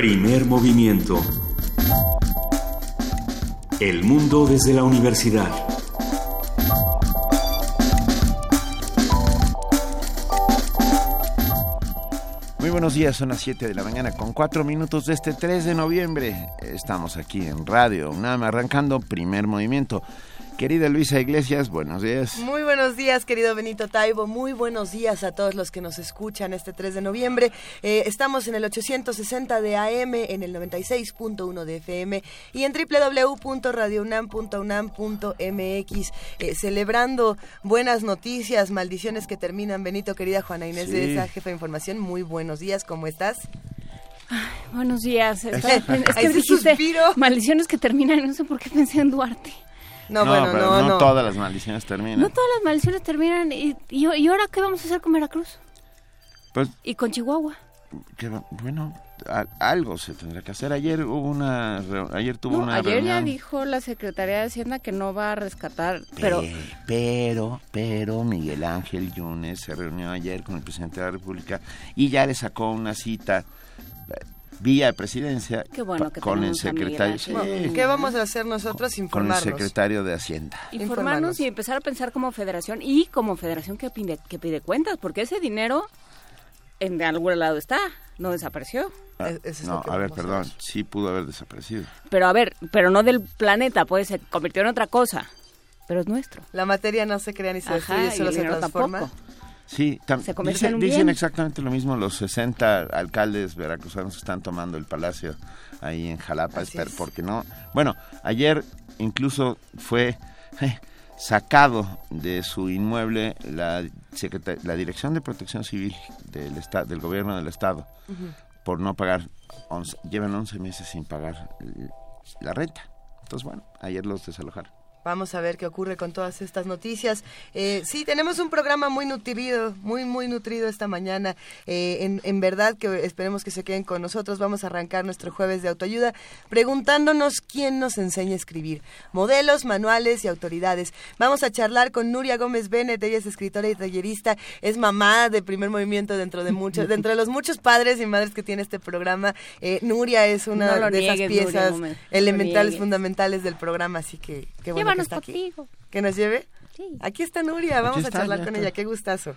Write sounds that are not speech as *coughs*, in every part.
Primer movimiento. El mundo desde la universidad. Muy buenos días, son las 7 de la mañana con 4 minutos de este 3 de noviembre. Estamos aquí en Radio UNAM arrancando primer movimiento. Querida Luisa Iglesias, buenos días. Muy buenos días, querido Benito Taibo. Muy buenos días a todos los que nos escuchan este 3 de noviembre. Eh, estamos en el 860 de AM, en el 96.1 de FM y en www.radiounam.unam.mx, eh, celebrando buenas noticias, maldiciones que terminan. Benito, querida Juana Inés Sí. de esa jefa de información, muy buenos días, ¿cómo estás? Buenos días. *laughs* Es que dijiste suspiro. maldiciones que terminan, no sé por qué pensé en Duarte. No, bueno, pero no, no. todas las maldiciones terminan. No todas las maldiciones terminan. ¿Y, y, y ahora qué vamos a hacer con Veracruz? Pues, Y con Chihuahua. que bueno, a- algo se tendrá que hacer. Ayer hubo una, ayer tuvo No, una ayer ya dijo la Secretaría de Hacienda que no va a rescatar, pero Pe- pero, pero Miguel Ángel Yunes se reunió ayer con el presidente de la República y ya le sacó una cita vía presidencia Qué bueno que con el secretario sí, ¿Qué vamos a hacer nosotros? con el Informarnos. secretario de Hacienda. informarnos Informarnos. y empezar a pensar como federación y como federación que pide, que pide cuentas, porque ese dinero en de algún lado está, no desapareció. Ah, Es- no, a ver, perdón, ver. sí pudo haber desaparecido. Pero a ver, pero no del planeta, pues se convirtió en otra cosa, pero es nuestro. La materia no se crea ni se Ajá, destruye, solo se transforma. tampoco. Sí, Se dice- dicen exactamente lo mismo los 60 alcaldes veracruzanos que están tomando el palacio ahí en Jalapa, Así es. porque no. Bueno, ayer incluso fue eh, sacado de su inmueble la, la Dirección de Protección Civil del, esta- del gobierno del estado por no pagar, 11 llevan 11 meses sin pagar eh, la renta. Entonces, bueno, ayer los desalojaron. Vamos a ver qué ocurre con todas estas noticias. Eh, sí, tenemos un programa muy nutrido, muy, muy nutrido esta mañana. Eh, en, en verdad que esperemos que se queden con nosotros. Vamos a arrancar nuestro jueves de autoayuda preguntándonos quién nos enseña a escribir. Modelos, manuales y autoridades. Vamos a charlar con Nuria Gómez Bennett. Ella es escritora y tallerista. Es mamá de primer movimiento dentro de muchos, *laughs* dentro de los muchos padres y madres que tiene este programa. Eh, Nuria es una No de esas niegues, piezas no elementales, fundamentales del programa. Así que qué bueno que Llévanos está aquí. contigo. ¿Que nos lleve? Sí. Aquí está Nuria, vamos está, a charlar con ella, qué gustazo.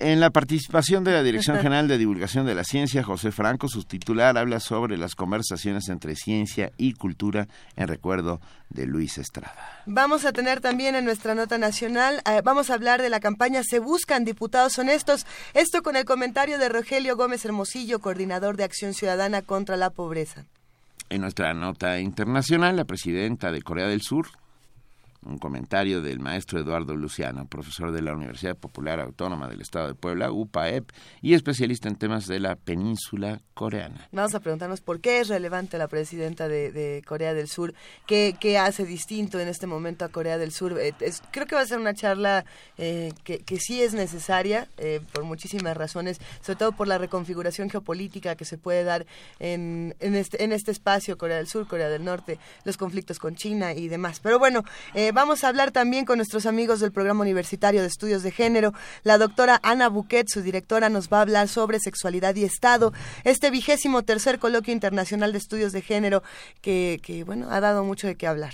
En la participación de la Dirección *laughs* General de Divulgación de la Ciencia, José Franco, su titular, habla sobre las conversaciones entre ciencia y cultura en recuerdo de Luis Estrada. Vamos a tener también en nuestra nota nacional, eh, vamos a hablar de la campaña Se Buscan Diputados Honestos, esto con el comentario de Rogelio Gómez Hermosillo, coordinador de Acción Ciudadana contra la Pobreza. En nuestra nota internacional, la presidenta de Corea del Sur, un comentario del maestro Eduardo Luciano, profesor de la Universidad Popular Autónoma del Estado de Puebla, UPAEP, y especialista en temas de la península coreana. Vamos a preguntarnos por qué es relevante la presidenta de, Corea del Sur, qué, hace distinto en este momento a Corea del Sur. Eh, creo que va a ser una charla eh, que, sí es necesaria eh, por muchísimas razones, sobre todo por la reconfiguración geopolítica que se puede dar en, este, en este espacio, Corea del Sur, Corea del Norte, los conflictos con China y demás. Pero bueno, vamos a hablar también con nuestros amigos del Programa Universitario de Estudios de Género. La doctora Ana Buquet, su directora, nos va a hablar sobre sexualidad y Estado. Este vigésimo tercer coloquio internacional de estudios de género que, que, bueno, ha dado mucho de qué hablar.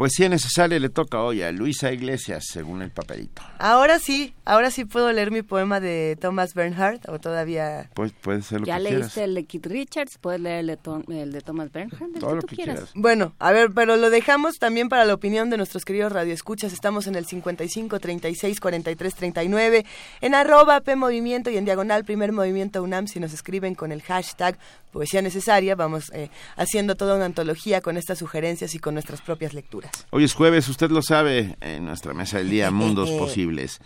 Poesía necesaria le toca hoy a Luisa Iglesias, según el papelito. Ahora sí, ahora sí puedo leer mi poema de Thomas Bernhardt o todavía... Pues puede ser lo Ya que leíste quieras. el de Keith Richards, puedes leer el de, Tom- el de Thomas Bernhardt, el Todo que lo tú que quieras. quieras. Bueno, a ver, pero lo dejamos también para la opinión de nuestros queridos radioescuchas. Estamos en el 55 36 43 39, en arroba P Movimiento y en diagonal Primer Movimiento UNAM. Si nos escriben con el hashtag Poesía Necesaria, vamos eh, haciendo toda una antología con estas sugerencias y con nuestras propias lecturas. Hoy es jueves, usted lo sabe, en nuestra mesa del día *laughs* Mundos Posibles.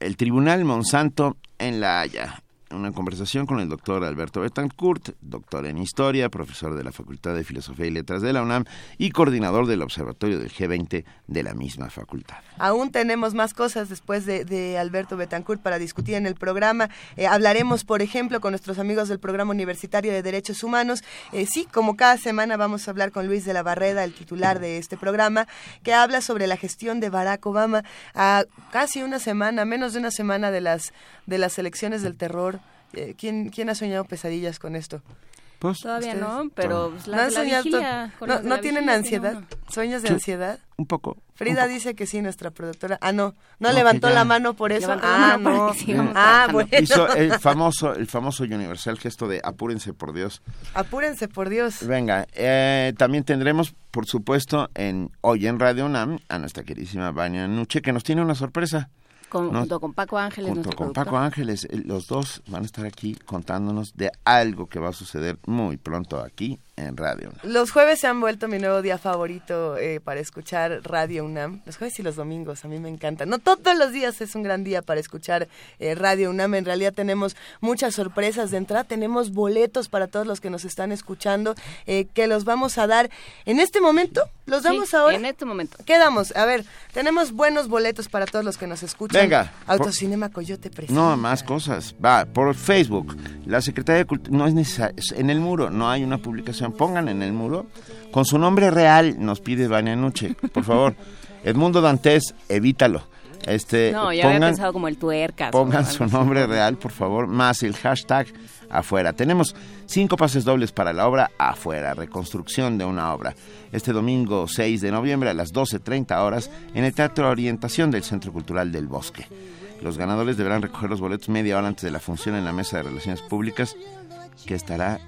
El Tribunal Monsanto en La Haya. Una conversación con el doctor Alberto Betancourt, doctor en Historia, profesor de la Facultad de Filosofía y Letras de la UNAM y coordinador del Observatorio del G20 de la misma facultad. Aún tenemos más cosas después de, Alberto Betancourt para discutir en el programa. Eh, hablaremos, por ejemplo, con nuestros amigos del Programa Universitario de Derechos Humanos. Eh, sí, como cada semana vamos a hablar con Luis de la Barreda, el titular de este programa, que habla sobre la gestión de Barack Obama a casi una semana, menos de una semana de las, de las elecciones del terror. Eh, ¿quién, ¿Quién ha soñado pesadillas con esto? Pues, Todavía no, pero pues, ¿No la, han la soñado vigilia, con ¿No, no la tienen ansiedad? ¿Sueños de Sí. ansiedad? un poco. Frida un poco. dice que sí, nuestra productora. Ah, no, no, No, levantó ya. la mano por eso. Ah, no. sigamos Ah, bueno. Hizo el famoso, el famoso y universal gesto de apúrense por Dios. Apúrense, por Dios. Venga, eh, también tendremos, por supuesto, en hoy en Radio UNAM a nuestra queridísima Vania Nuche, que nos tiene una sorpresa. Con- No. Junto con Paco Ángeles, Junto con productor. Paco Ángeles, eh, los dos van a estar aquí contándonos de algo que va a suceder muy pronto aquí en Radio UNAM. Los jueves se han vuelto mi nuevo día favorito eh, para escuchar Radio UNAM. Los jueves y los domingos, a mí me encantan. No todos los días es un gran día para escuchar eh, Radio UNAM. En realidad tenemos muchas sorpresas de entrada. Tenemos boletos para todos los que nos están escuchando eh, que los vamos a dar en este momento. ¿Los Sí, damos ahora? En este momento. ¿Qué damos? A ver, tenemos buenos boletos para todos los que nos escuchan. Venga, Autocinema Coyote presenta. No, más cosas. Va, por Facebook. La Secretaría de Cultura, no es necesario, en el muro no hay una publicación. Pongan en el muro, con su nombre real, nos pide Vania Nuche, por favor. *laughs* Edmundo Dantes, evítalo. Este, No, había pongan- pensado como el tuercas. Pongan su nombre real, por favor, más el hashtag afuera. Tenemos cinco pases dobles para la obra afuera, reconstrucción de una obra. Este domingo 6 de noviembre a las 12.30 horas en el Teatro Orientación del Centro Cultural del Bosque. Los ganadores deberán recoger los boletos media hora antes de la función en la mesa de relaciones públicas que estará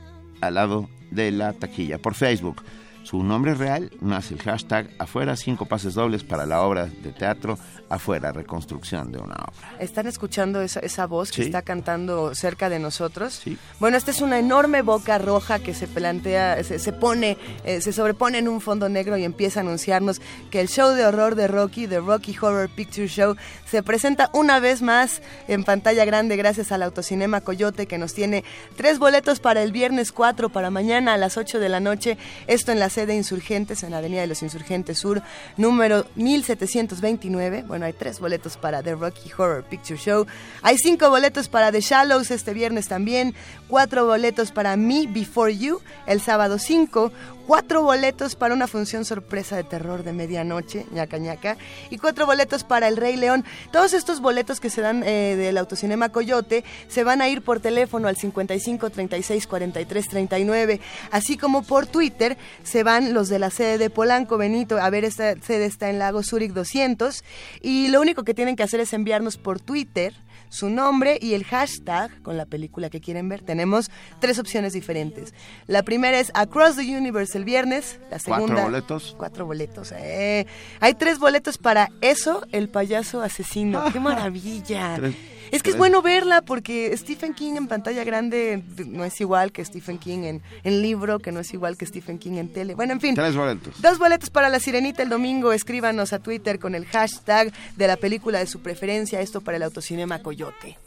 al lado de la taquilla por Facebook. Su nombre real más el hashtag afuera, cinco pases dobles para la obra de teatro afuera, reconstrucción de una obra. ¿Están escuchando esa, esa voz que Sí. está cantando cerca de nosotros? Sí. Bueno, esta es una enorme boca roja que se plantea, se, se pone, eh, se sobrepone en un fondo negro y empieza a anunciarnos que el show de horror de Rocky, The Rocky Horror Picture Show, se presenta una vez más en pantalla grande gracias al Autocinema Coyote que nos tiene tres boletos para el viernes 4 para mañana a las 8 de la noche. Esto en la sede Insurgentes, en la Avenida de los Insurgentes Sur, número 1729. Bueno, hay tres boletos para The Rocky Horror Picture Show. Hay cinco boletos para The Shallows este viernes también. Cuatro boletos para Me Before You el sábado 5. Cuatro boletos para una función sorpresa de terror de medianoche, ñaca ñaca. Y cuatro boletos para El Rey León. Todos estos boletos que se dan eh, del Autocinema Coyote se van a ir por teléfono al 55 36 43 39. Así como por Twitter se van los de la sede de Polanco Benito. A ver, esta sede está en Lago Zurich 200. Y lo único que tienen que hacer es enviarnos por Twitter su nombre y el hashtag con la película que quieren ver. Tenemos tres opciones diferentes. La primera es Across the Universe el viernes. La Cuatro segunda. boletos. Cuatro boletos. eh. Hay tres boletos para eso, el payaso asesino. *laughs* ¡Qué maravilla! Tres- Es que es bueno verla porque Stephen King en pantalla grande no es igual que Stephen King en, en libro, que no es igual que Stephen King en tele. Bueno, en fin. Tres boletos. Dos boletos para la sirenita el domingo. Escríbanos a Twitter con el hashtag de la película de su preferencia. Esto para el autocinema Coyote.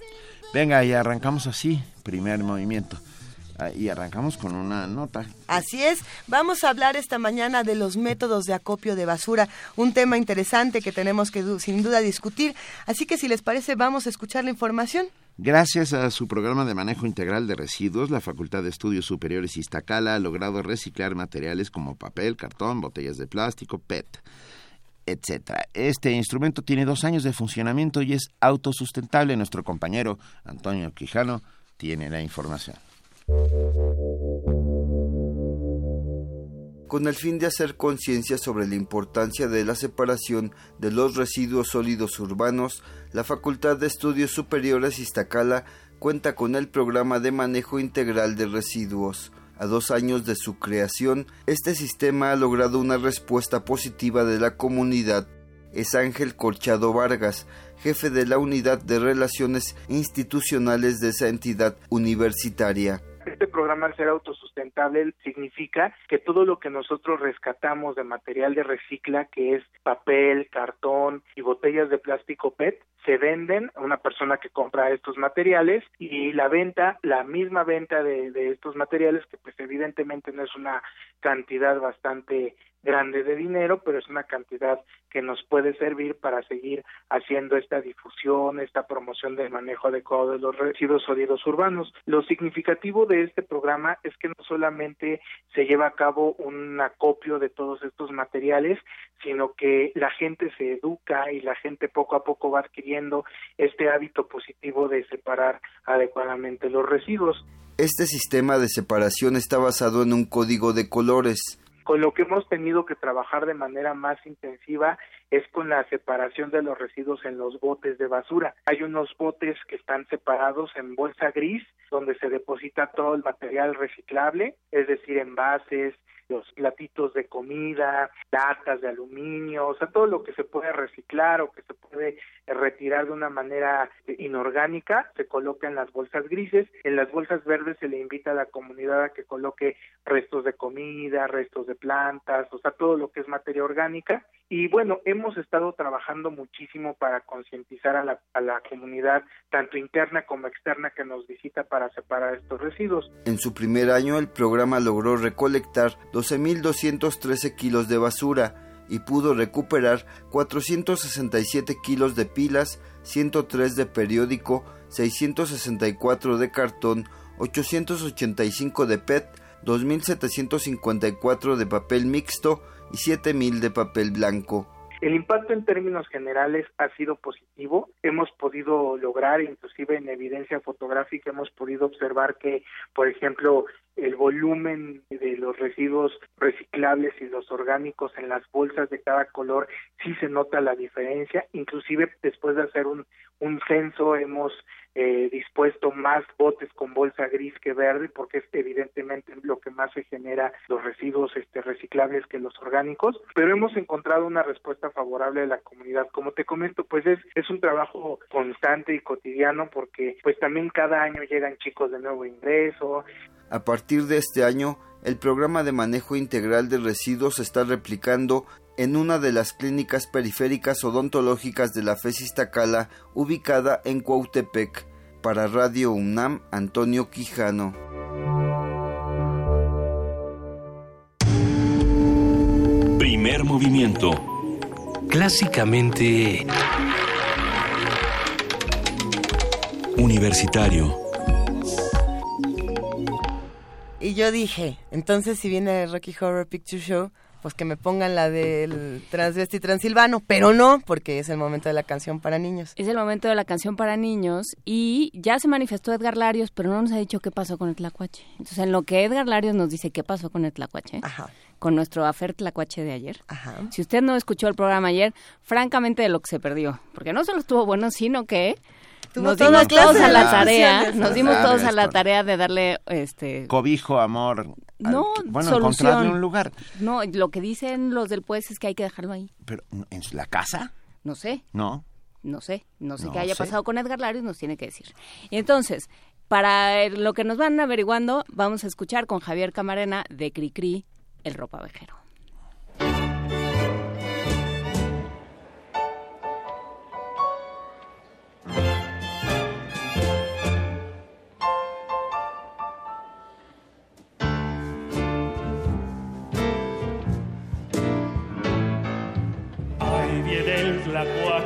Venga, y arrancamos así, primer movimiento. Ah, Y arrancamos con una nota. Así es, vamos a hablar esta mañana de los métodos de acopio de basura, un tema interesante que tenemos que sin duda discutir. Así que si les parece, vamos a escuchar la información. Gracias a su programa de manejo integral de residuos, la Facultad de Estudios Superiores Iztacala ha logrado reciclar materiales como papel, cartón, botellas de plástico, PET, etcétera. Este instrumento tiene dos años de funcionamiento y es autosustentable. Nuestro compañero Antonio Quijano tiene la información. Con el fin de hacer conciencia sobre la importancia de la separación de los residuos sólidos urbanos, la Facultad de Estudios Superiores Iztacala cuenta con el programa de manejo integral de residuos. A dos años de su creación, este sistema ha logrado una respuesta positiva de la comunidad. Es Ángel Corchado Vargas, jefe de la Unidad de Relaciones Institucionales de esa entidad universitaria. Este programa al ser autosustentable significa que todo lo que nosotros rescatamos de material de recicla, que es papel, cartón y botellas de plástico PET, se venden a una persona que compra estos materiales y la venta, la misma venta de, de estos materiales, que pues evidentemente no es una cantidad bastante grande de dinero, pero es una cantidad que nos puede servir para seguir haciendo esta difusión, esta promoción del manejo adecuado de los residuos sólidos urbanos. Lo significativo de este programa es que no solamente se lleva a cabo un acopio de todos estos materiales, sino que la gente se educa y la gente poco a poco va adquiriendo este hábito positivo de separar adecuadamente los residuos. Este sistema de separación está basado en un código de colores. Con lo que hemos tenido que trabajar de manera más intensiva es con la separación de los residuos en los botes de basura. Hay unos botes que están separados en bolsa gris, donde se deposita todo el material reciclable, es decir, envases, los platitos de comida, latas de aluminio, o sea, todo lo que se puede reciclar o que se puede retirar de una manera inorgánica, se coloca en las bolsas grises. En las bolsas verdes se le invita a la comunidad a que coloque restos de comida, restos de plantas, o sea, todo lo que es materia orgánica. Y bueno, hemos estado trabajando muchísimo para concientizar a la, a la comunidad, tanto interna como externa, que nos visita para separar estos residuos. En su primer año, el programa logró recolectar 12.213 kilos de basura y pudo recuperar 467 kilos de pilas, 103 de periódico, 664 de cartón, 885 de PET, 2.754 de papel mixto y 7.000 de papel blanco. El impacto en términos generales ha sido positivo. Hemos podido lograr, inclusive en evidencia fotográfica, hemos podido observar que, por ejemplo, el volumen de los residuos reciclables y los orgánicos en las bolsas de cada color sí se nota la diferencia. Inclusive después de hacer un, un censo hemos eh, dispuesto más botes con bolsa gris que verde porque es evidentemente lo que más se genera los residuos este, reciclables que los orgánicos, pero hemos encontrado una respuesta favorable de la comunidad. Como te comento, pues es, es un trabajo constante y cotidiano porque pues también cada año llegan chicos de nuevo ingreso. A partir de este año, el programa de manejo integral de residuos se está replicando en una de las clínicas periféricas odontológicas de la FES Iztacala, ubicada en Cuautepec. Para Radio UNAM, Antonio Quijano. Primer movimiento. Clásicamente... Universitario. Y yo dije, entonces si viene Rocky Horror Picture Show, pues que me pongan la del transvesti transilvano, pero no, porque es el momento de la canción para niños. Es el momento de la canción para niños y ya se manifestó Edgar Larios, pero no nos ha dicho qué pasó con el tlacuache. Entonces, en lo que Edgar Larios nos dice qué pasó con el tlacuache, Ajá, con nuestro afer tlacuache de ayer. ajá. Si usted no escuchó el programa ayer, francamente de lo que se perdió, porque no solo estuvo bueno, sino que nos dimos clase todos a la tarea, nos dimos Claro, todos a la tarea de darle este Cobijo, amor. al- No, bueno, solución. encontrarle un lugar. no, lo que dicen los del pues es que hay que dejarlo ahí. Pero, ¿en la casa? No sé, No. no sé, no sé No qué haya sé. pasado con Edgar Larios, nos tiene que decir. Y entonces, para lo que nos van averiguando, vamos a escuchar con Javier Camarena de Cricri, el ropavejero.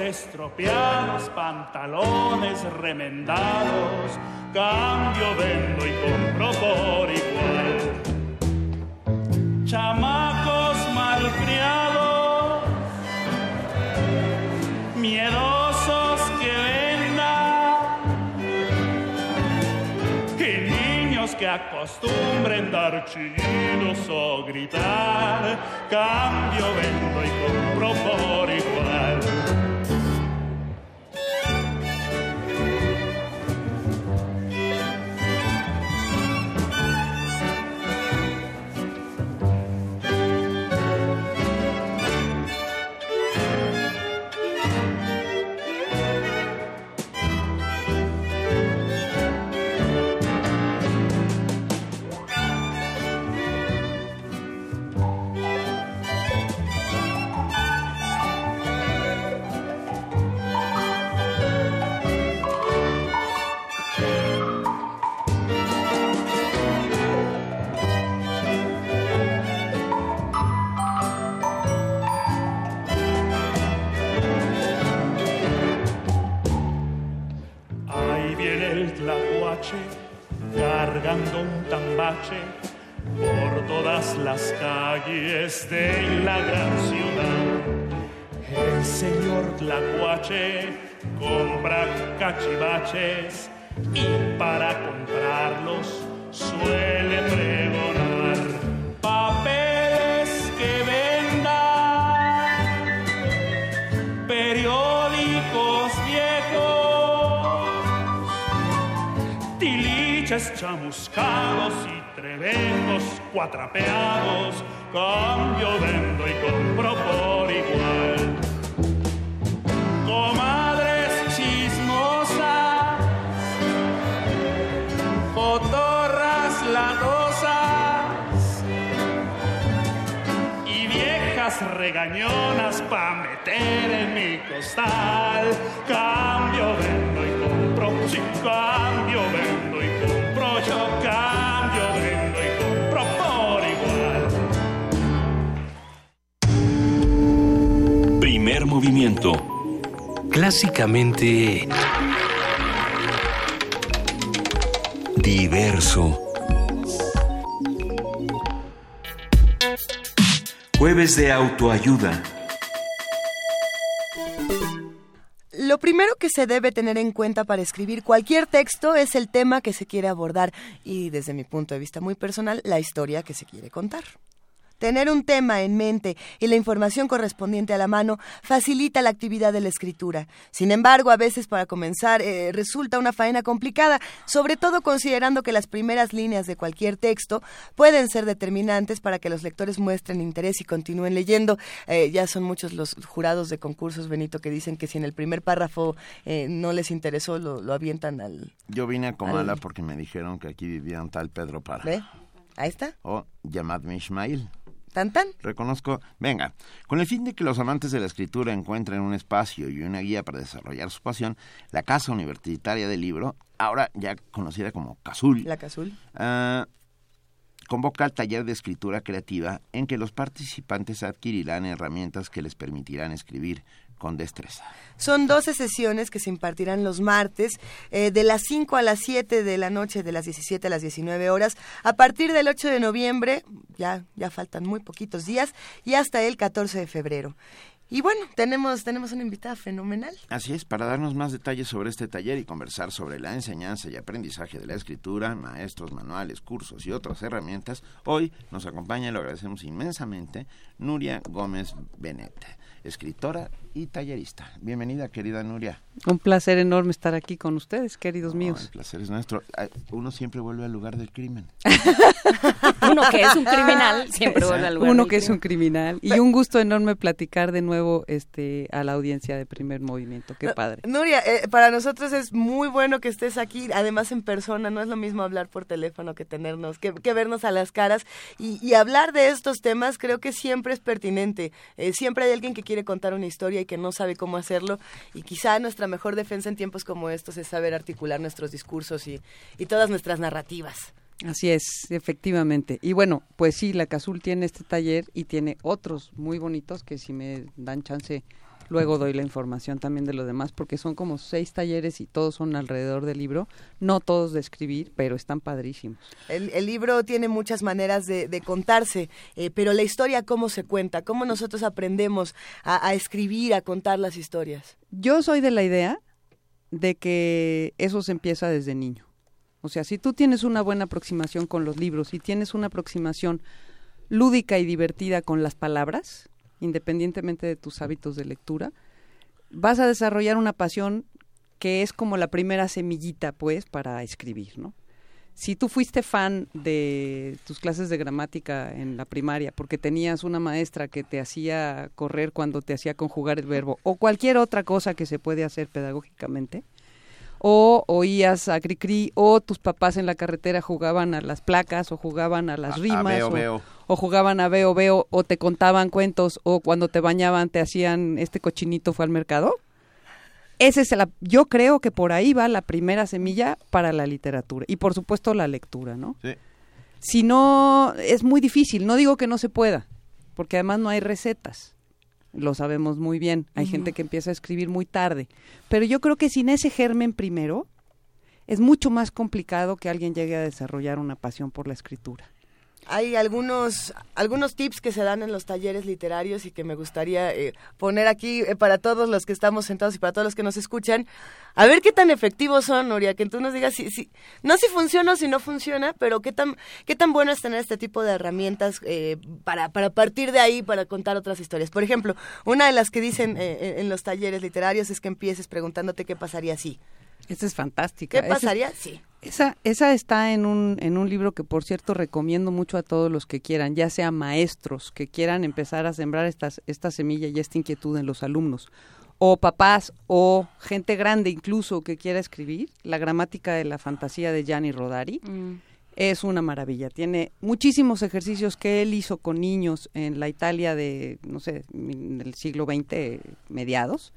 estropeados, pantalones remendados, cambio, vendo y compro por igual. Chamacos malcriados, miedosos que vendan y niños que acostumbren dar chillidos o gritar, cambio, vendo y compro por igual. Cargando un tambache por todas las calles de la gran ciudad. El señor tlacuache compra cachivaches y para comprarlos suele pregonar chamuscados y trebejos cuatrapeados, cambio, vendo y compro por igual. Comadres chismosas, cotorras ladosas y viejas regañonas pa' meter en mi costal. Cambio, vendo y compro, sí, movimiento. Clásicamente diverso. Jueves de autoayuda. Lo primero que se debe tener en cuenta para escribir cualquier texto es el tema que se quiere abordar y, desde mi punto de vista muy personal, la historia que se quiere contar. Tener un tema en mente y la información correspondiente a la mano facilita la actividad de la escritura. Sin embargo, a veces para comenzar eh, resulta una faena complicada, sobre todo considerando que las primeras líneas de cualquier texto pueden ser determinantes para que los lectores muestren interés y continúen leyendo. Eh, ya son muchos los jurados de concursos, Benito, que dicen que si en el primer párrafo eh, no les interesó, lo, lo avientan al... Yo vine a Comala Al- porque me dijeron que aquí vivía un tal Pedro Para. ¿Ve? Ahí está. O llamadme Ismail. Tan tan. Reconozco, venga, con el fin de que los amantes de la escritura encuentren un espacio y una guía para desarrollar su pasión, la Casa Universitaria del Libro, ahora ya conocida como CASUL, La Cazul. ah, convoca el taller de escritura creativa en que los participantes adquirirán herramientas que les permitirán escribir con destreza. Son 12 sesiones que se impartirán los martes, eh, de las 5 a las 7 de la noche, de las 17 a las 19 horas, a partir del 8 de noviembre, ya, ya faltan muy poquitos días, y hasta el 14 de febrero. Y bueno, tenemos, tenemos una invitada fenomenal. Así es, para darnos más detalles sobre este taller y conversar sobre la enseñanza y aprendizaje de la escritura, maestros, manuales, cursos y otras herramientas, hoy nos acompaña y lo agradecemos inmensamente Nuria Gómez Benete, escritora y tallerista. Bienvenida, querida Nuria. Un placer enorme estar aquí con ustedes, queridos No, el míos. placer es nuestro. Ah, Uno siempre vuelve al lugar del crimen. *laughs* Uno que es un criminal siempre vuelve al lugar Uno del que es crimen. un criminal y un gusto enorme platicar de nuevo este a la audiencia de Primer Movimiento. Qué padre. Nuria, eh, para nosotros es muy bueno que estés aquí, además en persona, no es lo mismo hablar por teléfono que tenernos, que, que vernos a las caras y, y hablar de estos temas creo que siempre es pertinente. Eh, siempre hay alguien que quiere contar una historia y que no sabe cómo hacerlo y quizá nuestra mejor defensa en tiempos como estos es saber articular nuestros discursos y, y todas nuestras narrativas. Así es, efectivamente. Y bueno, pues sí, la Casul tiene este taller y tiene otros muy bonitos que si me dan chance luego doy la información también de los demás porque son como seis talleres y todos son alrededor del libro, no todos de escribir, pero están padrísimos. El, el libro tiene muchas maneras de, de contarse, eh, pero la historia cómo se cuenta, cómo nosotros aprendemos a, a escribir, a contar las historias. Yo soy de la idea de que eso se empieza desde niño. O sea, si tú tienes una buena aproximación con los libros y tienes una aproximación lúdica y divertida con las palabras, independientemente de tus hábitos de lectura, vas a desarrollar una pasión que es como la primera semillita, pues, para escribir, ¿no? Si tú fuiste fan de tus clases de gramática en la primaria porque tenías una maestra que te hacía correr cuando te hacía conjugar el verbo o cualquier otra cosa que se puede hacer pedagógicamente, o oías a Cricri o tus papás en la carretera jugaban a las placas o jugaban a las A- a rimas veo, o, veo. o jugaban a veo veo o te contaban cuentos o cuando te bañaban te hacían este cochinito fue al mercado. Ese es la, yo creo que por ahí va la primera semilla para la literatura y por supuesto la lectura, ¿no? Sí. Si no, es muy difícil, no digo que no se pueda, porque además no hay recetas, lo sabemos muy bien, hay gente que empieza a escribir muy tarde, pero yo creo que sin ese germen primero es mucho más complicado que alguien llegue a desarrollar una pasión por la escritura. Hay algunos, algunos tips que se dan en los talleres literarios y que me gustaría eh, poner aquí eh, para todos los que estamos sentados y para todos los que nos escuchan. A ver qué tan efectivos son, Nuria, que tú nos digas si, si no si funciona o si no funciona, pero qué tan, qué tan bueno es tener este tipo de herramientas eh, para, para partir de ahí, para contar otras historias. Por ejemplo, una de las que dicen en los talleres literarios es que empieces preguntándote qué pasaría si. Esa es fantástica. ¿Qué pasaría? sí. Esa, esa está en un, en un libro que, por cierto, recomiendo mucho a todos los que quieran, ya sea maestros que quieran empezar a sembrar estas, esta semilla y esta inquietud en los alumnos, o papás o gente grande incluso que quiera escribir. La gramática de la fantasía de Gianni Rodari mm. es una maravilla. Tiene muchísimos ejercicios que él hizo con niños en la Italia de, no sé, del siglo XX, mediados.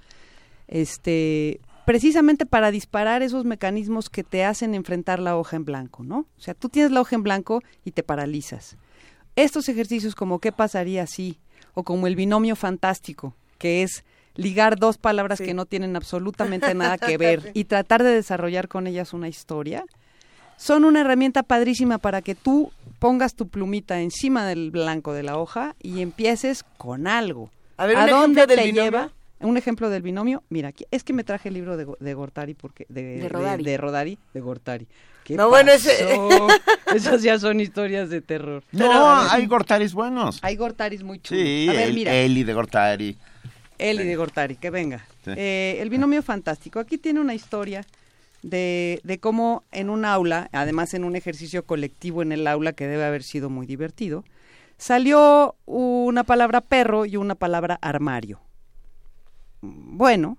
Este, precisamente para disparar esos mecanismos que te hacen enfrentar la hoja en blanco, ¿no? O sea, tú tienes la hoja en blanco y te paralizas. Estos ejercicios como qué pasaría si, o como el binomio fantástico, que es ligar dos palabras que no tienen absolutamente nada *laughs* que ver y tratar de desarrollar con ellas una historia, son una herramienta padrísima para que tú pongas tu plumita encima del blanco de la hoja y empieces con algo. A ver, ¿A dónde te lleva? Un ejemplo del binomio, mira, aquí, es que me traje el libro de, de Gortari porque de, de, Rodari. de, Rodari, de Gortari. no, bueno, ese... *laughs* Esas ya son historias de terror. No, hay Gortaris buenos. Hay Gortaris muy chulos. Sí, a ver, mira. Eli de Gortari. Eli de Gortari, que venga. Eh, el binomio fantástico. Aquí tiene una historia de, de cómo en un aula, además en un ejercicio colectivo en el aula que debe haber sido muy divertido, salió una palabra perro y una palabra armario bueno,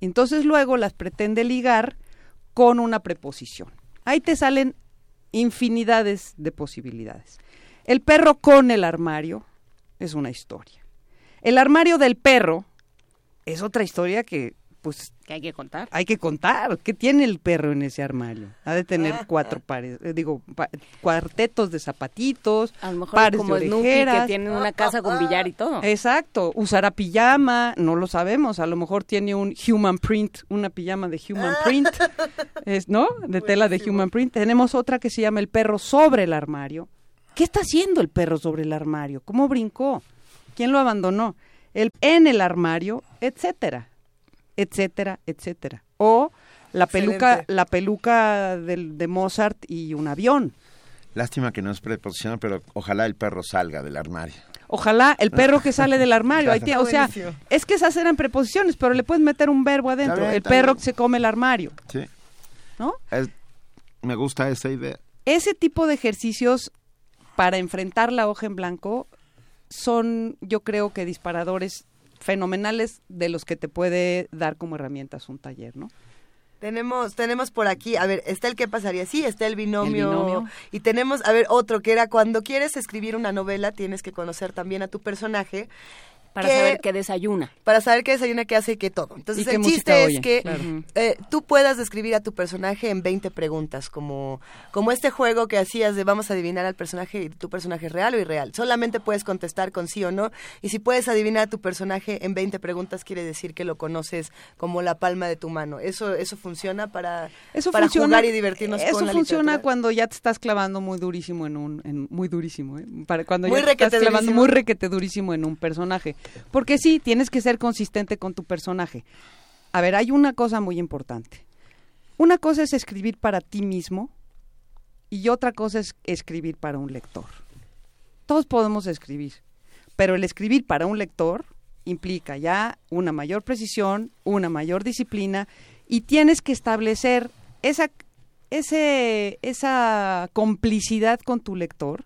entonces luego las pretende ligar con una preposición. Ahí te salen infinidades de posibilidades. El perro con el armario es una historia. El armario del perro es otra historia que pues que hay que contar. Hay que contar. ¿Qué tiene el perro en ese armario? Ha de tener cuatro pares, eh, digo, cuartetos de zapatitos, a lo mejor pares como de Snoopy, que tiene una casa con billar y todo. Exacto. Usará pijama, no lo sabemos. A lo mejor tiene un human print, una pijama de human print, es, ¿no? De tela de human print. Tenemos otra que se llama el perro sobre el armario. ¿Qué está haciendo el perro sobre el armario? ¿Cómo brincó? ¿Quién lo abandonó? El en el armario, etcétera etcétera, etcétera. O la peluca, la peluca del, de Mozart y un avión. Lástima que no es preposición, pero ojalá el perro salga del armario. Ojalá el perro que sale del armario. *laughs* o sea, es que esas eran preposiciones, pero le puedes meter un verbo adentro. el perro que se come el armario. Sí. ¿No? me gusta esa idea. Ese tipo de ejercicios para enfrentar la hoja en blanco son, yo creo que disparadores fenomenales de los que te puede dar como herramientas un taller, ¿no? Tenemos, tenemos por aquí, a ver, está el qué pasaría, sí, está el binomio, el binomio, y tenemos, a ver, otro que era cuando quieres escribir una novela tienes que conocer también a tu personaje para saber qué desayuna. Para saber qué desayuna, qué hace y qué todo. Entonces el chiste es que eh, tú puedas describir a tu personaje en 20 preguntas, como, como este juego que hacías de vamos a adivinar al personaje, tu personaje es real o irreal. Solamente puedes contestar con sí o no. Y si puedes adivinar a tu personaje en 20 preguntas, quiere decir que lo conoces como la palma de tu mano. ¿Eso, eso funciona para, para jugar y divertirnos eso con la funciona cuando ya te estás clavando muy durísimo en un... muy durísimo, ¿eh? Para, cuando ya te estás clavando muy requete durísimo en un personaje. Porque sí, tienes que ser consistente con tu personaje. A ver, hay una cosa muy importante. Una cosa es escribir para ti mismo y otra cosa es escribir para un lector. Todos podemos escribir, pero el escribir para un lector implica ya una mayor precisión, una mayor disciplina y tienes que establecer esa, ese, esa complicidad con tu lector,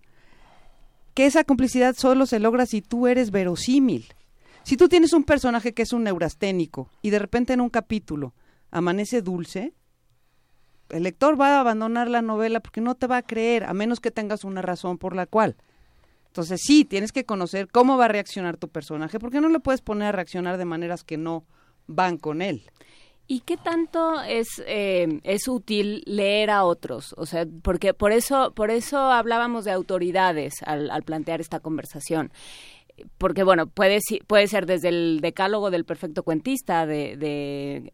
que esa complicidad solo se logra si tú eres verosímil. Si tú tienes un personaje que es un neurasténico y de repente en un capítulo amanece dulce, el lector va a abandonar la novela porque no te va a creer, a menos que tengas una razón por la cual. Entonces sí, tienes que conocer cómo va a reaccionar tu personaje, porque no le puedes poner a reaccionar de maneras que no van con él. ¿Y qué tanto es eh, es útil leer a otros? O sea, porque por eso por eso hablábamos de autoridades al, al plantear esta conversación porque bueno, puede, puede ser desde el decálogo del perfecto cuentista, de, de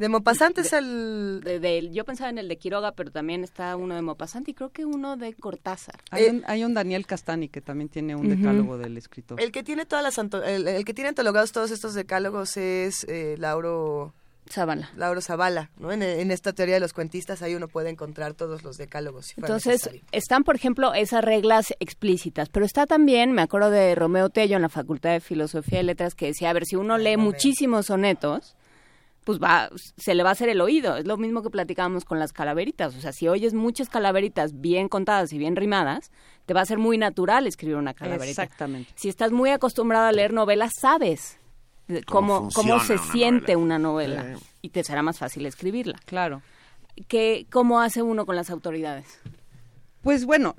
De Maupassant es el... De, de- yo pensaba en el de Quiroga, pero también está uno de Maupassant y creo que uno de Cortázar. Hay, Eh, un, hay un Daniel Castani que también tiene un decálogo del escritor. El que tiene todas las anto- el, el que tiene antologados todos estos decálogos es eh, Lauro Zavala. Lauro Zavala, ¿no? En, en esta teoría de los cuentistas ahí uno puede encontrar todos los decálogos. si fuera Entonces, necesario. están, por ejemplo, esas reglas explícitas, pero está también, me acuerdo de Romeo Tello en la Facultad de Filosofía y Letras, que decía, a ver, si uno lee Romeo. muchísimos sonetos, pues va, se le va a hacer el oído. Es lo mismo que platicábamos con las calaveritas. O sea, si oyes muchas calaveritas bien contadas y bien rimadas, te va a ser muy natural escribir una calaverita. Exactamente. Si estás muy acostumbrado a leer novelas, sabes Cómo cómo, se una siente novela. una novela Sí. y te será más fácil escribirla. Claro. ¿Qué, ¿Cómo hace uno con las autoridades? Pues bueno,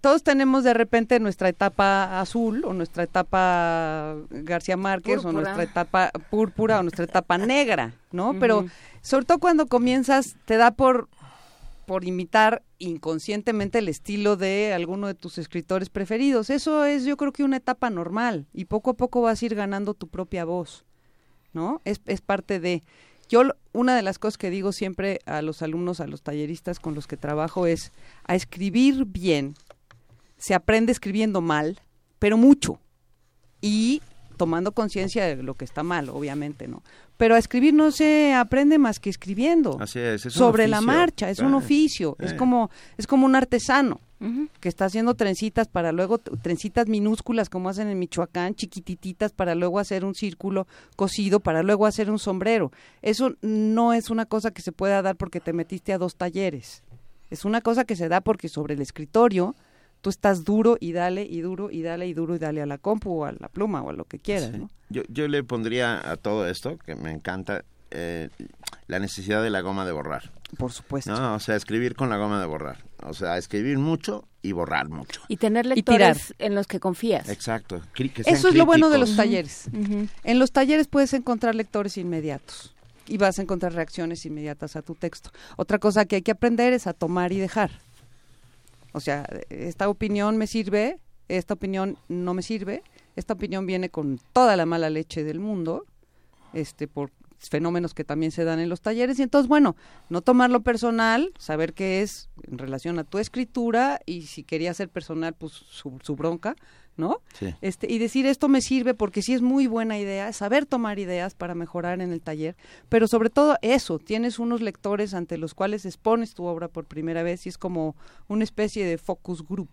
todos tenemos de repente nuestra etapa azul o nuestra etapa García Márquez o nuestra etapa púrpura o nuestra etapa *laughs* negra, ¿no? Pero sobre todo cuando comienzas te da por por imitar inconscientemente el estilo de alguno de tus escritores preferidos. Eso es yo creo que una etapa normal y poco a poco vas a ir ganando tu propia voz, ¿no? Es, es parte de... Yo una de las cosas que digo siempre a los alumnos, a los talleristas con los que trabajo es a escribir bien. Se aprende escribiendo mal, pero mucho. Y tomando conciencia de lo que está mal, obviamente, ¿no? Pero a escribir no se aprende más que escribiendo Así es, es un sobre la marcha, es un Eh, oficio, es eh. como es como un artesano Que está haciendo trencitas para luego trencitas minúsculas como hacen en Michoacán, chiquitititas para luego hacer un círculo cosido para luego hacer un sombrero. Eso no es una cosa que se pueda dar porque te metiste a dos talleres. Es una cosa que se da porque sobre el escritorio tú estás duro y dale y duro y dale y duro y dale a la compu o a la pluma o a lo que quieras, Sí. ¿no? Yo, yo le pondría a todo esto, que me encanta, eh, la necesidad de la goma de borrar. Por supuesto. No, o sea, escribir con la goma de borrar. O sea, escribir mucho y borrar mucho. Y tener tirar. lectores en los que confías. Exacto. Cri- que sean Eso es lo bueno de los talleres. En los talleres puedes encontrar lectores inmediatos y vas a encontrar reacciones inmediatas a tu texto. Otra cosa que hay que aprender es a tomar y dejar. O sea, esta opinión me sirve, esta opinión no me sirve, esta opinión viene con toda la mala leche del mundo, este por fenómenos que también se dan en los talleres y entonces bueno, no tomarlo personal, saber que es en relación a tu escritura y si quería ser personal pues su, su bronca, ¿no? Sí. Este, y decir esto me sirve porque sí es muy buena idea, saber tomar ideas para mejorar en el taller, pero sobre todo eso, tienes unos lectores ante los cuales expones tu obra por primera vez y es como una especie de focus group.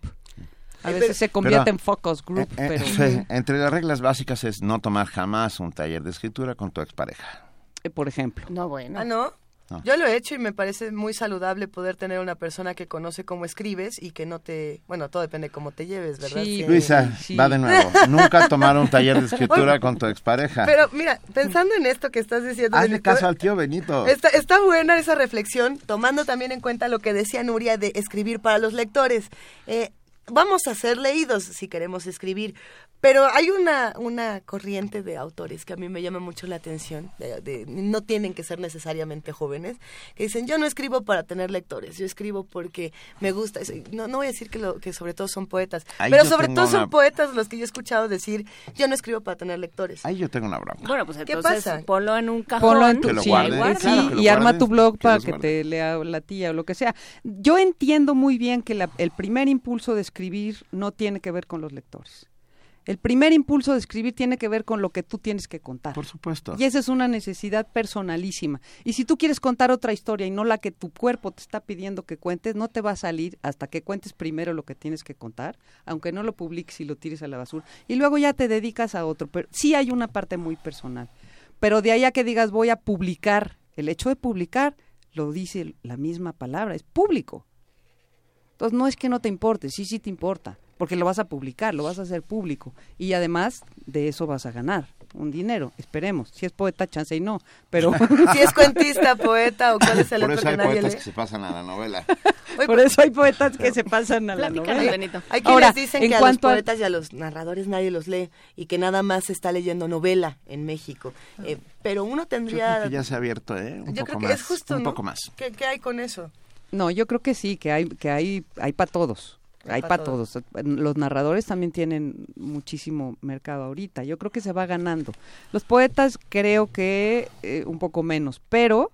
A Eh, veces pero- se convierte pero- en focus group, Eh, eh, pero sí, entre las reglas básicas es no tomar jamás un taller de escritura con tu expareja. Eh, por ejemplo. No, bueno. Ah, ¿no? No. Yo lo he hecho y me parece muy saludable poder tener una persona que conoce cómo escribes y que no te... Bueno, todo depende de cómo te lleves, ¿verdad? Sí. Luisa, sí. va de nuevo. Nunca tomar un taller de escritura con tu expareja. Pero mira, pensando en esto que estás diciendo... Hazle Benito, caso al tío Benito. Está, está buena esa reflexión, tomando también en cuenta lo que decía Nuria de escribir para los lectores. Eh, vamos a ser leídos si queremos escribir, pero hay una, una corriente de autores que a mí me llama mucho la atención, de- de- no tienen que ser necesariamente jóvenes, que dicen, yo no escribo para tener lectores, yo escribo porque me gusta, no, no voy a decir que, lo, que sobre todo son poetas, Ahí pero sobre todo son poetas los que yo he escuchado decir, yo no escribo para tener lectores. Ahí yo tengo una bronca. Bueno, pues ¿Qué entonces pasa? ponlo en un cajón. Ponlo en tu, Que sí, guarden, sí, claro, que y arma tu blog que para que guarden. te lea la tía o lo que sea. Yo entiendo muy bien que la- el primer impulso de escribir no tiene que ver con los lectores. El primer impulso de escribir tiene que ver con lo que tú tienes que contar. Por supuesto. Y esa es una necesidad personalísima. Y si tú quieres contar otra historia y no la que tu cuerpo te está pidiendo que cuentes, no te va a salir hasta que cuentes primero lo que tienes que contar, aunque no lo publiques y lo tires a la basura. Y luego ya te dedicas a otro. Pero sí hay una parte muy personal. Pero de ahí a que digas voy a publicar, el hecho de publicar lo dice la misma palabra, es público. Entonces no es que no te importe, sí, sí te importa, porque lo vas a publicar, lo vas a hacer público y además de eso vas a ganar un dinero, esperemos. Si es poeta, chance y no, pero *laughs* Si es cuentista, poeta o cuál es el Por otro eso que hay nadie poetas lee. que se pasan a la novela. *laughs* Por eso hay poetas que se pasan a la novela. Benito. Hay quienes Ahora, dicen en que a los cuanto a- poetas y a los narradores nadie los lee y que nada más se está leyendo novela en México. Eh, pero uno Yo tendría... creo que ya se ha abierto, ¿eh? Un yo poco creo que más. es justo, un ¿no? poco más. ¿Qué, qué hay con eso? No, yo creo que sí, que hay que hay hay para todos. Hay Hay pa' para todos. todos. Los narradores también tienen muchísimo mercado ahorita. Yo creo que se va ganando. Los poetas creo que eh, un poco menos, pero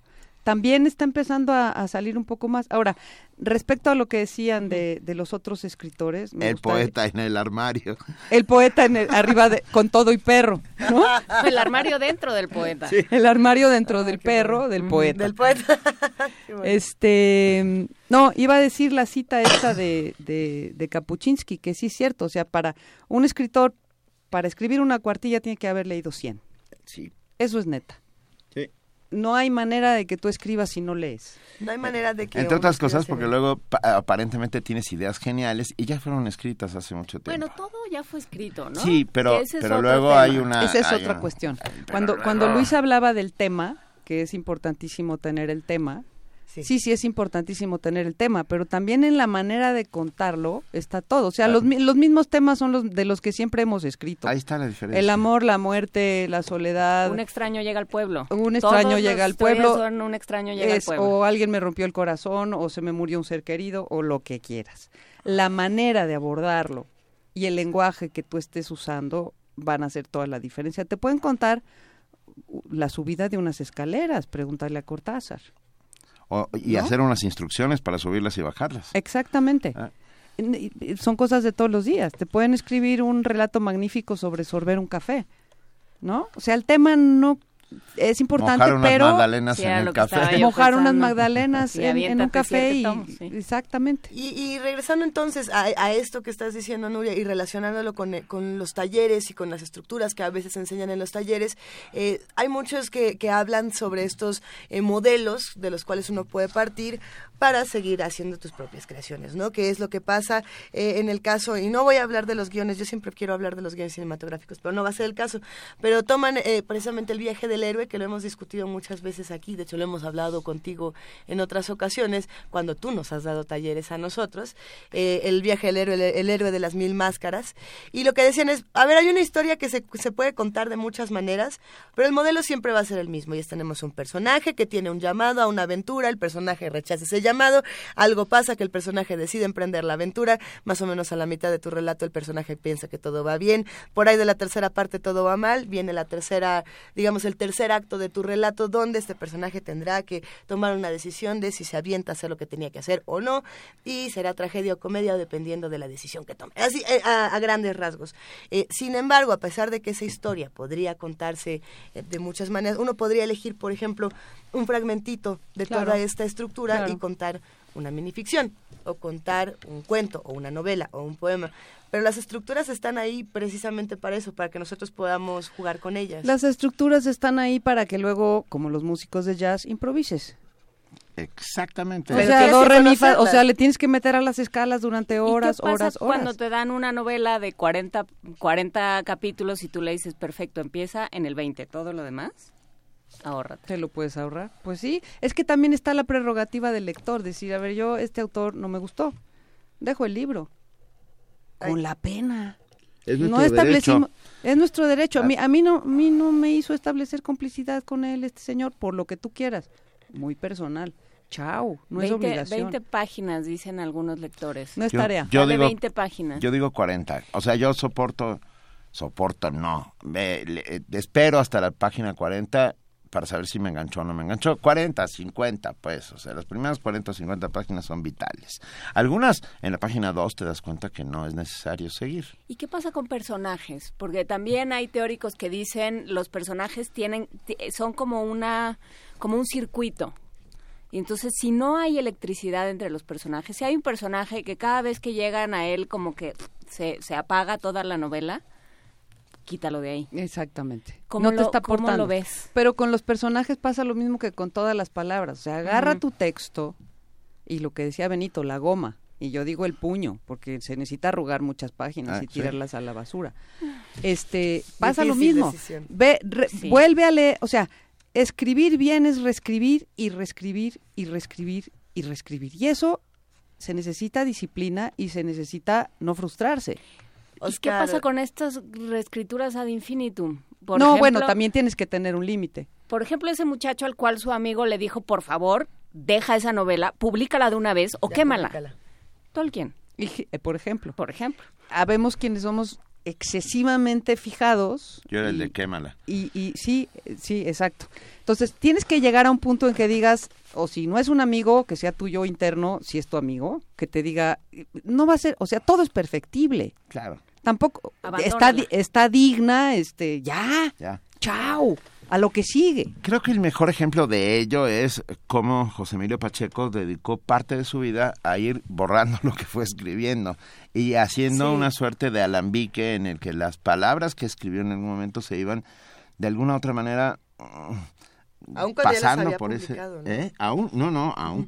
también está empezando a, a salir un poco más. Ahora, respecto a lo que decían de, de los otros escritores, me El gusta- poeta en el armario. *laughs* el poeta en el- arriba de, con todo y perro, ¿no? *laughs* El armario dentro del poeta. El armario dentro del perro del poeta. Del poeta. *laughs* Bueno. Este, no, iba a decir la cita esta de, de, de Kapuczynski, que sí es cierto, o sea, para un escritor, para escribir una cuartilla tiene que haber leído 100. Sí. Eso es neta. No hay manera de que tú escribas si no lees. No hay manera de que... Entre otras cosas, porque luego pa- aparentemente tienes ideas geniales y ya fueron escritas hace mucho tiempo. Bueno, todo ya fue escrito, ¿no? Sí, pero, pero luego tema. hay una... Esa es otra una- cuestión. Cuando, luego- cuando Luis hablaba del tema, que es importantísimo tener el tema, Sí. sí, sí es importantísimo tener el tema, pero también en la manera de contarlo está todo. O sea, los, los mismos temas son los de los que siempre hemos escrito. Ahí está la diferencia. El amor, la muerte, la soledad. Un extraño llega al pueblo. Un extraño llega al pueblo. son un extraño llega es, al pueblo. o alguien me rompió el corazón, o se me murió un ser querido, o lo que quieras. La manera de abordarlo y el lenguaje que tú estés usando van a hacer toda la diferencia. Te pueden contar la subida de unas escaleras, pregúntale a Cortázar. O- y ¿no? hacer unas instrucciones para subirlas y bajarlas. Exactamente. Ah. Son cosas de todos los días. Te pueden escribir un relato magnífico sobre sorber un café, ¿no? O sea, el tema no es importante, Mojar unas pero magdalenas Sí, en el café. mojar unas magdalenas Sí, en, en un café y sí. exactamente. Y, y regresando entonces a, a esto que estás diciendo, Nuria, y relacionándolo con, eh, con los talleres y con las estructuras que a veces se enseñan en los talleres, eh, hay muchos que, que hablan sobre estos eh, modelos de los cuales uno puede partir para seguir haciendo tus propias creaciones, ¿no? Que es lo que pasa eh, en el caso, y no voy a hablar de los guiones, yo siempre quiero hablar de los guiones cinematográficos, pero no va a ser el caso, pero toman eh, precisamente el viaje del héroe, que lo hemos discutido muchas veces aquí, de hecho lo hemos hablado contigo en otras ocasiones, cuando tú nos has dado talleres a nosotros, eh, el viaje del héroe, el, héroe de las mil máscaras, y lo que decían es, a ver, hay una historia que se, se puede contar de muchas maneras, pero el modelo siempre va a ser el mismo, y es tenemos un personaje que tiene un llamado a una aventura, el personaje rechaza ese llamado, algo pasa que el personaje decide emprender la aventura, más o menos a la mitad de tu relato el personaje piensa que todo va bien, por ahí de la tercera parte todo va mal, viene la tercera, digamos el tercer acto de tu relato donde este personaje tendrá que tomar una decisión de si se avienta a hacer lo que tenía que hacer o no, y será tragedia o comedia dependiendo de la decisión que tome. Así, eh, a, a grandes rasgos. Eh, sin embargo, a pesar de que esa historia podría contarse eh, de muchas maneras, uno podría elegir, por ejemplo, un fragmentito de Claro. toda esta estructura Claro. y contar una minificción o contar un cuento o una novela o un poema. Pero las estructuras están ahí precisamente para eso, para que nosotros podamos jugar con ellas. Las estructuras están ahí para que luego, como los músicos de jazz, improvises. Exactamente. O Pero sea, tienes do, que re, mi, fa, o sea, le tienes que meter a las escalas durante horas, ¿Y qué pasa horas, horas. cuando te dan una novela de 40, 40 capítulos y tú le dices, perfecto, empieza en el 20, todo lo demás, ahórrate. ¿Te lo puedes ahorrar? Pues sí, es que también está la prerrogativa del lector, decir, a ver, yo, este autor no me gustó, dejo el libro. Con Ay. la pena. Es no nuestro establecimos, derecho. es nuestro derecho. A mí, a mí no, a mí no me hizo establecer complicidad con él, este señor, por lo que tú quieras. Muy personal. Chao, no es 20, obligación. 20 páginas, dicen algunos lectores. No es Yo- tarea. yo Dale digo- 20 páginas. Yo digo 40. O sea, yo soporto, soporto, no. Me- le- eh, espero hasta la página 40 para saber si me enganchó o no me enganchó. 40, 50, pues. O sea, las primeras 40 o 50 páginas son vitales. Algunas en la página 2 te das cuenta que no es necesario seguir. ¿Y qué pasa con personajes? Porque también hay teóricos que dicen los personajes tienen ti- son como una como un circuito. Y entonces si no hay electricidad entre los personajes, si hay un personaje que cada vez que llegan a él como que se, se apaga toda la novela, quítalo de ahí. Exactamente. ¿Cómo no te está cómo aportando. lo ves? Pero con los personajes pasa lo mismo que con todas las palabras. O sea, agarra tu texto y lo que decía Benito, la goma. Y yo digo el puño, porque se necesita arrugar muchas páginas Ah, y sí. tirarlas a la basura. *sighs* Este, pasa lo mismo. decisión. Ve, re- Sí. vuelve a leer, o sea, escribir bien es reescribir y reescribir y reescribir y reescribir. Y eso se necesita disciplina y se necesita no frustrarse. ¿Y qué pasa con estas reescrituras ad infinitum? Por no, ejemplo, bueno, también tienes que tener un límite. Por ejemplo, ese muchacho al cual su amigo le dijo, por favor, deja esa novela, públicala de una vez o ya, quémala. públicala. Tolkien, Y, eh, por ejemplo, por ejemplo. habemos quienes somos excesivamente fijados. Yo era el de quémala. Y, y sí, sí, exacto. Entonces, tienes que llegar a un punto en que digas, o si no es un amigo, que sea tuyo interno, si es tu amigo, que te diga, no va a ser, o sea, todo es perfectible. Claro. Tampoco está, está digna, este, ya, Ya. chao, a lo que sigue. Creo que el mejor ejemplo de ello es cómo José Emilio Pacheco dedicó parte de su vida a ir borrando *laughs* lo que fue escribiendo y haciendo Sí. una suerte de alambique en el que las palabras que escribió en algún momento se iban de alguna u otra manera mm, pasando por ese. ¿Eh? aún no no aún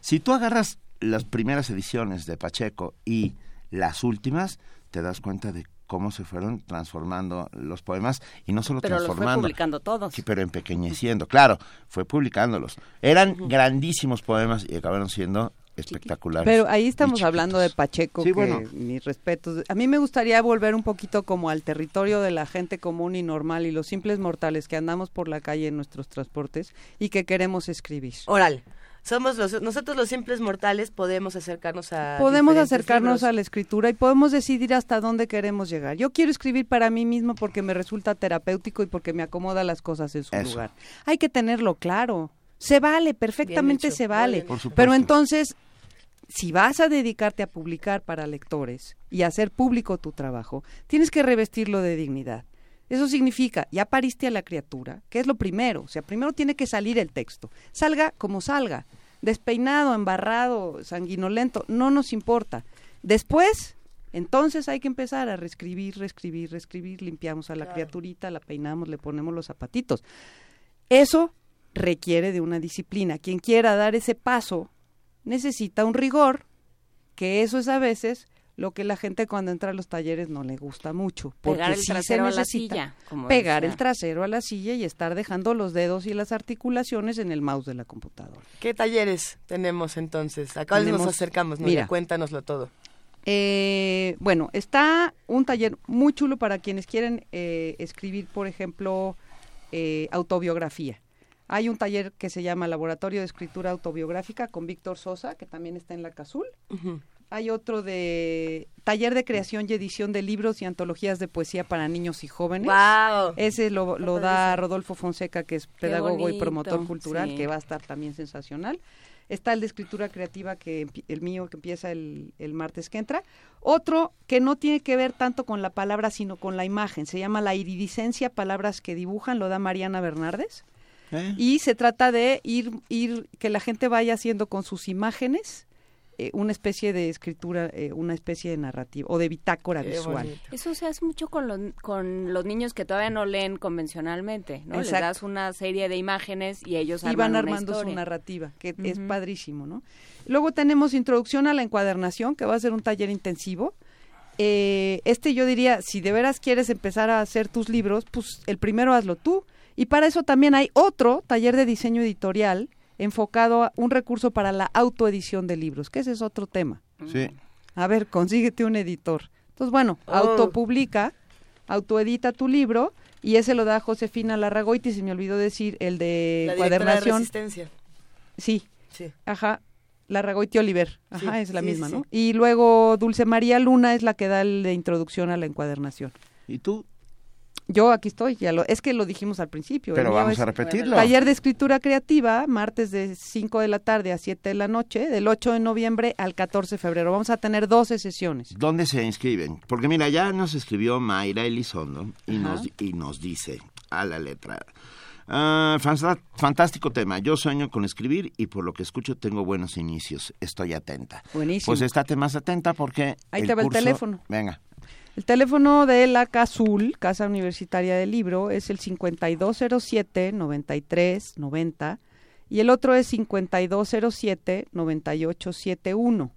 si tú agarras las primeras ediciones de Pacheco y las últimas te das cuenta de cómo se fueron transformando los poemas y no solo Pero los fue transformando publicando todos. Sí, pero empequeñeciendo, claro, fue publicándolos. Eran grandísimos poemas y acabaron siendo espectaculares. Pero ahí estamos hablando de Pacheco, Sí, que bueno. mis respetos. A mí me gustaría volver un poquito como al territorio de la gente común y normal y los simples mortales que andamos por la calle en nuestros transportes y que queremos escribir. Oral. Somos los, nosotros los simples mortales podemos acercarnos a Podemos acercarnos libros. a la escritura y podemos decidir hasta dónde queremos llegar. Yo quiero escribir para mí mismo porque me resulta terapéutico y porque me acomoda las cosas en su Eso. lugar. Hay que tenerlo claro. Se vale, perfectamente se vale. bien. Por supuesto. Pero entonces, si vas a dedicarte a publicar para lectores y a hacer público tu trabajo, tienes que revestirlo de dignidad. Eso significa, ya pariste a la criatura, que es lo primero. O sea, primero tiene que salir el texto. Salga como salga. Despeinado, embarrado, sanguinolento, no nos importa. Después, entonces hay que empezar a reescribir, reescribir, reescribir. Limpiamos a la criaturita, la peinamos, le ponemos los zapatitos. Eso requiere de una disciplina. Quien quiera dar ese paso necesita un rigor, que eso es a veces lo que la gente cuando entra a los talleres no le gusta mucho. Porque Pegar el sí se trasero a la necesita silla, como pegar decía. el trasero a la silla y estar dejando los dedos y las articulaciones en el mouse de la computadora. ¿Qué talleres tenemos entonces? ¿A cuáles nos acercamos? Nuria? mira. Cuéntanoslo todo. Eh, bueno, está un taller muy chulo para quienes quieren eh, escribir, por ejemplo, eh, autobiografía. Hay un taller que se llama Laboratorio de Escritura Autobiográfica con Víctor Sosa, que también está en la Cazul. Hay otro de taller de creación y edición de libros y antologías de poesía para niños y jóvenes. ¡Wow! Ese lo, da. Rodolfo Fonseca, que es pedagogo y promotor cultural, sí. que va a estar también sensacional. Está el de escritura creativa, que el mío, que empieza el, el martes que entra. Otro que no tiene que ver tanto con la palabra, sino con la imagen. Se llama La iridiscencia, palabras que dibujan, lo da Mariana Bernardes. ¿Eh? Y se trata de ir, ir que la gente vaya haciendo con sus imágenes eh, una especie de escritura, eh, una especie de narrativa o de bitácora Qué visual. bonito. Eso se hace mucho con, los con los niños que todavía no leen convencionalmente, ¿no? Les Exacto. das una serie de imágenes y ellos y van una armando su narrativa, que es padrísimo, ¿no? Luego tenemos introducción a la encuadernación, que va a ser un taller intensivo. Eh, este yo diría, si de veras quieres empezar a hacer tus libros, pues el primero hazlo tú. Y para eso también hay otro taller de diseño editorial enfocado a un recurso para la autoedición de libros, que ese es otro tema. Sí. A ver, consíguete un editor. Entonces, bueno, Oh. autopublica, autoedita tu libro y ese lo da Josefina Larragoiti, se me olvidó decir, el de La directora de. Resistencia. Sí, Sí. ajá. Larragoiti Oliver, ajá, Sí, es la sí, misma, sí, ¿no? Y luego Dulce María Luna es la que da el de introducción a la encuadernación. ¿Y tú? Yo aquí estoy, ya lo, es que lo dijimos al principio. el Pero vamos a repetirlo. Taller de escritura creativa, martes de 5 de la tarde a 7 de la noche, del 8 de noviembre al 14 de febrero. Vamos a tener 12 sesiones. ¿Dónde se inscriben? Porque mira, ya nos escribió Mayra Elizondo y, Ajá. nos, y nos dice a la letra. fanta- fantástico tema. Yo sueño con escribir y por lo que escucho tengo buenos inicios. Estoy atenta. Buenísimo. Pues estate más atenta porque. Ahí te va el curso- teléfono. Venga. El teléfono de la CASUL, Casa Universitaria del Libro, es el 5207-9390 y el otro es 5207-9871.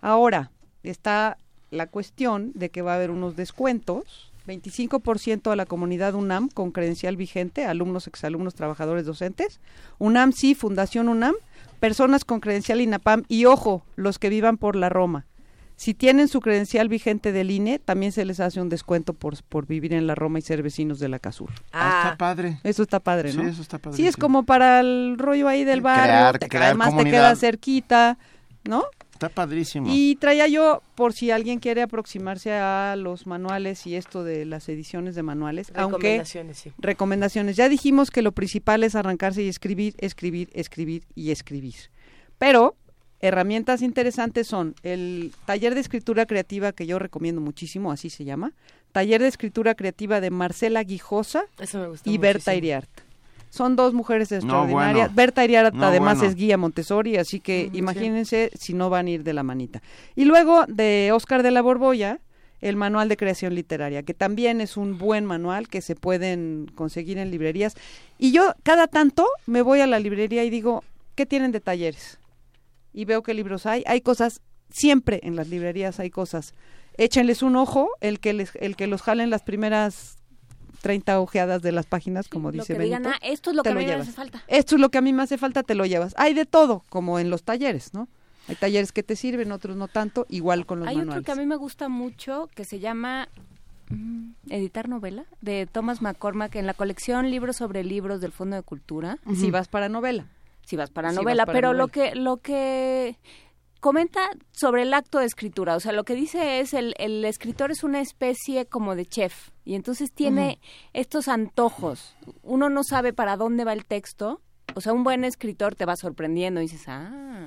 Ahora, está la cuestión de que va a haber unos descuentos, 25% a la comunidad UNAM con credencial vigente, alumnos, exalumnos, trabajadores docentes, UNAM sí, Fundación UNAM, personas con credencial INAPAM y ojo, los que vivan por la Roma. Si tienen su credencial vigente del INE, también se les hace un descuento por, por vivir en la Roma y ser vecinos de la CASUR. Ah, Ah, está padre. Eso está padre, ¿no? Sí, eso está padre. Sí, es como para el rollo ahí del barrio, Crear- te- crear además te queda cerquita, ¿no? Está padrísimo. Y traía yo, por si alguien quiere aproximarse a los manuales y esto de las ediciones de manuales, aunque Recomendaciones, sí. recomendaciones. Ya dijimos que lo principal es arrancarse y escribir, escribir, escribir y escribir. Pero herramientas interesantes son el taller de escritura creativa que yo recomiendo muchísimo, así se llama, taller de escritura creativa de Marcela Guijosa Eso me gustó y Berta muchísimo. Iriart. Son dos mujeres extraordinarias. bueno. Berta Iriart No, además bueno. es guía Montessori, así que Mm, sí. imagínense si no van a ir de la manita. Y luego de Oscar de la Borbolla, el manual de creación literaria, que también es un buen manual que se pueden conseguir en librerías. Y yo cada tanto me voy a la librería y digo, ¿qué tienen de talleres? Y veo qué libros hay. Hay cosas, siempre en las librerías hay cosas. Échenles un ojo, el que, les, el que los jalen las primeras 30 ojeadas de las páginas, como lo dice que digan, Benito. "Ah, esto es lo que a lo mí me hace falta. Esto es lo que a mí me hace falta, te lo llevas. Hay de todo, como en los talleres, ¿no? Hay talleres que te sirven, otros no tanto, igual con los Hay manuales. otro que a mí me gusta mucho que se llama mm, Editar Novela de Thomas McCormack en la colección Libros sobre Libros del Fondo de Cultura. Si vas para novela. Si vas para Si vas novela, para pero novela. lo que lo que comenta sobre el acto de escritura, o sea, lo que dice es el, el escritor es una especie como de chef y entonces tiene estos antojos. Uno no sabe para dónde va el texto, o sea, un buen escritor te va sorprendiendo y dices, ah,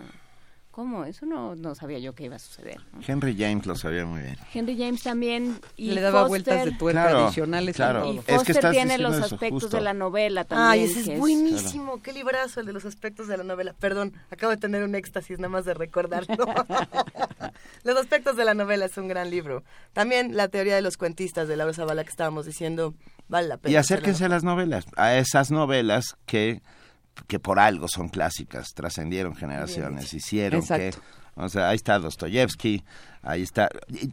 ¿cómo? Eso no, no sabía yo que iba a suceder. ¿no? Henry James lo sabía muy bien. Henry James también y Le daba Foster- vueltas de tuerca Claro, adicionales. claro. Y Es que Foster estás tiene los aspectos de la novela también. Ay, ese que es es- buenísimo. Qué librazo el de los aspectos de la novela. Perdón, acabo de tener un éxtasis nada más de recordarlo. *laughs* los aspectos de la novela es un gran libro. También la teoría de los cuentistas de Laura Zavala que estábamos diciendo vale la pena. Y acérquense a las novelas, a esas novelas que, que por algo son clásicas, trascendieron generaciones, hicieron que... O sea, ahí está Dostoyevsky, ahí está...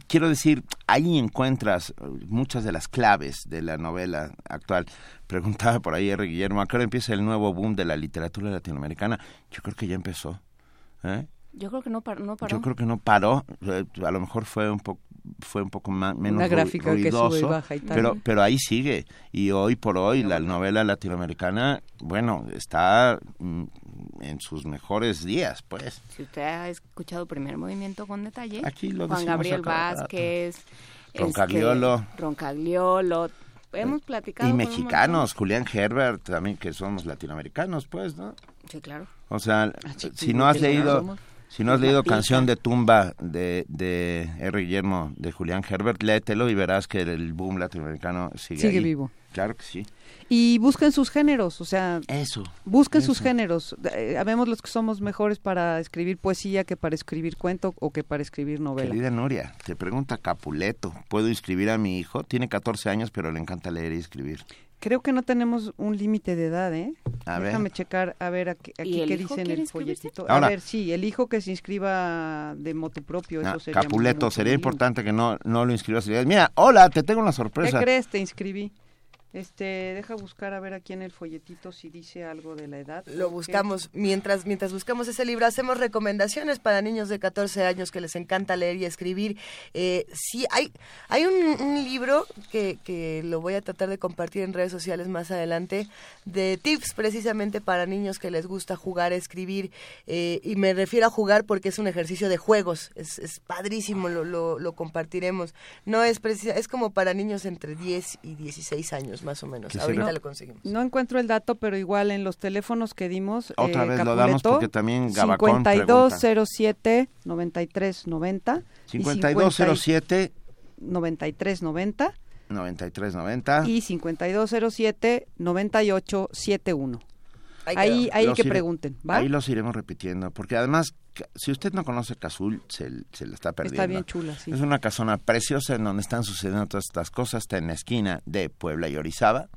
Quiero decir, ahí encuentras eh, muchas de las claves de la novela actual. Preguntaba por ahí R. Guillermo, ¿a qué hora empieza el nuevo boom de la literatura latinoamericana? Yo creo que ya empezó. ¿eh? Yo creo que no, par- no paró. Yo creo que no paró, eh, a lo mejor fue un poco fue un poco más, menos Una gráfica que ruidoso, sube y baja y tal. pero pero ahí sigue y hoy por hoy la novela latinoamericana, bueno, está mm, en sus mejores días, pues. Si usted ha escuchado Primer Movimiento con detalle, Aquí lo Juan Gabriel. Vázquez, Roncagliolo. este, Roncagliolo, hemos platicado Y mexicanos, Julián Herbert también que somos latinoamericanos, pues, ¿no? Sí, claro. O sea, Ah, si no has que leído somos. Si no has leído. Canción de tumba de de R. Guillermo de Julián Herbert, léetelo y verás que el boom latinoamericano sigue Sigue ahí. vivo. Claro que sí. Y busquen sus géneros, o sea, Eso. busquen sus géneros. Eh, Habemos los que somos mejores para escribir poesía que para escribir cuento o que para escribir novela. Querida Nuria, te pregunta Capuleto, ¿puedo inscribir a mi hijo? Tiene 14 años, pero le encanta leer y escribir. Creo que no tenemos un límite de edad, ¿eh? A ver. Déjame checar, a ver aquí, aquí ¿Y el qué dice en el folletito. Ahora- a ver, sí, el hijo que se inscriba de motu propio, Ah, eso sería muy Capuleto, sería importante que no, no lo inscribas. Mira, hola, te tengo una ¿Qué sorpresa. crees? Te inscribí. Este, deja buscar a ver aquí en el folletito si dice algo de la edad. Lo buscamos, mientras, mientras buscamos ese libro, hacemos recomendaciones para niños de 14 años que les encanta leer y escribir. Eh, sí, hay, hay un, un libro que, que lo voy a tratar de compartir en redes sociales más adelante, de tips precisamente para niños que les gusta jugar, escribir, eh, y me refiero a jugar porque es un ejercicio de juegos, es, es padrísimo, lo, lo, lo compartiremos. No es precisa, es como para niños entre 10 y 16 años más o menos. Que se Ahorita lo conseguimos. No encuentro el dato, pero igual en los teléfonos que dimos. Otra eh, vez lo damos Capuleto, porque también Gabacón 5207 9390 5207 9390 9390 y 5207 9871. Ahí Ahí, que iré- pregunten, ¿va? Ahí los iremos repitiendo, porque además, si usted no conoce Cazul, se, se la está perdiendo. Está bien chula, sí. Es una casona preciosa en donde están sucediendo todas estas cosas. Está en la esquina de Puebla y Orizaba.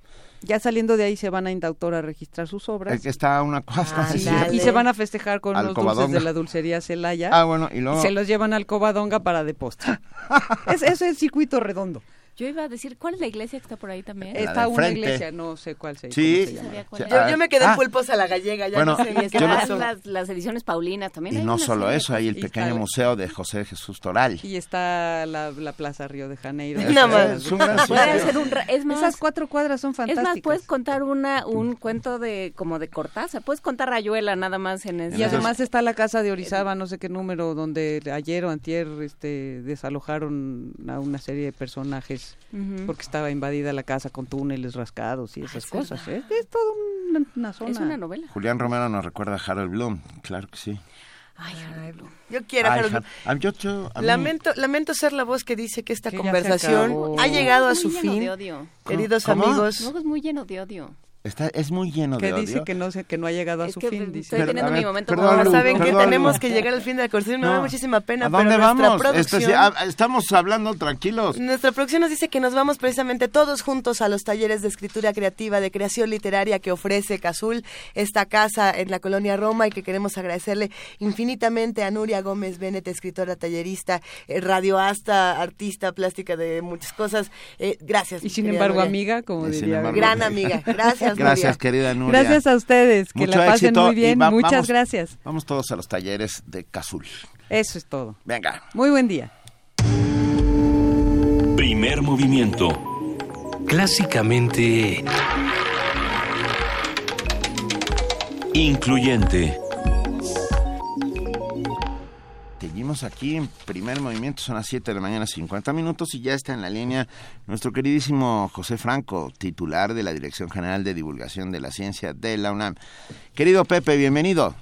Ya saliendo de ahí se van a Indautor a registrar sus obras. El que está una cosa. Ah, sí, y se van a festejar con Al los dulces de la dulcería Celaya. Ah, bueno, y luego... Se los llevan al Covadonga para de postre. *laughs* es, es el circuito redondo. Yo iba a decir, ¿cuál es la iglesia que está por ahí también? Está una iglesia, no sé cuál se, sí. se llama. Yo, yo, me quedé en pulpos a la gallega, ya bueno, no sé. Las, las, ediciones Paulinas también. Y no solo eso, hay el pequeño museo de José Jesús Toral. Y está la, la Plaza Río de Janeiro. No, más. es más, Esas cuatro cuadras son fantásticas. Es más, puedes contar una, un cuento de como de Cortázar, puedes contar Rayuela nada más en ese. Y además está la casa de Orizaba, no sé qué número, donde ayer o antier este, desalojaron a una serie de personajes uh -huh. porque estaba invadida la casa con túneles rascados y esas Ah, cosas. ¿eh? Es todo una, una, zona. Es una novela. Julián Romero nos recuerda a Harold Bloom, claro que sí. Ay, yo quiero Ay, Harold Bloom. Yo, yo, lamento, lamento ser la voz que dice que esta que conversación ha llegado a su fin. De odio. Queridos ¿Cómo? amigos. Luego es muy lleno de odio. Está, es muy lleno que de dice odio. que no sé que no ha llegado a es su que fin dice estoy teniendo ver, mi momento perdón, No, Lu, saben que perdón, tenemos Lu. que llegar al fin de la conversación. Me No. da muchísima pena, ¿A pero dónde nuestra vamos? producción... Este, sí, ah, estamos hablando tranquilos. Nuestra producción nos dice que nos vamos precisamente todos juntos a los talleres de escritura creativa, de creación literaria que ofrece Cazul, esta casa en la colonia Roma, y que queremos agradecerle infinitamente a Nuria Gómez Bennett, escritora, tallerista, eh, radioasta, artista plástica de muchas cosas. Eh, gracias. y sin embargo Nuria. amiga como Y diría embargo, Gran amiga. Gracias, Gracias, Nuria. querida Nuria. gracias a ustedes que Mucho la pasen éxito muy bien va- muchas vamos- gracias Vamos todos a los talleres de Cazul. eso es todo Venga. muy buen día Primer movimiento. Clásicamente Incluyente. Aquí en primer movimiento, son las 7 de la mañana, 50 minutos, y ya está en la línea nuestro queridísimo José Franco, titular de la Dirección General de Divulgación de la Ciencia de la UNAM. Querido Pepe, bienvenido.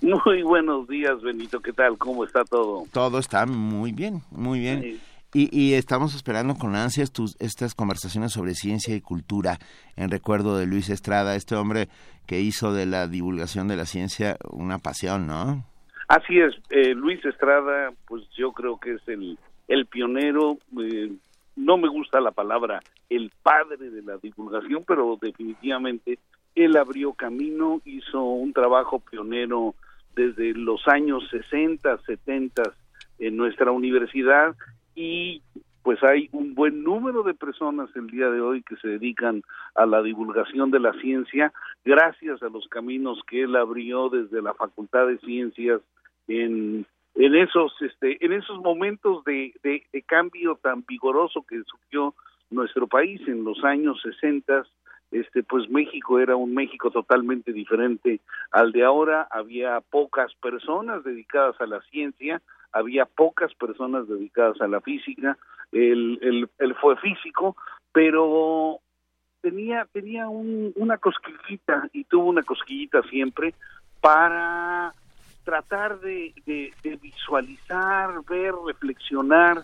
Muy buenos días, Benito. ¿Qué tal? ¿Cómo está todo? Todo está muy bien, muy bien. Sí. Y, y estamos esperando con ansias tus, estas conversaciones sobre ciencia y cultura en recuerdo de Luis Estrada, este hombre que hizo de la divulgación de la ciencia una pasión, ¿no? Así es, eh, Luis Estrada, pues yo creo que es el, el pionero, eh, no me gusta la palabra el padre de la divulgación, pero definitivamente él abrió camino, hizo un trabajo pionero desde los años 60, 70 en nuestra universidad y pues hay un buen número de personas el día de hoy que se dedican a la divulgación de la ciencia gracias a los caminos que él abrió desde la Facultad de Ciencias en en esos este en esos momentos de, cambio tan vigoroso que surgió nuestro país en los años 60 este pues México era un México totalmente diferente al de ahora. Había pocas personas dedicadas a la ciencia había pocas personas dedicadas a la física él fue físico pero tenía tenía un, una cosquillita y tuvo una cosquillita siempre para tratar de, visualizar ver reflexionar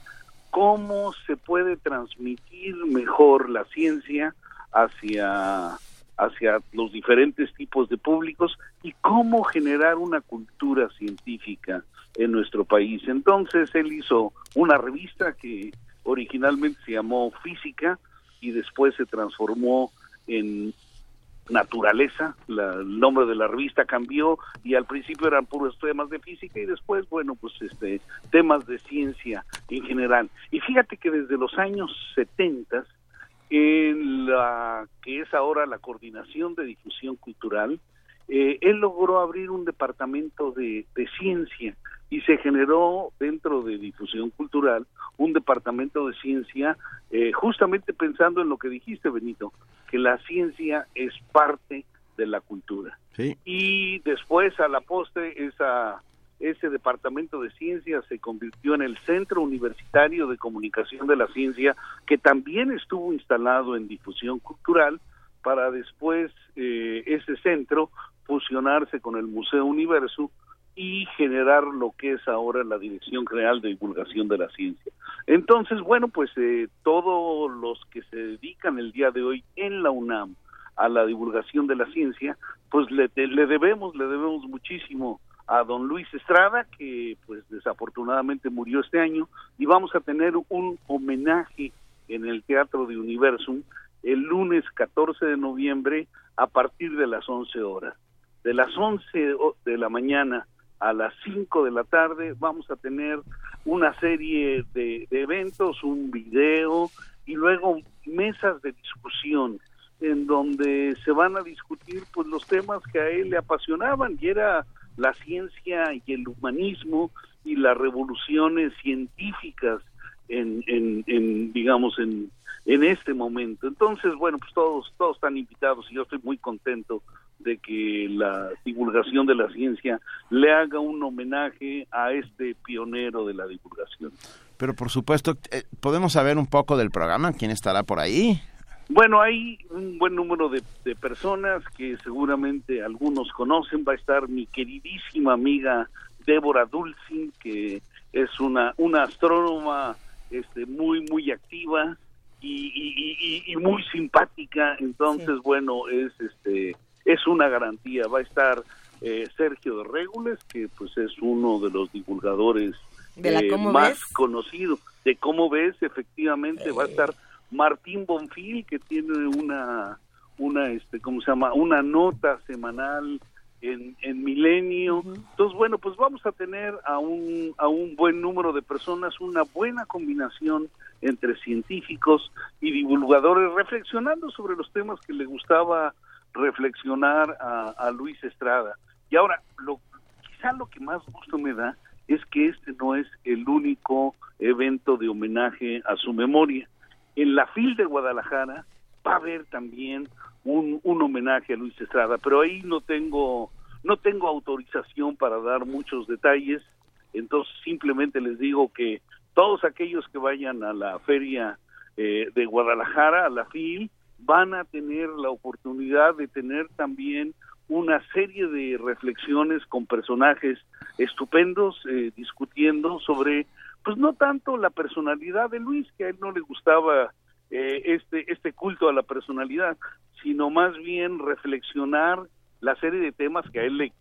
cómo se puede transmitir mejor la ciencia hacia hacia los diferentes tipos de públicos y cómo generar una cultura científica en nuestro país. Entonces él hizo una revista que originalmente se llamó Física y después se transformó en Naturaleza, la, el nombre de la revista cambió y al principio eran puros temas de física y después, bueno, pues este temas de ciencia en general. Y fíjate que desde los años 70 en la que es ahora la coordinación de difusión cultural, eh, él logró abrir un departamento de, de, ciencia y se generó dentro de difusión cultural un departamento de ciencia eh, justamente pensando en lo que dijiste Benito que la ciencia es parte de la cultura sí. y después a la postre esa ese departamento de ciencia se convirtió en el Centro Universitario de Comunicación de la Ciencia, que también estuvo instalado en difusión cultural, para después eh, ese centro fusionarse con el Museo Universo y generar lo que es ahora la Dirección General de Divulgación de la Ciencia. Entonces, bueno, pues eh, todos los que se dedican el día de hoy en la UNAM a la divulgación de la ciencia, pues le, le debemos, le debemos muchísimo a don Luis Estrada, que pues desafortunadamente murió este año, y vamos a tener un homenaje en el Teatro de Universum el lunes 14 de noviembre a partir de las 11 horas. De las 11 de la mañana a las 5 de la tarde. Vamos a tener una serie de, de eventos, un video, y luego mesas de discusión en donde se van a discutir pues los temas que a él le apasionaban y era la ciencia y el humanismo y las revoluciones científicas en, en, en digamos en, en este momento. Entonces bueno pues todos todos están invitados y yo estoy muy contento de que la divulgación de la ciencia le haga un homenaje a este pionero de la divulgación pero por supuesto eh, podemos saber un poco del programa quién estará por ahí bueno, hay un buen número de, de, personas que seguramente algunos conocen. Va a estar mi queridísima amiga Débora Dulcin, que es una, una astrónoma este, muy, muy activa y, y, y, muy simpática. Entonces, sí. bueno, es, este, es una garantía. Va a estar eh, Sergio de Régules, que pues es uno de los divulgadores ¿De la eh, más ves? conocidos. De cómo ves, efectivamente, va a estar Martín Bonfil, que tiene una, una este, ¿cómo se llama? Una nota semanal en, en Milenio. Uh -huh. Entonces, bueno, pues vamos a tener a un, a un buen número de personas, una buena combinación entre científicos y divulgadores, reflexionando sobre los temas que le gustaba reflexionar a, Luis Estrada. Y ahora, lo, quizá lo que más gusto me da es que este no es el único evento de homenaje a su memoria. En la FIL de Guadalajara va a haber también un, un homenaje a Luis Estrada, pero ahí no tengo no tengo autorización para dar muchos detalles, entonces simplemente les digo que todos aquellos que vayan a la feria eh, de Guadalajara, a la FIL, van a tener la oportunidad de tener también una serie de reflexiones con personajes estupendos eh, discutiendo sobre pues no tanto la personalidad de Luis que a él no le gustaba eh, este este culto a la personalidad sino más bien reflexionar la serie de temas que a él le,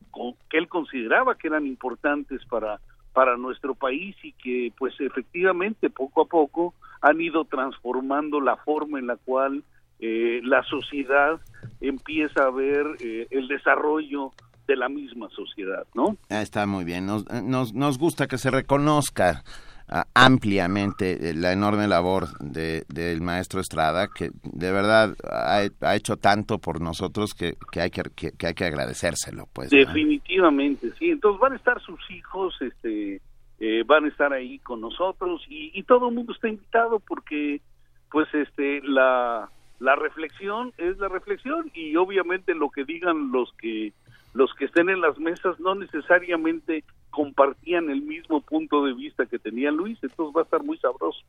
que él consideraba que eran importantes para para nuestro país y que pues efectivamente poco a poco han ido transformando la forma en la cual eh, la sociedad empieza a ver eh, el desarrollo de la misma sociedad, ¿no? Ah, está muy bien. Nos, nos, nos gusta que se reconozca uh, ampliamente eh, la enorme labor de, del maestro Estrada, que de verdad ha, ha hecho tanto por nosotros que, que, hay que, que, que hay que agradecérselo. Pues, Definitivamente, ¿no? sí. Entonces van a estar sus hijos, este, eh, van a estar ahí con nosotros y, y todo el mundo está invitado porque, pues, este, la la reflexión es la reflexión y obviamente lo que digan los que los que estén en las mesas no necesariamente compartían el mismo punto de vista que tenía Luis, entonces va a estar muy sabroso.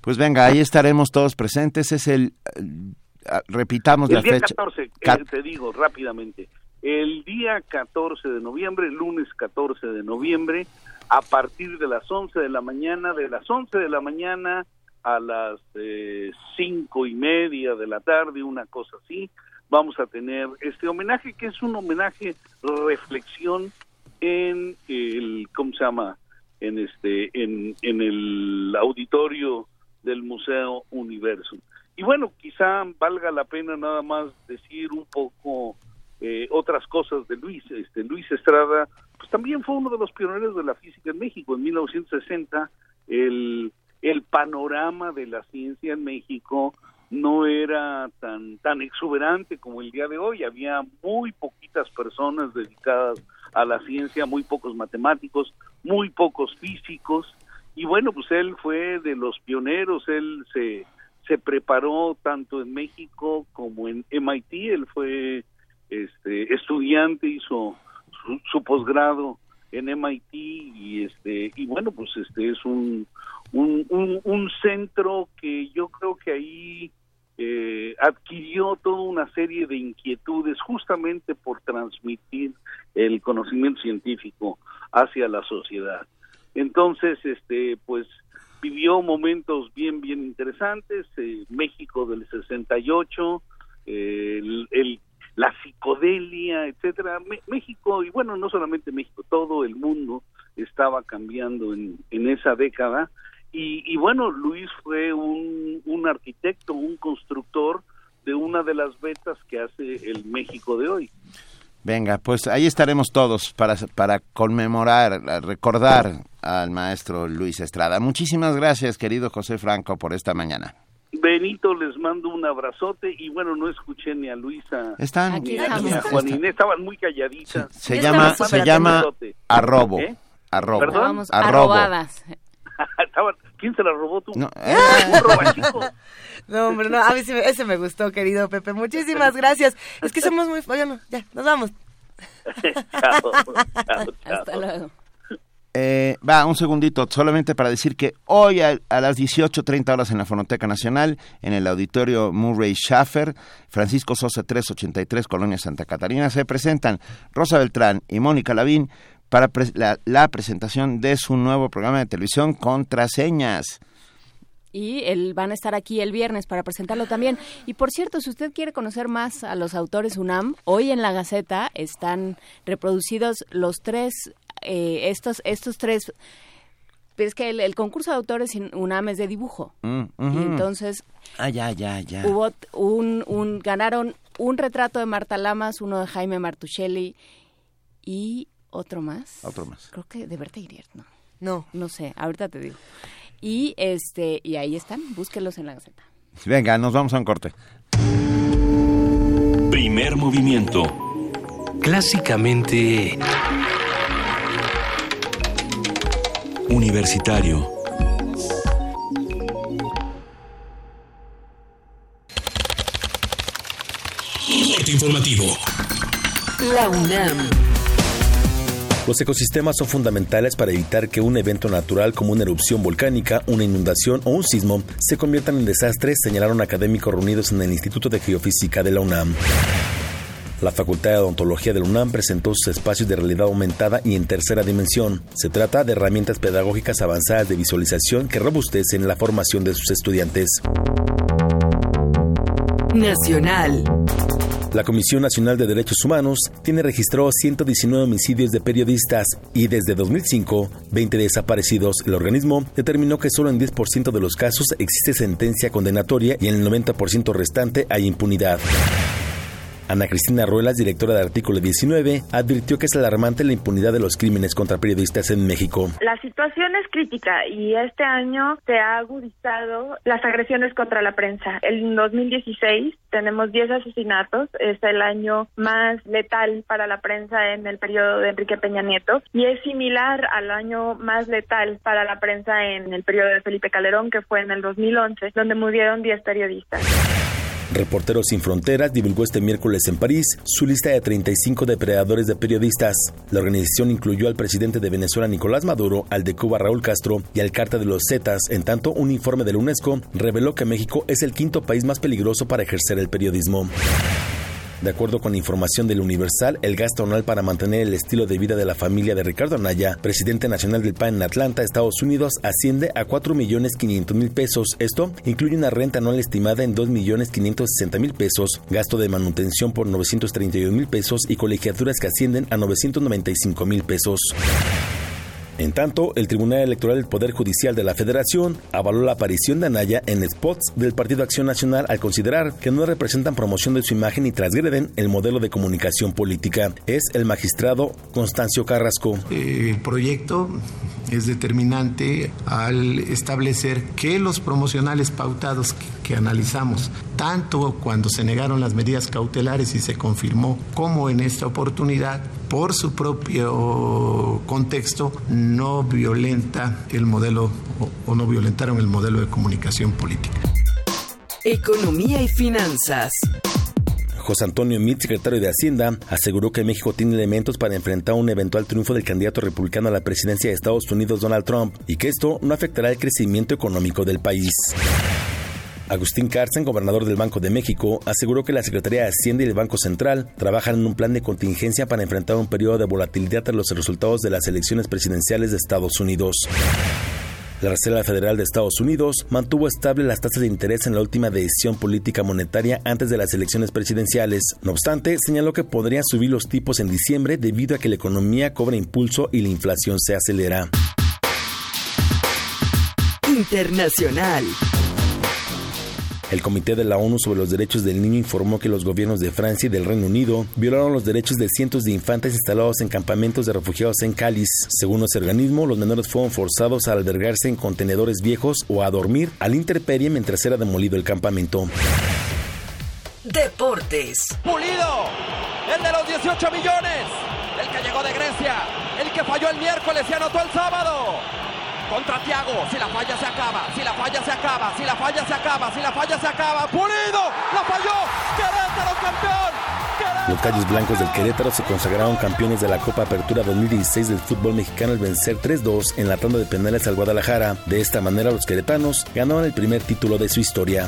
Pues venga, ahí estaremos todos presentes, es el, uh, repitamos el la día fecha. 14, Cat eh, te digo rápidamente, el día 14 de noviembre, lunes 14 de noviembre, a partir de las 11 de la mañana, de las 11 de la mañana a las eh, cinco y media de la tarde, una cosa así, vamos a tener este homenaje que es un homenaje reflexión en el cómo se llama en este en, en el auditorio del Museo Universo. Y bueno quizá valga la pena nada más decir un poco eh, otras cosas de Luis este Luis Estrada pues también fue uno de los pioneros de la física en México. En 1960 el el panorama de la ciencia en México no era tan tan exuberante como el día de hoy. Había muy poquitas personas dedicadas a la ciencia muy pocos matemáticos muy pocos físicos. Y bueno pues él fue de los pioneros él se se preparó tanto en México como en MIT él fue este estudiante hizo su, su posgrado en MIT y este y bueno pues este es un un, un, centro que yo creo que ahí eh, adquirió toda una serie de inquietudes justamente por transmitir el conocimiento científico hacia la sociedad. Entonces, este, pues vivió momentos bien, bien interesantes. Eh, México del 68, eh, el, el, la psicodelia, etcétera. México y bueno, no solamente México, todo el mundo estaba cambiando en, esa década y, bueno, Luis fue un, un, arquitecto, un constructor de una de las vetas que hace el México de hoy. Venga, pues ahí estaremos todos para, para conmemorar, recordar al maestro Luis Estrada. Muchísimas gracias, querido José Franco, por esta mañana. Benito, les mando un abrazote y bueno, no escuché ni a Luisa Están, ni a, ni a Juan Inés, estaban muy calladitas. Se llama, se llama arrobo. ¿Eh? Arrobo. Arrobo. arrobadas. *laughs* Estaban- ¿Quién se la robó tú? No, *laughs* robachico. No, hombre, no, a mí me- ese me gustó, querido Pepe. Muchísimas gracias. Es que somos muy... Bueno, ya, nos vamos. *laughs* chao, chao, chao. Hasta luego. Eh, va, un segundito, solamente para decir que hoy a, a las 18.30 horas en la Fonoteca Nacional, en el auditorio Murray Schaffer, Francisco Sosa 383, Colonia Santa Catarina, se presentan Rosa Beltrán y Mónica Lavín para la, la presentación de su nuevo programa de televisión Contraseñas. Y el, van a estar aquí el viernes para presentarlo también. Y por cierto, si usted quiere conocer más a los autores UNAM, hoy en la Gaceta están reproducidos los tres, eh, estos, estos tres. Es que el, el concurso de autores in- UNAM es de dibujo. Mm, Y entonces Ah, ya, ya, ya. hubo un, un ganaron un retrato de Marta Lamas, uno de Jaime Martuchelli y otro más. Otro más. Creo que de Berta Iriert, no. No. No sé, ahorita te digo. Y este y ahí están, búsquelos en la Gaceta. Venga, nos vamos a un corte. Primer movimiento. Clásicamente Universitario. Corte informativo. La UNAM. Los ecosistemas son fundamentales para evitar que un evento natural como una erupción volcánica, una inundación o un sismo se conviertan en desastres, señalaron académicos reunidos en el Instituto de Geofísica de la UNAM. La Facultad de Odontología de la UNAM presentó sus espacios de realidad aumentada y en tercera dimensión. Se trata de herramientas pedagógicas avanzadas de visualización que robustecen la formación de sus estudiantes. Nacional. La Comisión Nacional de Derechos Humanos tiene registrado 119 homicidios de periodistas y desde 2005, 20 desaparecidos. El organismo determinó que solo en 10% de los casos existe sentencia condenatoria y en el 90% restante hay impunidad. Ana Cristina Ruelas, directora de Artículo 19, advirtió que es alarmante la impunidad de los crímenes contra periodistas en México. La situación es crítica y este año se ha agudizado las agresiones contra la prensa. En 2016 tenemos 10 asesinatos, es el año más letal para la prensa en el periodo de Enrique Peña Nieto y es similar al año más letal para la prensa en el periodo de Felipe Calderón, que fue en el 2011, donde murieron 10 periodistas. Reporteros Sin Fronteras divulgó este miércoles en París su lista de 35 depredadores de periodistas. La organización incluyó al presidente de Venezuela Nicolás Maduro, al de Cuba Raúl Castro y al Carta de los Zetas. En tanto, un informe de la UNESCO reveló que México es el quinto país más peligroso para ejercer el periodismo. De acuerdo con información del Universal, el gasto anual para mantener el estilo de vida de la familia de Ricardo Anaya, presidente nacional del PAN en Atlanta, Estados Unidos, asciende a 4 millones 500 mil pesos. Esto incluye una renta anual estimada en 2 millones 560 mil pesos, gasto de manutención por 931 mil pesos y colegiaturas que ascienden a 995 mil pesos. En tanto, el Tribunal Electoral del Poder Judicial de la Federación avaló la aparición de Anaya en spots del Partido Acción Nacional al considerar que no representan promoción de su imagen y transgreden el modelo de comunicación política. Es el magistrado Constancio Carrasco. Eh, El proyecto es determinante al establecer que los promocionales pautados que, analizamos, tanto cuando se negaron las medidas cautelares y se confirmó, como en esta oportunidad, por su propio contexto, no violenta el modelo o, o no violentaron el modelo de comunicación política. Economía y finanzas. José Antonio Meade, secretario de Hacienda, aseguró que México tiene elementos para enfrentar un eventual triunfo del candidato republicano a la presidencia de Estados Unidos, Donald Trump, y que esto no afectará el crecimiento económico del país. Agustín Carsten, gobernador del Banco de México, aseguró que la Secretaría de Hacienda y el Banco Central trabajan en un plan de contingencia para enfrentar un periodo de volatilidad tras los resultados de las elecciones presidenciales de Estados Unidos. La Reserva Federal de Estados Unidos mantuvo estable las tasas de interés en la última decisión política monetaria antes de las elecciones presidenciales. No obstante, señaló que podría subir los tipos en diciembre debido a que la economía cobra impulso y la inflación se acelera. Internacional. El Comité de la ONU sobre los Derechos del Niño informó que los gobiernos de Francia y del Reino Unido violaron los derechos de cientos de infantes instalados en campamentos de refugiados en Cáliz. Según ese organismo, los menores fueron forzados a albergarse en contenedores viejos o a dormir al interperie mientras era demolido el campamento. Deportes. Pulido, el de los 18 millones, el que llegó de Grecia, el que falló el miércoles y anotó el sábado. Contra Tiago, si la falla se acaba, si la falla se acaba, si la falla se acaba, si la falla se acaba. Pulido, la falló, Querétaro campeón. Los Callos Blancos del Querétaro se consagraron campeones de la Copa Apertura 2016 del fútbol mexicano al vencer 3-2 en la tanda de penales al Guadalajara. De esta manera los queretanos ganaron el primer título de su historia.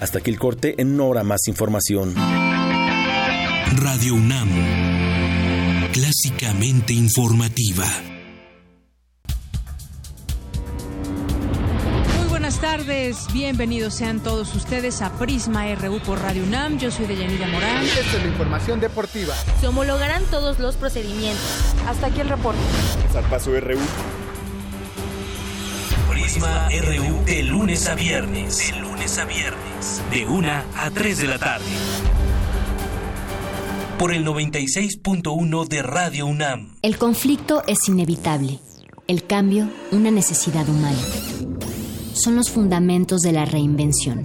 Hasta aquí el corte, en una hora más información. Radio UNAM, clásicamente informativa. Tardes, bienvenidos sean todos ustedes a Prisma RU por Radio UNAM. Yo soy Deyanira Morán. Esta es la información deportiva. Se homologarán todos los procedimientos. Hasta aquí el reporte. Zarpazo RU. Prisma RU de lunes a viernes. De lunes a viernes. De 1 a 3 de la tarde. Por el 96.1 de Radio UNAM. El conflicto es inevitable. El cambio, una necesidad humana. Son los fundamentos de la reinvención.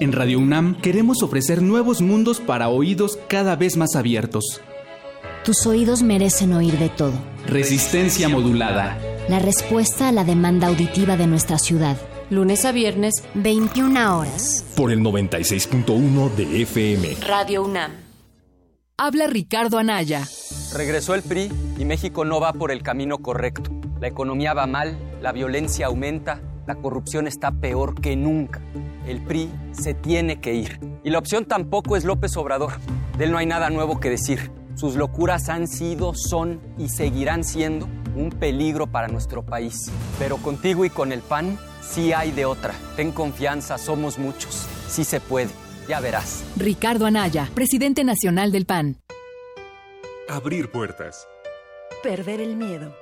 En Radio UNAM queremos ofrecer nuevos mundos para oídos cada vez más abiertos. Tus oídos merecen oír de todo. Resistencia modulada. La respuesta a la demanda auditiva de nuestra ciudad. Lunes a viernes, 21 horas. Por el 96.1 de FM. Radio UNAM. Habla Ricardo Anaya. Regresó el PRI y México no va por el camino correcto. La economía va mal, la violencia aumenta, la corrupción está peor que nunca. El PRI se tiene que ir. Y la opción tampoco es López Obrador. De él no hay nada nuevo que decir. Sus locuras han sido, son y seguirán siendo un peligro para nuestro país. Pero contigo y con el PAN, sí hay de otra. Ten confianza, somos muchos. Sí se puede. Ya verás. Ricardo Anaya, presidente nacional del PAN. Abrir puertas. Perder el miedo.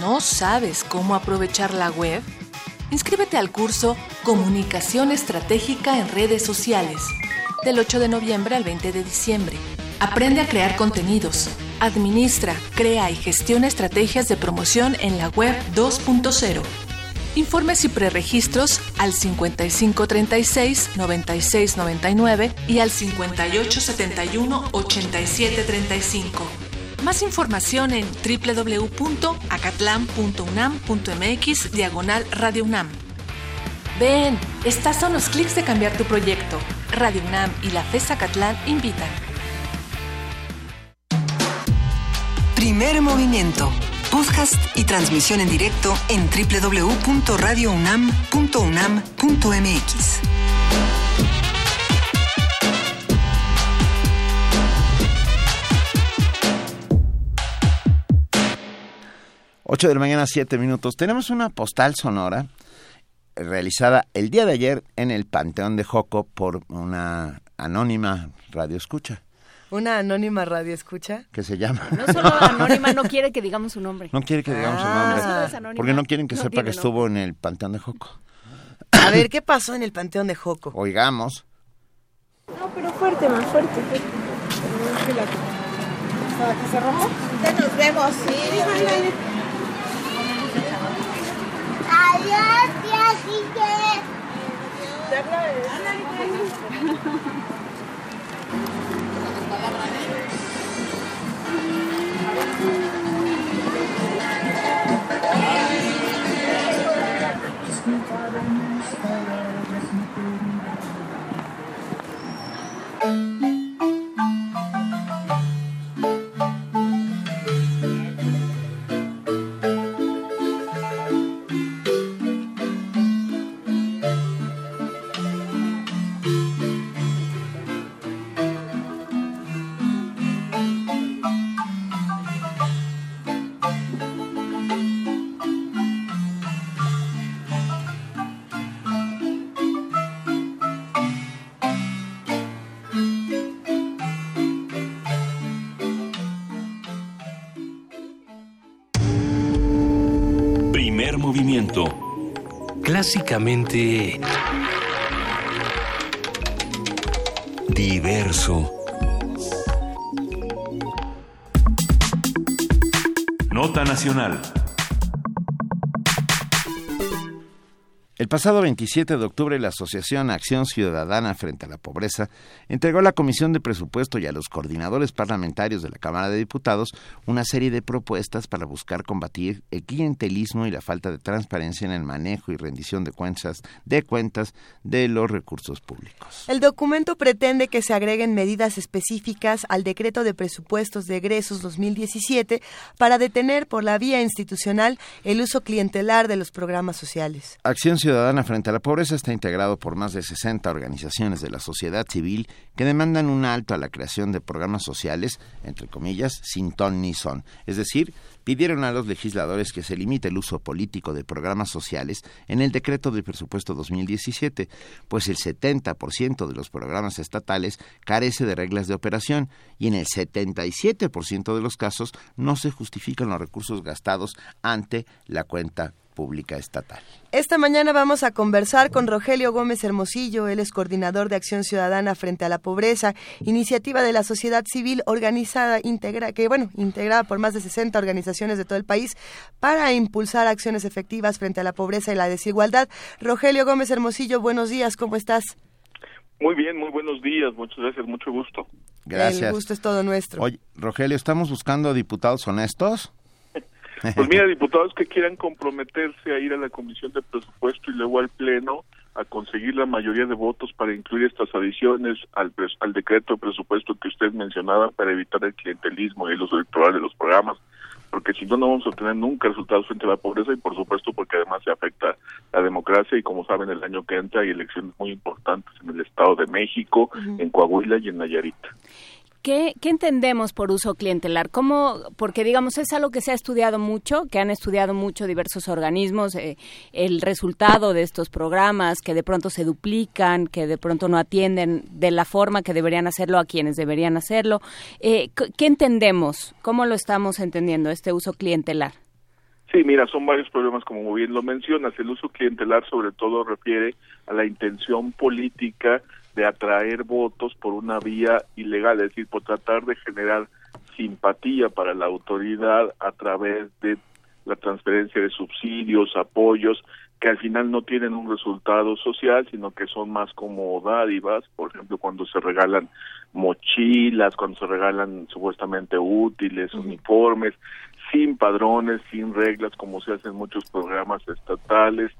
¿No sabes cómo aprovechar la web? Inscríbete al curso Comunicación Estratégica en Redes Sociales, del 8 de noviembre al 20 de diciembre. Aprende a crear contenidos. Administra, crea y gestiona estrategias de promoción en la web 2.0. Informes y preregistros al 5536-9699 y al 5871-8735. Más información en www.acatlan.unam.mx diagonal Radio UNAM. Ven, estás a unos clics de cambiar tu proyecto. Radio UNAM y la FES Acatlán invitan. Primer movimiento. Podcast y transmisión en directo en www.radiounam.unam.mx. Ocho de la mañana, siete minutos. Tenemos una postal sonora realizada el día de ayer en el Panteón de Joco por una anónima radio escucha. Una anónima radio escucha. Que se llama. No solo anónima, no *laughs* quiere que digamos su nombre. No quiere que digamos su Ah. nombre. porque no quieren que No sepa que estuvo en el Panteón de Joco. A ver, ¿qué pasó en el Panteón de Joco? Oigamos. No, pero fuerte, más fuerte. fuerte. ¿Que se rompa? Ya nos vemos, sí. Adiós, tía Quique. Clásicamente... Diverso. Nota Nacional. El pasado 27 de octubre, la Asociación Acción Ciudadana frente a la Pobreza entregó a la Comisión de Presupuesto y a los coordinadores parlamentarios de la Cámara de Diputados una serie de propuestas para buscar combatir el clientelismo y la falta de transparencia en el manejo y rendición de cuentas de cuentas de los recursos públicos. El documento pretende que se agreguen medidas específicas al decreto de presupuestos de egresos 2017 para detener por la vía institucional el uso clientelar de los programas sociales. Acción Ciudadana frente a la Pobreza está integrado por más de 60 organizaciones de la sociedad civil que demandan un alto a la creación de programas sociales, entre comillas, sin ton ni son. Es decir, pidieron a los legisladores que se limite el uso político de programas sociales en el decreto de presupuesto 2017, pues el 70% de los programas estatales carece de reglas de operación y en el 77% de los casos no se justifican los recursos gastados ante la cuenta pública estatal. Esta mañana vamos a conversar con Rogelio Gómez Hermosillo, él es coordinador de Acción Ciudadana frente a la pobreza, iniciativa de la sociedad civil organizada, integra, que bueno, integrada por más de 60 organizaciones de todo el país para impulsar acciones efectivas frente a la pobreza y la desigualdad. Rogelio Gómez Hermosillo, buenos días, ¿cómo estás? Muy bien, muy buenos días, muchas gracias, mucho gusto. Gracias. El gusto es todo nuestro. Oye, Rogelio, ¿estamos buscando diputados honestos? Pues mira, *laughs* diputados que quieran comprometerse a ir a la Comisión de Presupuesto y luego al Pleno a conseguir la mayoría de votos para incluir estas adiciones al, al decreto de presupuesto que usted mencionaba para evitar el clientelismo y el uso electoral de los programas, porque si no, no vamos a obtener nunca resultados frente a la pobreza y por supuesto porque además se afecta la democracia y como saben el año que entra hay elecciones muy importantes en el Estado de México, en Coahuila y en Nayarit. ¿Qué, ¿Qué, entendemos por uso clientelar? ¿Cómo, porque digamos es algo que se ha estudiado mucho, que han estudiado mucho diversos organismos, eh, el resultado de estos programas que de pronto se duplican, que de pronto no atienden de la forma que deberían hacerlo a quienes deberían hacerlo. Eh, ¿Qué entendemos? ¿Cómo lo estamos entendiendo este uso clientelar? Sí, mira, son varios problemas como bien lo mencionas. El uso clientelar sobre todo refiere a la intención política de atraer votos por una vía ilegal, es decir, por tratar de generar simpatía para la autoridad a través de la transferencia de subsidios, apoyos, que al final no tienen un resultado social, sino que son más como dádivas, por ejemplo, cuando se regalan mochilas, cuando se regalan supuestamente útiles, uniformes, sin padrones, sin reglas, como se hacen muchos programas estatales,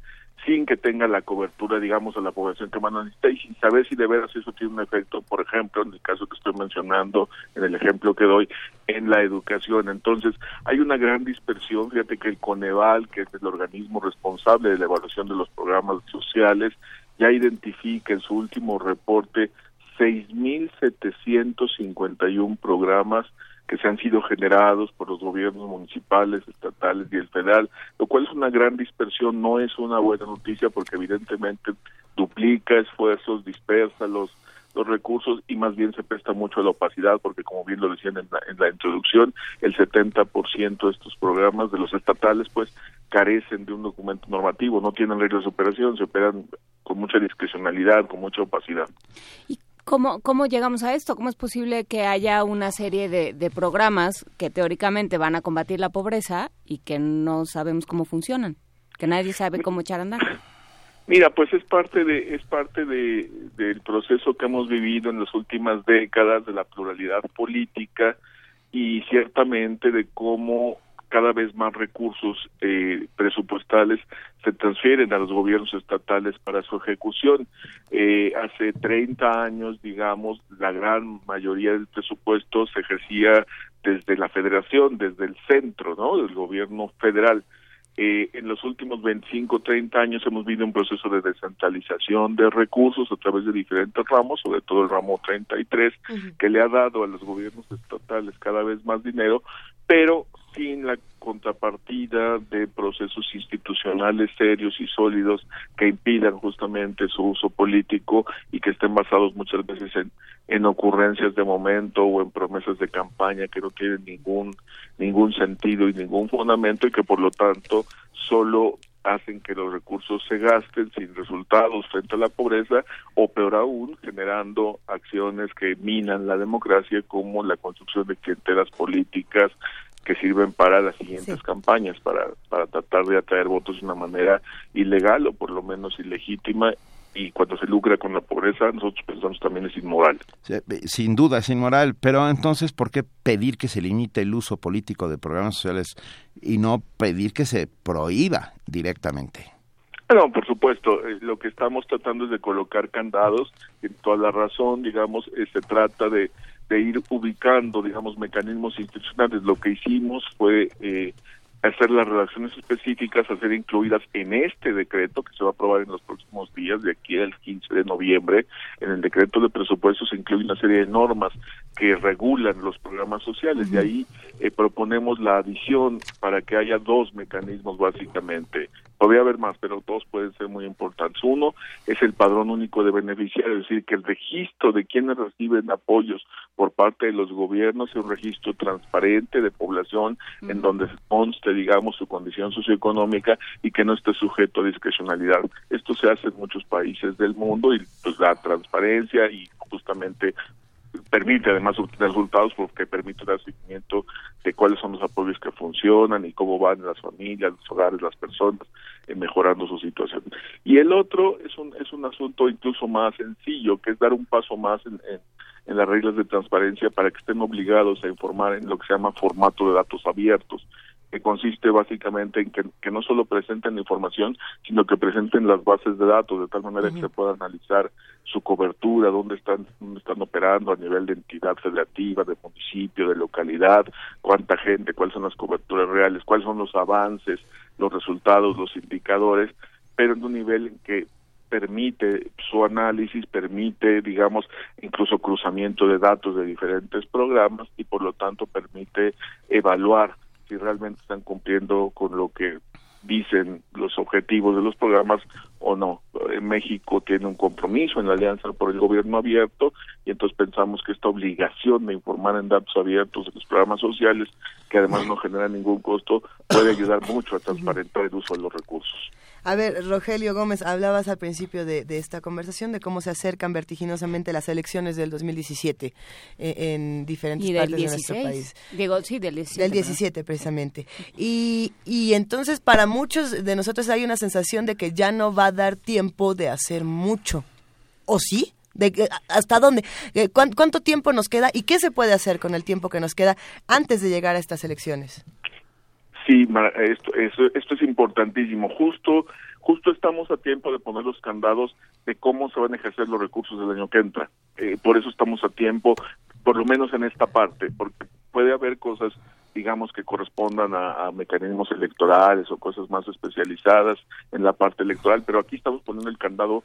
sin que tenga la cobertura, digamos, a la población que más necesita y sin saber si de veras eso tiene un efecto, por ejemplo, en el caso que estoy mencionando, en el ejemplo que doy, en la educación. Entonces, hay una gran dispersión. Fíjate que el Coneval, que es el organismo responsable de la evaluación de los programas sociales, ya identifica en su último reporte 6.751 programas que se han sido generados por los gobiernos municipales, estatales y el federal, lo cual es una gran dispersión, no es una buena noticia porque evidentemente duplica esfuerzos, dispersa los los recursos y más bien se presta mucho a la opacidad porque como bien lo decían en la, en la introducción, el 70% de estos programas de los estatales pues carecen de un documento normativo, no tienen reglas de operación, se operan con mucha discrecionalidad, con mucha opacidad. ¿Y ¿Cómo, ¿Cómo llegamos a esto? ¿Cómo es posible que haya una serie de, de, programas que teóricamente van a combatir la pobreza y que no sabemos cómo funcionan? Que nadie sabe cómo echar a andar. Mira, pues es parte de es parte de, del proceso que hemos vivido en las últimas décadas de la pluralidad política y ciertamente de cómo cada vez más recursos eh, presupuestales se transfieren a los gobiernos estatales para su ejecución. Eh, hace 30 años, digamos, la gran mayoría del presupuesto se ejercía desde la federación, desde el centro, ¿no? Del gobierno federal. Eh, en los últimos 25, 30 años hemos vivido un proceso de descentralización de recursos a través de diferentes ramos, sobre todo el ramo 33, que le ha dado a los gobiernos estatales cada vez más dinero, pero sin la contrapartida de procesos institucionales serios y sólidos que impidan justamente su uso político y que estén basados muchas veces en, en ocurrencias de momento o en promesas de campaña que no tienen ningún ningún sentido y ningún fundamento y que por lo tanto solo hacen que los recursos se gasten sin resultados frente a la pobreza o peor aún generando acciones que minan la democracia como la construcción de clientelas políticas que sirven para las siguientes campañas para para tratar de atraer votos de una manera ilegal o por lo menos ilegítima y cuando se lucra con la pobreza, nosotros pensamos también es inmoral. Eh, sin duda es inmoral, pero entonces, ¿por qué pedir que se limite el uso político de programas sociales y no pedir que se prohíba directamente? No, por supuesto, eh, lo que estamos tratando es de colocar candados, en toda la razón, digamos, eh, se trata de, de ir ubicando, digamos, mecanismos institucionales. Lo que hicimos fue eh, hacer las redacciones específicas, a ser incluidas en este decreto que se va a aprobar en los próximos días, de aquí al 15 de noviembre. En el decreto de presupuestos se incluye una serie de normas que regulan los programas sociales. De ahí eh, proponemos la adición para que haya dos mecanismos básicamente. Podría haber más, pero dos pueden ser muy importantes. Uno es el padrón único de beneficiarios, es decir, que el registro de quienes reciben apoyos por parte de los gobiernos sea un registro transparente de población en donde conste, digamos, su condición socioeconómica y que no esté sujeto a discrecionalidad. Esto se hace en muchos países del mundo y pues da transparencia y justamente permite además obtener resultados porque permite dar seguimiento de cuáles son los apoyos que funcionan y cómo van las familias, los hogares, las personas eh, mejorando su situación. Y el otro es un es un asunto incluso más sencillo, que es dar un paso más en, en, en las reglas de transparencia para que estén obligados a informar en lo que se llama formato de datos abiertos que consiste básicamente en que, que, no solo presenten la información, sino que presenten las bases de datos de tal manera que se pueda analizar su cobertura, dónde están, dónde están operando a nivel de entidad federativa, de municipio, de localidad, cuánta gente, cuáles son las coberturas reales, cuáles son los avances, los resultados, los indicadores, pero en un nivel en que permite su análisis, permite, digamos, incluso cruzamiento de datos de diferentes programas y por lo tanto permite evaluar si realmente están cumpliendo con lo que dicen los objetivos de los programas o no. En México tiene un compromiso en la Alianza por el Gobierno Abierto y entonces pensamos que esta obligación de informar en datos abiertos de los programas sociales, que además no genera ningún costo, puede ayudar mucho a transparentar el uso de los recursos. A ver, Rogelio Gómez, hablabas al principio de, de, esta conversación de cómo se acercan vertiginosamente las elecciones del 2017 eh, en diferentes partes 16. de nuestro país. Digo, sí, del 17. Del 17, precisamente. Y, y entonces para muchos de nosotros hay una sensación de que ya no va a dar tiempo de hacer mucho. ¿O sí? De, ¿Hasta dónde? ¿Cuánto tiempo nos queda y qué se puede hacer con el tiempo que nos queda antes de llegar a estas elecciones? Sí, esto, esto, esto es importantísimo. Justo, justo estamos a tiempo de poner los candados de cómo se van a ejercer los recursos del año que entra. Eh, por eso estamos a tiempo, por lo menos en esta parte, porque puede haber cosas, digamos, que correspondan a, a mecanismos electorales o cosas más especializadas en la parte electoral, pero aquí estamos poniendo el candado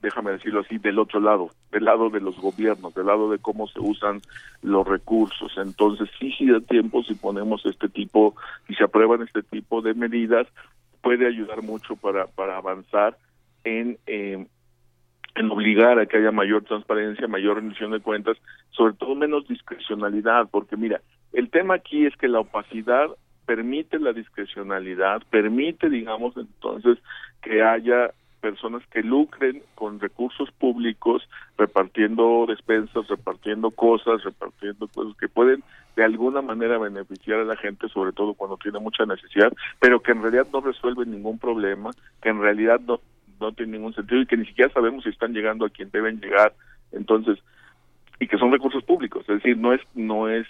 déjame decirlo así, del otro lado, del lado de los gobiernos, del lado de cómo se usan los recursos. Entonces, sí, sí da tiempo si ponemos este tipo, si se aprueban este tipo de medidas, puede ayudar mucho para, para avanzar en, eh, en obligar a que haya mayor transparencia, mayor rendición de cuentas, sobre todo menos discrecionalidad, porque mira, el tema aquí es que la opacidad permite la discrecionalidad, permite, digamos, entonces que haya personas que lucren con recursos públicos, repartiendo despensas, repartiendo cosas, repartiendo cosas que pueden de alguna manera beneficiar a la gente, sobre todo cuando tiene mucha necesidad, pero que en realidad no resuelven ningún problema, que en realidad no, no tiene ningún sentido y que ni siquiera sabemos si están llegando a quien deben llegar. Entonces, y que son recursos públicos, es decir, no es, no es,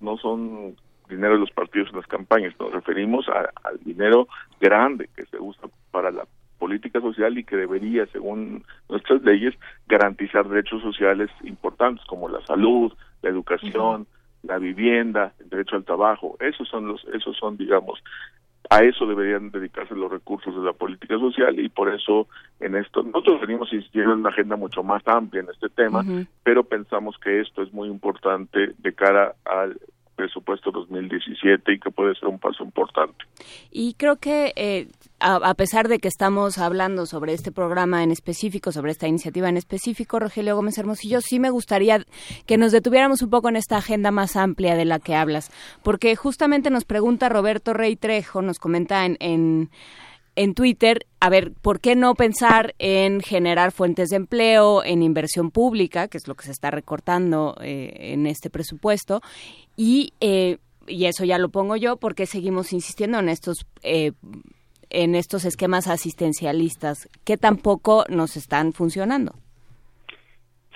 no son dinero de los partidos en las campañas, nos referimos a, al dinero grande que se usa para la política social y que debería, según nuestras leyes, garantizar derechos sociales importantes como la salud, la educación, uh -huh. la vivienda, el derecho al trabajo. Esos son los, esos son, digamos, a eso deberían dedicarse los recursos de la política social y por eso en esto nosotros venimos insistiendo en una agenda mucho más amplia en este tema, uh -huh. pero pensamos que esto es muy importante de cara al presupuesto 2017 y que puede ser un paso importante. Y creo que eh, a, pesar de que estamos hablando sobre este programa en específico, sobre esta iniciativa en específico, Rogelio Gómez Hermosillo, sí me gustaría que nos detuviéramos un poco en esta agenda más amplia de la que hablas, porque justamente nos pregunta Roberto Rey Trejo, nos comenta en, en en Twitter, a ver, ¿por qué no pensar en generar fuentes de empleo, en inversión pública, que es lo que se está recortando eh, en este presupuesto? Y, eh, y eso ya lo pongo yo, porque seguimos insistiendo en estos... Eh, en estos esquemas asistencialistas que tampoco nos están funcionando.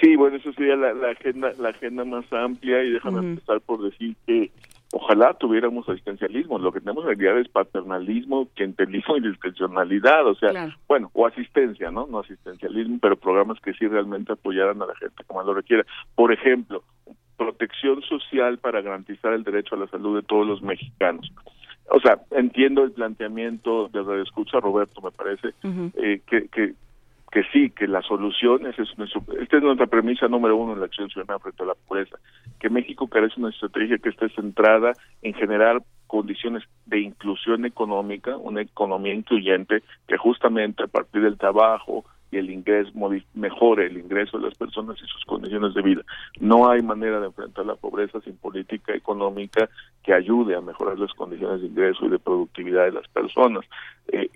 Sí, bueno, eso sería la, agenda la agenda más amplia y déjame empezar por decir que Ojalá tuviéramos asistencialismo, lo que tenemos en realidad es paternalismo, clientelismo y discrecionalidad, o sea, bueno, o asistencia, ¿no? No asistencialismo, pero programas que sí realmente apoyaran a la gente como lo requiera. Por ejemplo, protección social para garantizar el derecho a la salud de todos los mexicanos. O sea, entiendo el planteamiento de la escucha Roberto, me parece, eh, que, que que sí, que la solución es, es esta es nuestra premisa número uno en la acción ciudadana frente a la pobreza, que México carece de una estrategia que esté centrada en generar condiciones de inclusión económica, una economía incluyente que justamente a partir del trabajo y el ingreso mejore el ingreso de las personas y sus condiciones de vida. No hay manera de enfrentar la pobreza sin política económica que ayude a mejorar las condiciones de ingreso y de productividad de las personas. Eh,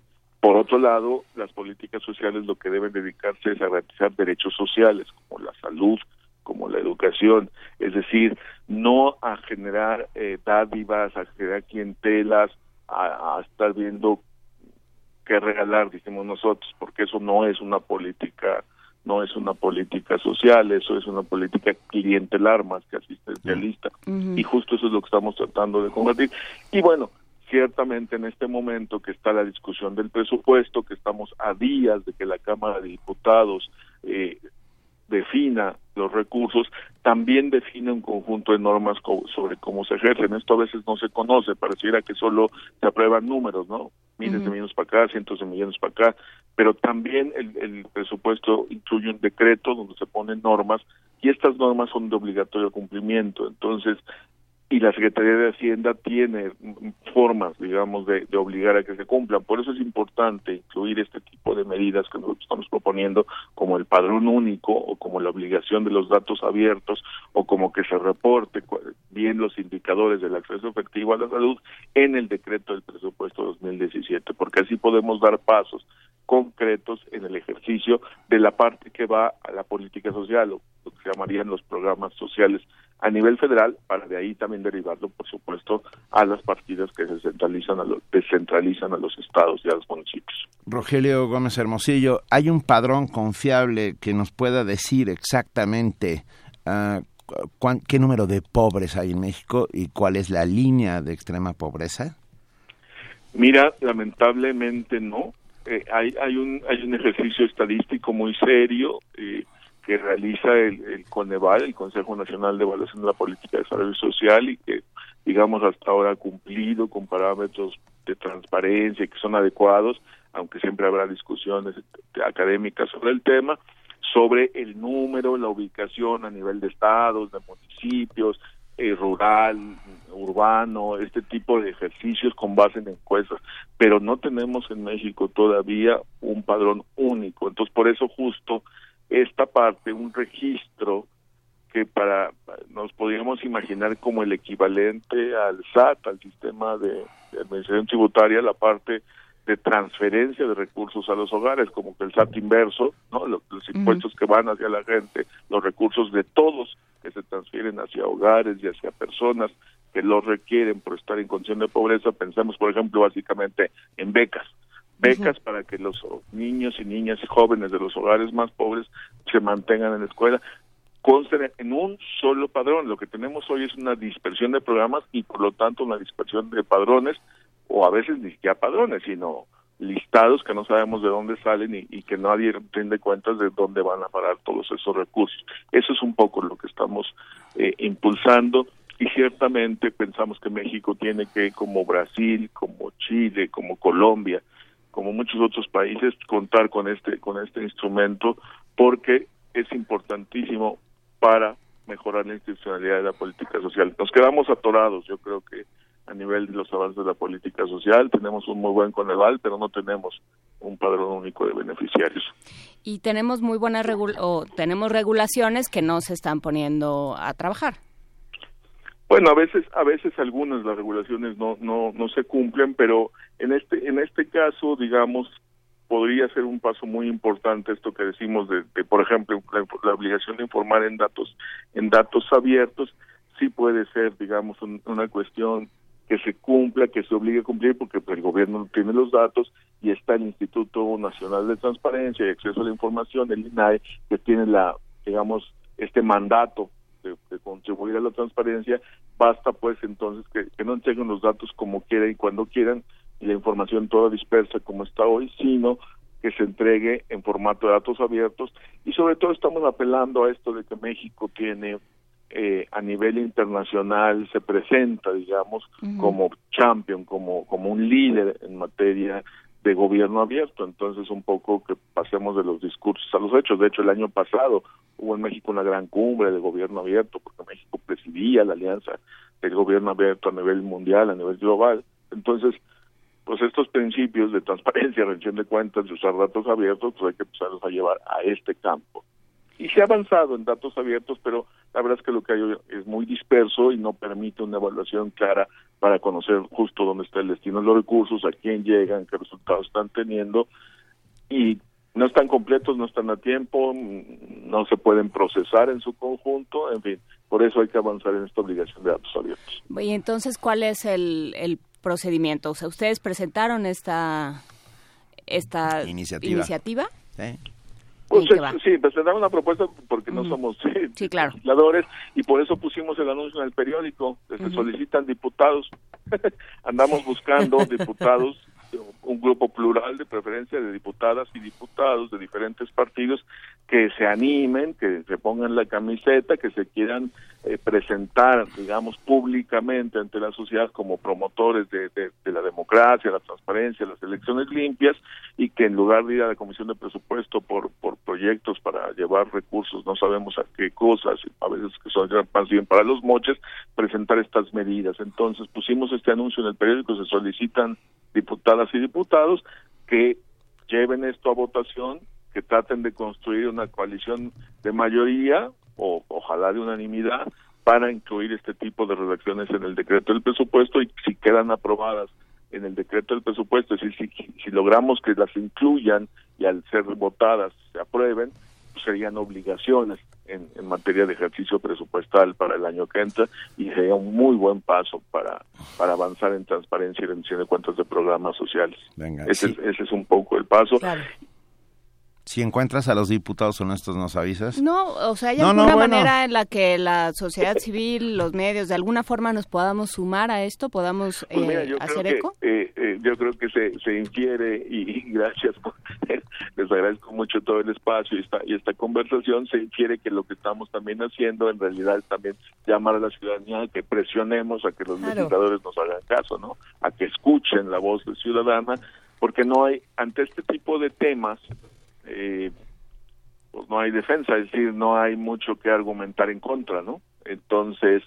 por otro lado, las políticas sociales lo que deben dedicarse es a garantizar derechos sociales como la salud, como la educación, es decir, no a generar eh, dádivas, a generar clientelas, a, estar viendo qué regalar, decimos nosotros, porque eso no es una política no es una política social, eso es una política clientelar más que asistencialista. Y justo eso es lo que estamos tratando de combatir. Y bueno, ciertamente en este momento que está la discusión del presupuesto, que estamos a días de que la Cámara de Diputados eh, defina los recursos, también define un conjunto de normas sobre cómo se ejercen. Esto a veces no se conoce, pareciera que solo se aprueban números, ¿no? Miles de millones para acá, cientos de millones para acá, pero también el, el presupuesto incluye un decreto donde se ponen normas y estas normas son de obligatorio cumplimiento. Entonces, y la Secretaría de Hacienda tiene formas, digamos, de, obligar a que se cumplan. Por eso es importante incluir este tipo de medidas que nosotros estamos proponiendo, como el padrón único o como la obligación de los datos abiertos o como que se reporte bien los indicadores del acceso efectivo a la salud en el decreto del presupuesto 2017, porque así podemos dar pasos concretos en el ejercicio de la parte que va a la política social o lo que se llamarían los programas sociales a nivel federal para de ahí también derivarlo por supuesto a las partidas que se centralizan a los, descentralizan a los estados y a los municipios. Rogelio Gómez Hermosillo, ¿hay un padrón confiable que nos pueda decir exactamente uh, qué número de pobres hay en México y cuál es la línea de extrema pobreza? Mira, lamentablemente no. Eh, hay, hay, un, hay un ejercicio estadístico muy serio. Eh, que realiza el, Coneval, el Consejo Nacional de Evaluación de la Política de Desarrollo Social y que, digamos, hasta ahora ha cumplido con parámetros de transparencia que son adecuados, aunque siempre habrá discusiones académicas sobre el tema, sobre el número, la ubicación a nivel de estados, de municipios, eh, rural, urbano, este tipo de ejercicios con base en encuestas, pero no tenemos en México todavía un padrón único. Entonces, por eso justo esta parte, un registro que para nos podríamos imaginar como el equivalente al SAT, al sistema de, administración tributaria, la parte de transferencia de recursos a los hogares, como que el SAT inverso, ¿no? Los, impuestos que van hacia la gente, los recursos de todos que se transfieren hacia hogares y hacia personas que los requieren por estar en condición de pobreza, pensemos por ejemplo básicamente en becas, becas para que los niños y niñas y jóvenes de los hogares más pobres se mantengan en la escuela consten en un solo padrón. Lo que tenemos hoy es una dispersión de programas y por lo tanto una dispersión de padrones o a veces ni siquiera padrones, sino listados que no sabemos de dónde salen y, que nadie rinde cuentas de dónde van a parar todos esos recursos. Eso es un poco lo que estamos eh, impulsando y ciertamente pensamos que México tiene que, como Brasil, como Chile, como Colombia, como muchos otros países, contar con este, con este instrumento porque es importantísimo para mejorar la institucionalidad de la política social. Nos quedamos atorados, yo creo que a nivel de los avances de la política social. Tenemos un muy buen Coneval, pero no tenemos un padrón único de beneficiarios. Y tenemos muy buenas o tenemos regulaciones que no se están poniendo a trabajar. Bueno, a veces a veces algunas las regulaciones no no no se cumplen, pero en este en este caso, digamos, podría ser un paso muy importante esto que decimos de, por ejemplo, la, obligación de informar en datos en datos abiertos, sí puede ser, digamos, una cuestión que se cumpla, que se obligue a cumplir, porque pues, el gobierno no tiene los datos y está el Instituto Nacional de Transparencia y Acceso a la Información, el INAE, que tiene la, digamos, este mandato de, contribuir a la transparencia, basta pues entonces que, que no entreguen los datos como quieran y cuando quieran y la información toda dispersa como está hoy, sino que se entregue en formato de datos abiertos. Y sobre todo estamos apelando a esto de que México tiene eh, a nivel internacional se presenta digamos como champion como como un líder en materia de gobierno abierto. Entonces un poco que pasemos de los discursos a los hechos. De hecho el año pasado hubo en México una gran cumbre de gobierno abierto porque México presidía la alianza del gobierno abierto a nivel mundial a nivel global. Entonces pues estos principios de transparencia, rendición de cuentas, de usar datos abiertos, pues hay que empezarlos a llevar a este campo. Y se ha avanzado en datos abiertos, pero la verdad es que lo que hay es muy disperso y no permite una evaluación clara para conocer justo dónde está el destino de los recursos, a quién llegan, qué resultados están teniendo. Y no están completos, no están a tiempo, no se pueden procesar en su conjunto, en fin, por eso hay que avanzar en esta obligación de datos abiertos. Y entonces, ¿cuál es el, el procedimiento? O sea, ustedes presentaron esta esta iniciativa. Sí. Pues, sí, presentamos una propuesta porque no somos *laughs* legisladores y por eso pusimos el anuncio en el periódico. Se solicitan diputados. *laughs* Andamos buscando *laughs* diputados un grupo plural de preferencia de diputadas y diputados de diferentes partidos que se animen, que se pongan la camiseta, que se quieran eh, presentar, digamos, públicamente ante la sociedad como promotores de, la democracia, la transparencia, las elecciones limpias y que en lugar de ir a la Comisión de Presupuesto por, por proyectos para llevar recursos, no sabemos a qué cosas, a veces que son más bien para los moches, presentar estas medidas. Entonces pusimos este anuncio en el periódico, se solicitan diputadas y diputados que lleven esto a votación, que traten de construir una coalición de mayoría o ojalá de unanimidad para incluir este tipo de redacciones en el decreto del presupuesto y si quedan aprobadas en el decreto del presupuesto, es decir, si, si logramos que las incluyan y al ser votadas se aprueben, pues serían obligaciones en, materia de ejercicio presupuestal para el año que entra y sería un muy buen paso para, para avanzar en transparencia y rendición de cuentas de programas sociales. ese, es, ese es un poco el paso. Si encuentras a los diputados honestos, ¿nos avisas? No, o sea, ¿hay alguna manera en la que la sociedad civil, los medios, de alguna forma nos podamos sumar a esto, podamos pues eh, hacer eco? Eh, eh, yo creo que se, se infiere, y, *laughs* gracias, les agradezco mucho todo el espacio y esta, y esta conversación, se infiere que lo que estamos también haciendo en realidad es también llamar a la ciudadanía a que presionemos a que los legisladores nos hagan caso, ¿no? A que escuchen la voz del ciudadana, porque no hay, ante este tipo de temas, eh, pues no hay defensa, es decir, no hay mucho que argumentar en contra, ¿no? Entonces,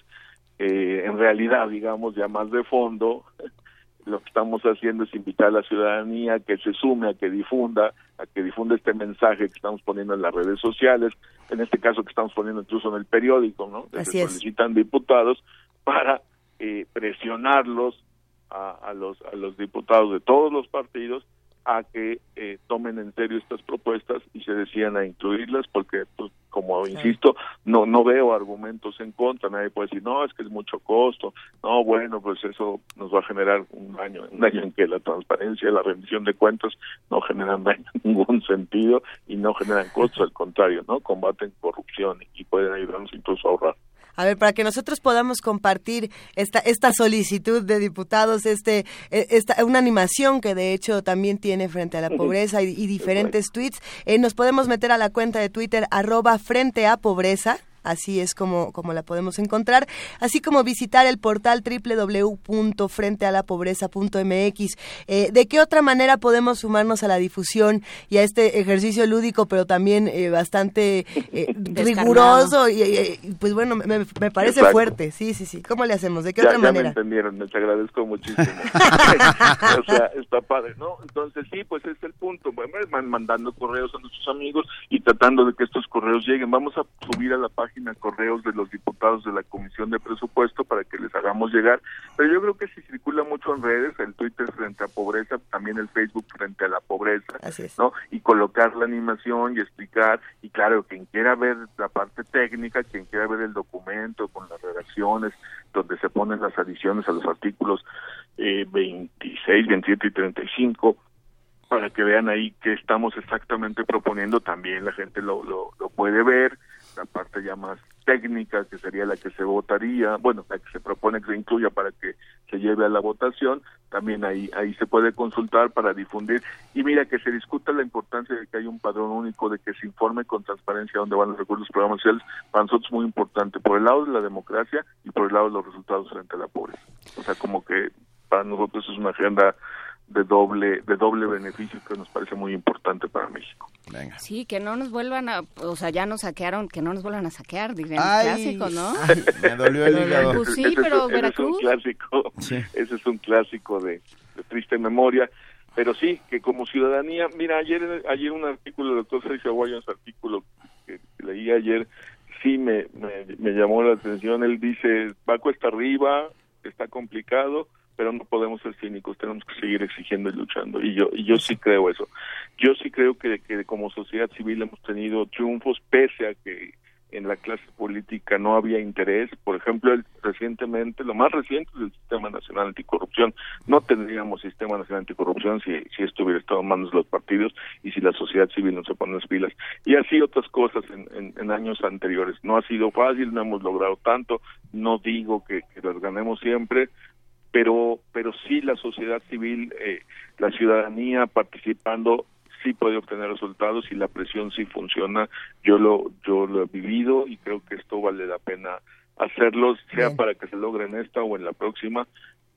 eh, en realidad, digamos, ya más de fondo, *laughs* lo que estamos haciendo es invitar a la ciudadanía a que se sume, a que difunda, a que difunda este mensaje que estamos poniendo en las redes sociales, en este caso que estamos poniendo incluso en el periódico, ¿no? Que solicitan diputados para eh, presionarlos a, a, los a los diputados de todos los partidos a que eh, tomen en serio estas propuestas y se decidan a incluirlas porque pues, como insisto no no veo argumentos en contra. Nadie puede decir no es que es mucho costo no bueno pues eso nos va a generar un año un año en que la transparencia la rendición de cuentas no generan ningún sentido y no generan costos al contrario no combaten corrupción y pueden ayudarnos incluso a ahorrar a ver, para que nosotros podamos compartir esta, esta solicitud de diputados, este, e, esta, una animación que de hecho también tiene frente a la pobreza y, diferentes tweets, eh, nos podemos meter a la cuenta de Twitter arroba frente a pobreza así es como, como la podemos encontrar, así como visitar el portal www.frentealapobreza.mx. Eh, ¿De qué otra manera podemos sumarnos a la difusión y a este ejercicio lúdico, pero también eh, bastante eh, *laughs* riguroso? Y, pues bueno, me, me parece fuerte, sí, sí, sí. ¿Cómo le hacemos? ¿De qué otra manera? Ya me entendieron, les agradezco muchísimo. *laughs* o sea, está padre, ¿no? Entonces sí, pues es el punto. Mandando correos a nuestros amigos y tratando de que estos correos lleguen. Vamos a subir a la página correos de los diputados de la Comisión de Presupuesto para que les hagamos llegar. Pero yo creo que si circula mucho en redes, el Twitter frente a pobreza, también el Facebook frente a la pobreza, ¿no? Y colocar la animación y explicar. Y claro, quien quiera ver la parte técnica, quien quiera ver el documento con las redacciones, donde se ponen las adiciones a los artículos eh, 26, 27 y 35, para que vean ahí qué estamos exactamente proponiendo, también la gente lo, lo, lo puede ver, la parte ya más técnica, que sería la que se votaría, bueno, la que se propone que se incluya para que se lleve a la votación, también ahí ahí se puede consultar para difundir y mira que se discuta la importancia de que haya un padrón único, de que se informe con transparencia dónde van los recursos programas sociales, para nosotros es muy importante, por el lado de la democracia y por el lado de los resultados frente a la pobreza. O sea, como que para nosotros es una agenda de doble de doble beneficio que nos parece muy importante para México. Sí, que no nos vuelvan a, o sea, ya nos saquearon, que no nos vuelvan a saquear, dirían clásico, ¿no? me dolió el *laughs* hígado. Pues sí, pero ese, es un clásico, ese es un clásico de, triste memoria, pero sí, que como ciudadanía, mira, ayer ayer un artículo del doctor Sergio Aguayo, un artículo que, leí ayer, sí me, me, me llamó la atención, él dice, va cuesta arriba, está complicado, pero no podemos ser cínicos, tenemos que seguir exigiendo y luchando. Y yo, y yo sí creo eso. Yo sí creo que, que como sociedad civil hemos tenido triunfos pese a que en la clase política no había interés. Por ejemplo, el, recientemente, lo más reciente es el Sistema Nacional Anticorrupción. No tendríamos Sistema Nacional Anticorrupción si, si estuviera estado en manos los partidos y si la sociedad civil no se pone las pilas. Y así otras cosas en, en, años anteriores. No ha sido fácil, no hemos logrado tanto. No digo que, que las ganemos siempre, pero pero sí la sociedad civil, eh, la ciudadanía participando sí puede obtener resultados y la presión sí funciona. Yo lo yo lo he vivido y creo que esto vale la pena hacerlo, sea para que se logre en esta o en la próxima,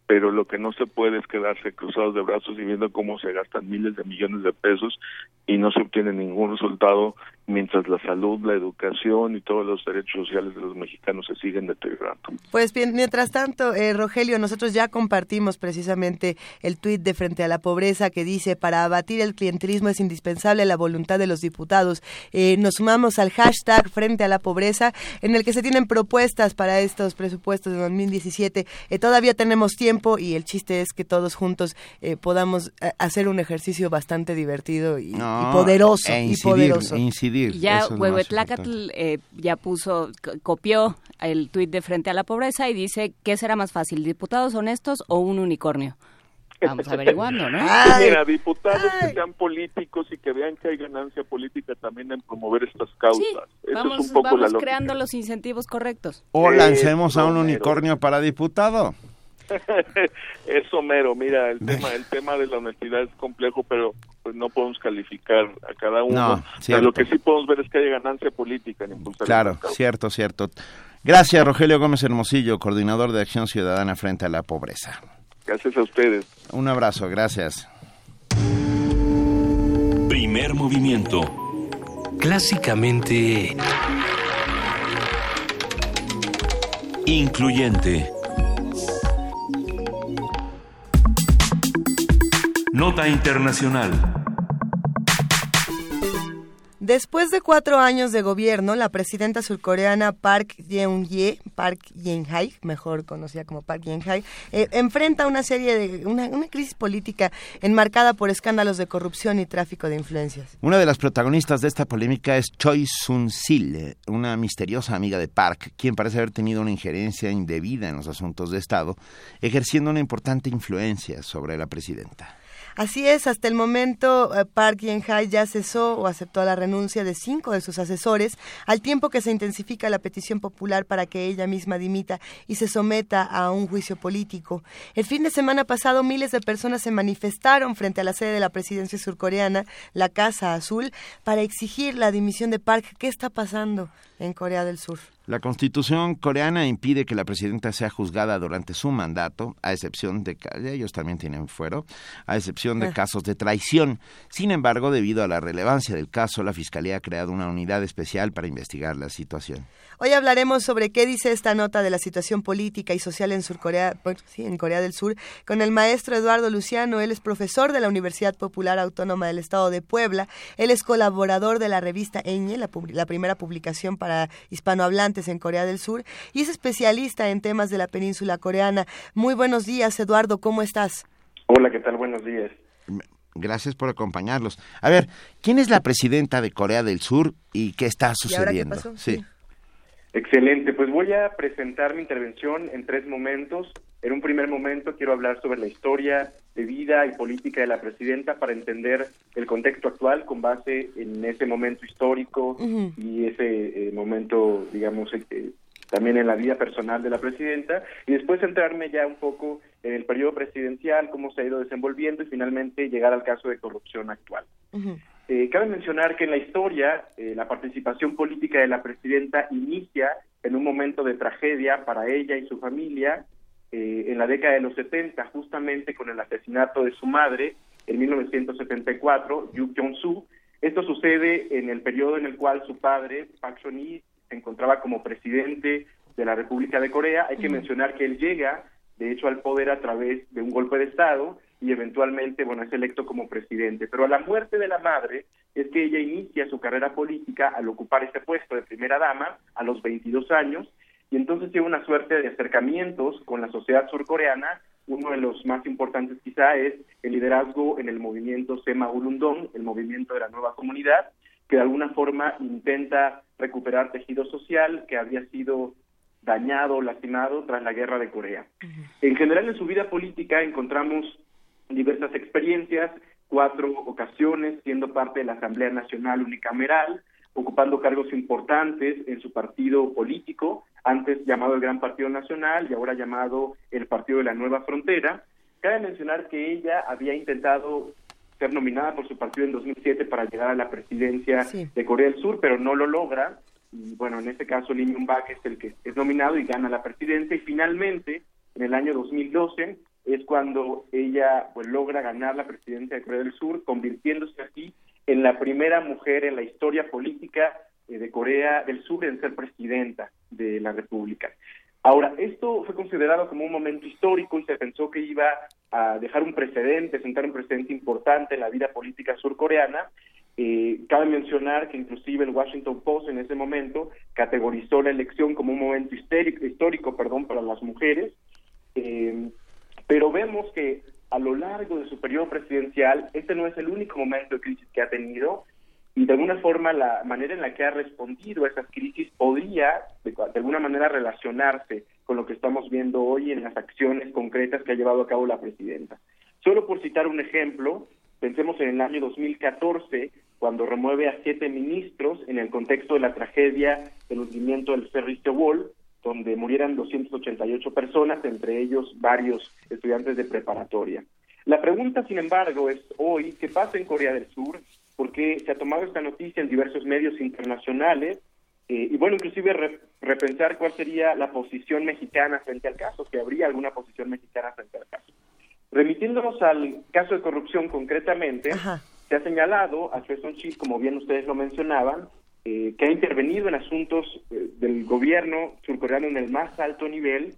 pero lo que no se puede es quedarse cruzados de brazos y viendo cómo se gastan miles de millones de pesos y no se obtiene ningún resultado mientras la salud, la educación y todos los derechos sociales de los mexicanos se siguen deteriorando. Pues bien, mientras tanto, eh, Rogelio, nosotros ya compartimos precisamente el tuit de Frente a la Pobreza que dice, para abatir el clientelismo es indispensable la voluntad de los diputados. Eh, nos sumamos al hashtag Frente a la Pobreza, en el que se tienen propuestas para estos presupuestos de 2017. Eh, todavía tenemos tiempo y el chiste es que todos juntos eh, podamos hacer un ejercicio bastante divertido y, poderoso. E y poderoso. incidir ya Huehuetlacatl eh, ya puso, copió el tuit de Frente a la Pobreza y dice, ¿qué será más fácil, diputados honestos o un unicornio? Vamos *laughs* averiguando, ¿no? Mira, diputados que sean políticos y que vean que hay ganancia política también en promover estas causas. vamos, es un poco vamos creando los incentivos correctos. O lancemos a un unicornio para diputado. *laughs* Eso mero, mira, el *laughs* tema, el tema de la honestidad es complejo, pero pues no podemos calificar a cada uno. pero lo que sí podemos ver es que hay ganancia política en impulsar. Claro, cierto, cierto. Gracias, Rogelio Gómez Hermosillo, coordinador de Acción Ciudadana frente a la pobreza. Gracias a ustedes. Un abrazo, gracias. Primer movimiento. Clásicamente... Incluyente. Nota Internacional. Después de cuatro años de gobierno, la presidenta surcoreana Park Geun-hye, Park Geun-hye, mejor conocida como Park Geun-hye, eh, enfrenta una serie de una, una, crisis política enmarcada por escándalos de corrupción y tráfico de influencias. Una de las protagonistas de esta polémica es Choi Sun-sil, una misteriosa amiga de Park, quien parece haber tenido una injerencia indebida en los asuntos de Estado, ejerciendo una importante influencia sobre la presidenta. Así es, hasta el momento eh, Park Geun-hye ya cesó o aceptó la renuncia de cinco de sus asesores, al tiempo que se intensifica la petición popular para que ella misma dimita y se someta a un juicio político. El fin de semana pasado miles de personas se manifestaron frente a la sede de la presidencia surcoreana, la Casa Azul, para exigir la dimisión de Park. ¿Qué está pasando en Corea del Sur? La constitución coreana impide que la presidenta sea juzgada durante su mandato, a excepción de ellos también tienen fuero, a excepción de Ah. casos de traición. Sin embargo, debido a la relevancia del caso, la Fiscalía ha creado una unidad especial para investigar la situación. Hoy hablaremos sobre qué dice esta nota de la situación política y social en Surcorea, bueno, sí, en Corea del Sur, con el maestro Eduardo Luciano. Él es profesor de la Universidad Popular Autónoma del Estado de Puebla. Él es colaborador de la revista Eñe, la, la primera publicación para hispanohablantes en Corea del Sur, y es especialista en temas de la península coreana. Muy buenos días, Eduardo, ¿cómo estás? Hola, ¿qué tal? Buenos días. Gracias por acompañarlos. A ver, ¿quién es la presidenta de Corea del Sur y qué está ¿Y ahora qué sucediendo? pasó? Sí. Excelente, pues voy a presentar mi intervención en tres momentos. En un primer momento quiero hablar sobre la historia de vida y política de la presidenta para entender el contexto actual con base en ese momento histórico y ese eh, momento, digamos, eh, eh, también en la vida personal de la presidenta. Y después centrarme ya un poco en el periodo presidencial, cómo se ha ido desenvolviendo y finalmente llegar al caso de corrupción actual. Eh, cabe mencionar que en la historia eh, la participación política de la presidenta inicia en un momento de tragedia para ella y su familia eh, en la década de los 70, justamente con el asesinato de su madre en 1974, Yu Jong-soo. Esto sucede en el periodo en el cual su padre, Park Chung-hee, se encontraba como presidente de la República de Corea. Hay que mencionar que él llega, de hecho, al poder a través de un golpe de Estado y eventualmente, bueno, es electo como presidente. Pero a la muerte de la madre es que ella inicia su carrera política al ocupar este puesto de primera dama a los 22 años y entonces tiene una suerte de acercamientos con la sociedad surcoreana. Uno de los más importantes quizá es el liderazgo en el movimiento Sema Ulundong, el movimiento de la nueva comunidad, que de alguna forma intenta recuperar tejido social que había sido dañado lastimado tras la guerra de Corea. En general en su vida política encontramos diversas experiencias, cuatro ocasiones siendo parte de la Asamblea Nacional Unicameral, ocupando cargos importantes en su partido político, antes llamado el Gran Partido Nacional y ahora llamado el Partido de la Nueva Frontera. Cabe mencionar que ella había intentado ser nominada por su partido en 2007 para llegar a la presidencia de Corea del Sur, pero no lo logra. Y bueno, en este caso Lee Myung-bak es el que es nominado y gana la presidencia. Y finalmente, en el año 2012, es cuando ella pues logra ganar la presidencia de Corea del Sur, convirtiéndose así en la primera mujer en la historia política eh, de Corea del Sur en ser presidenta de la República. Ahora, esto fue considerado como un momento histórico y se pensó que iba a dejar un precedente, sentar un precedente importante en la vida política surcoreana. Eh, cabe mencionar que inclusive el Washington Post en ese momento categorizó la elección como un momento histórico perdón, para las mujeres, eh, pero vemos que a lo largo de su periodo presidencial, este no es el único momento de crisis que ha tenido y de alguna forma la manera en la que ha respondido a esas crisis podría de, de alguna manera relacionarse con lo que estamos viendo hoy en las acciones concretas que ha llevado a cabo la presidenta. Solo por citar un ejemplo, pensemos en el año 2014, cuando remueve a siete ministros en el contexto de la tragedia del hundimiento del ferry Sewol, donde murieran 288 personas, entre ellos varios estudiantes de preparatoria. La pregunta, sin embargo, es hoy, ¿qué pasa en Corea del Sur? Porque se ha tomado esta noticia en diversos medios internacionales eh, y bueno, inclusive re- repensar cuál sería la posición mexicana frente al caso, si habría alguna posición mexicana frente al caso. Remitiéndonos al caso de corrupción concretamente, se ha señalado a Choi Son-chi, como bien ustedes lo mencionaban, eh, que ha intervenido en asuntos eh, del gobierno surcoreano en el más alto nivel.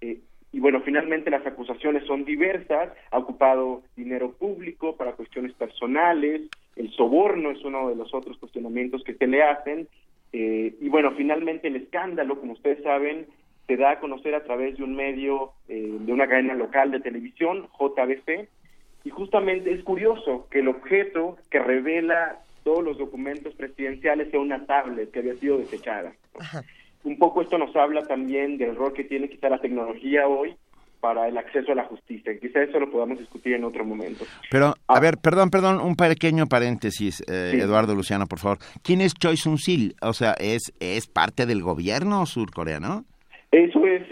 eh, y bueno, finalmente las acusaciones son diversas. Ha ocupado dinero público para cuestiones personales. El soborno es uno de los otros cuestionamientos que se le hacen. eh, y bueno, finalmente el escándalo, como ustedes saben, se da a conocer a través de un medio, eh, de una cadena local de televisión, JBC, y justamente es curioso que el objeto que revela todos los documentos presidenciales sea una tablet que había sido desechada. Un poco esto nos habla también del rol que tiene quizá la tecnología hoy para el acceso a la justicia. Quizá eso lo podamos discutir en otro momento. Pero, a ver, perdón, perdón, un pequeño paréntesis, eh, Sí. Eduardo Luciano, por favor. ¿Quién es Choi Sun-sil? O sea, ¿es, ¿es parte del gobierno surcoreano? Eso es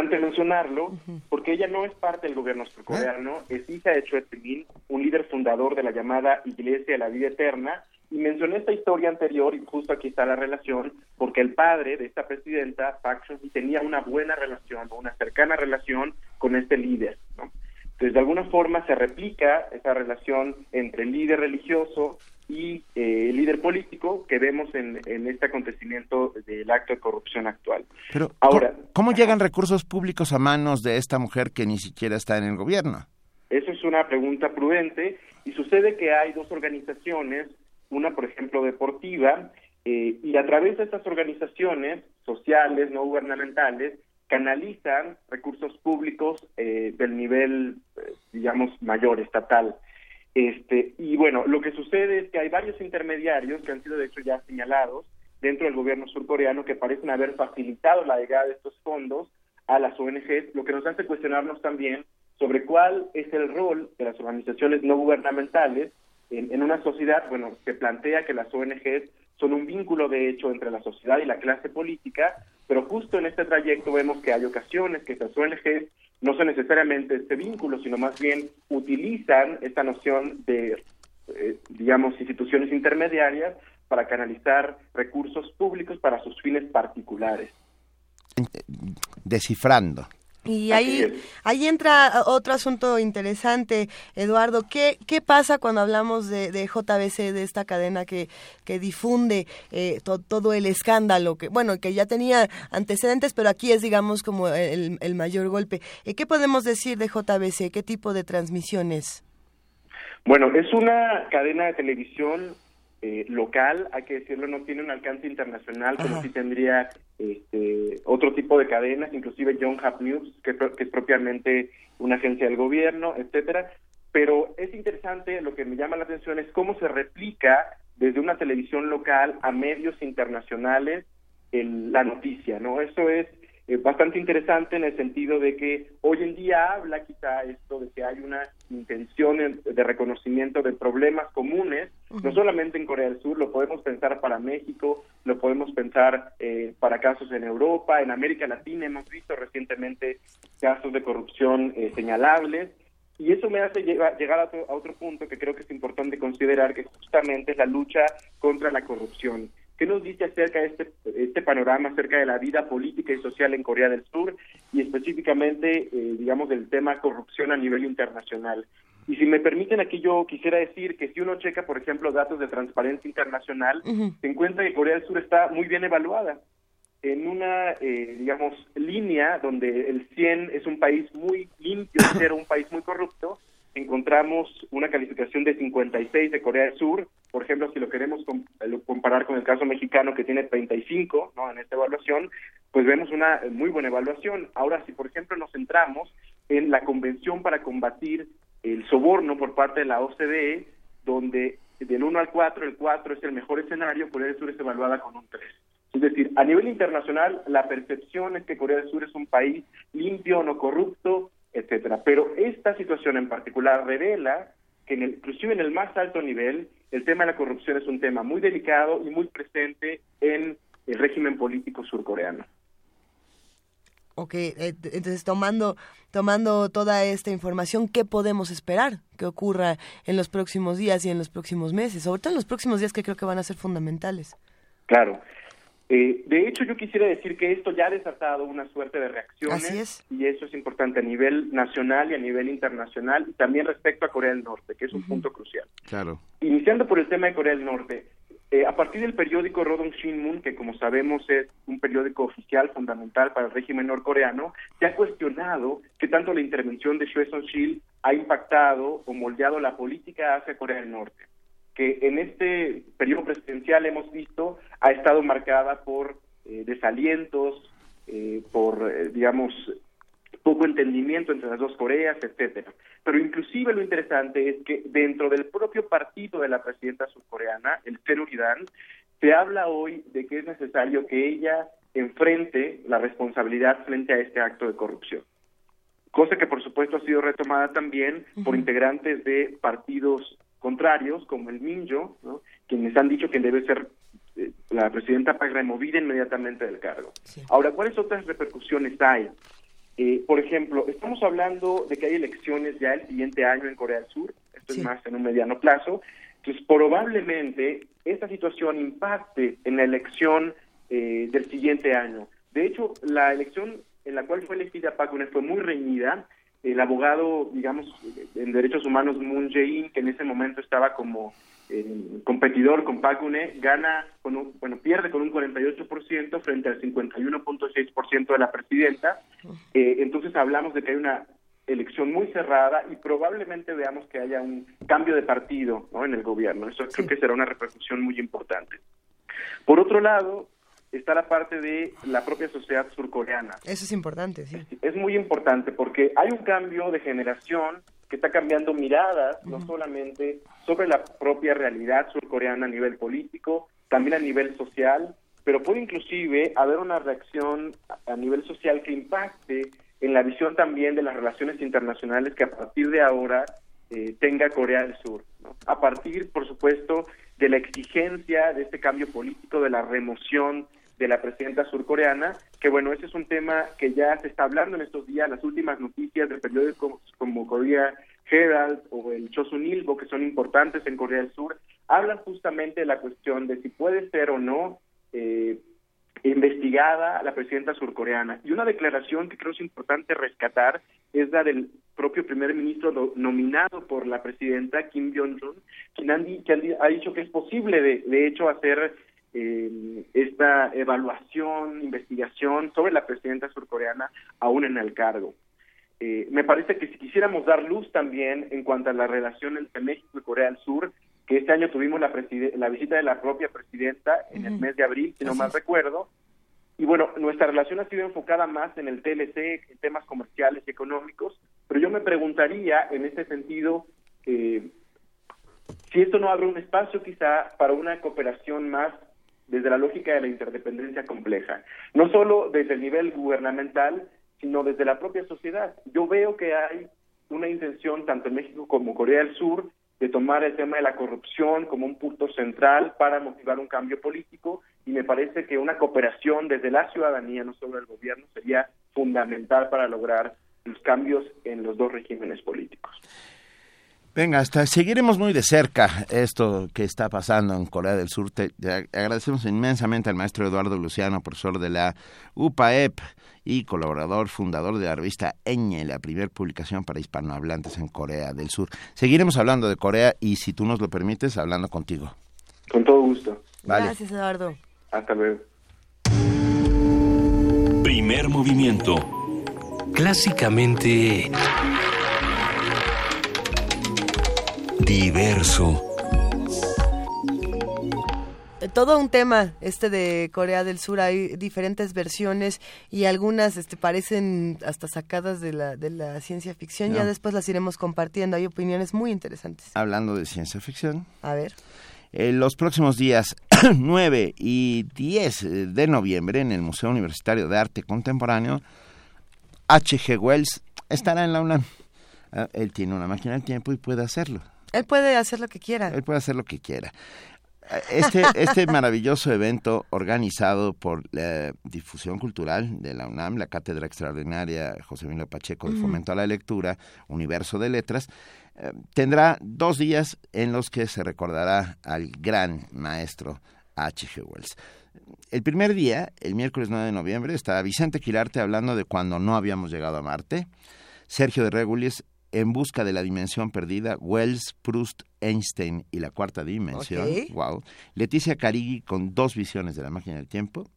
importante mencionarlo porque ella no es parte del gobierno surcoreano, es hija de Choi Tae-min, un líder fundador de la llamada Iglesia de la Vida Eterna, Y mencioné esta historia anterior, y justo aquí está la relación, porque el padre de esta presidenta, Park Chung-hee, tenía una buena relación, una cercana relación con este líder. ¿no? Entonces, de alguna forma se replica esa relación entre el líder religioso y eh, el líder político que vemos en, en, este acontecimiento del acto de corrupción actual. Pero, Ahora, ¿cómo, ¿cómo llegan recursos públicos a manos de esta mujer que ni siquiera está en el gobierno? Eso es una pregunta prudente y sucede que hay dos organizaciones, una por ejemplo deportiva, eh, y a través de estas organizaciones sociales, no gubernamentales, canalizan recursos públicos eh, del nivel, eh, digamos, mayor, estatal. Este, y bueno, lo que sucede es que hay varios intermediarios que han sido de hecho ya señalados dentro del gobierno surcoreano que parecen haber facilitado la llegada de estos fondos a las ONGs, lo que nos hace cuestionarnos también sobre cuál es el rol de las organizaciones no gubernamentales en, una sociedad, bueno, que plantea que las ONGs son un vínculo de hecho entre la sociedad y la clase política, pero justo en este trayecto vemos que hay ocasiones que estas ONGs no son necesariamente este vínculo, sino más bien utilizan esta noción de, eh, digamos, instituciones intermediarias para canalizar recursos públicos para sus fines particulares. Descifrando. Y ahí, ahí entra otro asunto interesante, Eduardo. ¿Qué, qué pasa cuando hablamos de, de JBC, de esta cadena que, que difunde eh, to, todo el escándalo, que bueno, que ya tenía antecedentes, pero aquí es, digamos, como el, el mayor golpe? Eh, ¿Qué podemos decir de JBC? ¿Qué tipo de transmisiones? Bueno, es una cadena de televisión eh, local, hay que decirlo, no tiene un alcance internacional como si tendría este, otro tipo de cadenas, inclusive John Hap News, que, que, es propiamente una agencia del gobierno, etcétera. Pero es interesante, lo que me llama la atención es cómo se replica desde una televisión local a medios internacionales el, la noticia, ¿no? Eso es eh, bastante interesante en el sentido de que hoy en día habla quizá esto de que hay una intención de reconocimiento de problemas comunes, uh -huh. no solamente en Corea del Sur, lo podemos pensar para México, lo podemos pensar eh, para casos en Europa, en América Latina hemos visto recientemente casos de corrupción eh, señalables, y eso me hace llegar, llegar a, otro, a otro punto que creo que es importante considerar, que justamente es la lucha contra la corrupción. ¿Qué nos dice acerca de este, este panorama, acerca de la vida política y social en Corea del Sur y específicamente, eh, digamos, del tema corrupción a nivel internacional? Y si me permiten aquí yo quisiera decir que si uno checa, por ejemplo, datos de transparencia internacional, uh -huh. se encuentra que Corea del Sur está muy bien evaluada en una, eh, digamos, línea donde el 100 es un país muy limpio, cero un país muy corrupto, encontramos una calificación de 56 de Corea del Sur, por ejemplo, si lo queremos comparar con el caso mexicano que tiene 35 ¿no? en esta evaluación, pues vemos una muy buena evaluación. Ahora, si por ejemplo nos centramos en la Convención para combatir el soborno por parte de la OCDE, donde del 1 al 4, el 4 es el mejor escenario, Corea del Sur es evaluada con un 3. Es decir, a nivel internacional, la percepción es que Corea del Sur es un país limpio, no corrupto, etcétera. Pero esta situación en particular revela que en el, inclusive en el más alto nivel el tema de la corrupción es un tema muy delicado y muy presente en el régimen político surcoreano. Ok, entonces tomando, tomando toda esta información, ¿qué podemos esperar que ocurra en los próximos días y en los próximos meses? Sobre todo en los próximos días que creo que van a ser fundamentales. Claro. Eh, de hecho, yo quisiera decir que esto ya ha desatado una suerte de reacciones Así es. y eso es importante a nivel nacional y a nivel internacional y también respecto a Corea del Norte, que es un uh -huh. punto crucial. Claro. Iniciando por el tema de Corea del Norte, eh, a partir del periódico Rodong Shinmun, que como sabemos es un periódico oficial fundamental para el régimen norcoreano, se ha cuestionado que tanto la intervención de Choi Son-sil ha impactado o moldeado la política hacia Corea del Norte que en este periodo presidencial hemos visto ha estado marcada por eh, desalientos, eh, por, eh, digamos, poco entendimiento entre las dos Coreas, etcétera. Pero inclusive lo interesante es que dentro del propio partido de la presidenta surcoreana, el Teruridan, se habla hoy de que es necesario que ella enfrente la responsabilidad frente a este acto de corrupción. Cosa que por supuesto ha sido retomada también por integrantes de partidos contrarios, como el Minjo, ¿no? quienes han dicho que debe ser eh, la presidenta Park removida inmediatamente del cargo. Sí. Ahora, ¿cuáles otras repercusiones hay? Eh, por ejemplo, estamos hablando de que hay elecciones ya el siguiente año en Corea del Sur, esto sí. es más en un mediano plazo, Entonces, probablemente esta situación impacte en la elección eh, del siguiente año. De hecho, la elección en la cual fue elegida Park Geun-hye fue muy reñida. El abogado, digamos, en derechos humanos Moon Jae-in, que en ese momento estaba como eh, competidor con Park Geun-hye, gana, con un- bueno, pierde con un 48% frente al 51.6% de la presidenta. Eh, entonces hablamos de que hay una elección muy cerrada y probablemente veamos que haya un cambio de partido ¿no? en el gobierno. Eso creo que será una repercusión muy importante. Por otro lado, está la parte de la propia sociedad surcoreana. Eso es importante, sí. Es muy importante porque hay un cambio de generación que está cambiando miradas, no solamente sobre la propia realidad surcoreana a nivel político, también a nivel social, pero puede inclusive haber una reacción a a nivel social que impacte en la visión también de las relaciones internacionales que a partir de ahora eh, tenga Corea del Sur. ¿no? A partir, por supuesto, de la exigencia de este cambio político, de la remoción de la presidenta surcoreana, que bueno, ese es un tema que ya se está hablando en estos días, las últimas noticias de periódicos como Korea Herald o el Chosun Ilbo, que son importantes en Corea del Sur, hablan justamente de la cuestión de si puede ser o no eh, investigada la presidenta surcoreana. Y una declaración que creo es importante rescatar es la del propio primer ministro no- nominado por la presidenta Kim Jong-un, quien, han ha dicho que es posible, de, de hecho, hacer eh, esta evaluación, investigación sobre la presidenta surcoreana aún en el cargo. Eh, me parece que si quisiéramos dar luz también en cuanto a la relación entre México y Corea del Sur, que este año tuvimos la, la visita de la propia presidenta en el mes de abril, si no mal recuerdo, y bueno, nuestra relación ha sido enfocada más en el TLC, en temas comerciales y económicos, pero yo me preguntaría en este sentido eh, si esto no abre un espacio quizá para una cooperación más desde la lógica de la interdependencia compleja, no solo desde el nivel gubernamental, sino desde la propia sociedad. Yo veo que hay una intención, tanto en México como Corea del Sur, de tomar el tema de la corrupción como un punto central para motivar un cambio político y me parece que una cooperación desde la ciudadanía, no solo el gobierno, sería fundamental para lograr los cambios en los dos regímenes políticos. Venga, hasta seguiremos muy de cerca esto que está pasando en Corea del Sur. Te, te agradecemos inmensamente al maestro Eduardo Luciano, profesor de la UPAEP y colaborador fundador de la revista Eñe, la primera publicación para hispanohablantes en Corea del Sur. Seguiremos hablando de Corea y, si tú nos lo permites, hablando contigo. Con todo gusto. Vale. Gracias, Eduardo. Hasta luego. Primer movimiento. Clásicamente... Diverso. Eh, Todo un tema este de Corea del Sur, hay diferentes versiones y algunas este, parecen hasta sacadas de la, de la ciencia ficción, ya después las iremos compartiendo, hay opiniones muy interesantes. Hablando de ciencia ficción. A ver. En los próximos días *clears throat* 9 y 10 de noviembre en el Museo Universitario de Arte Contemporáneo, H.G. Wells estará en la UNAM. Ah, Él tiene una máquina del tiempo y puede hacerlo. Él puede hacer lo que quiera. Él puede hacer lo que quiera. Este, este *laughs* maravilloso evento organizado por la Difusión Cultural de la UNAM, la Cátedra Extraordinaria José Emilio Pacheco de. Fomento a la Lectura, Universo de Letras, eh, tendrá dos días en los que se recordará al gran maestro H.G. Wells. El primer día, el miércoles 9 de noviembre, estará Vicente Quirarte hablando de cuando no habíamos llegado a Marte, Sergio de Regulis en busca de la dimensión perdida, Wells, Proust, Einstein y la cuarta dimensión. Wow. Leticia Carigui con dos visiones de la máquina del tiempo.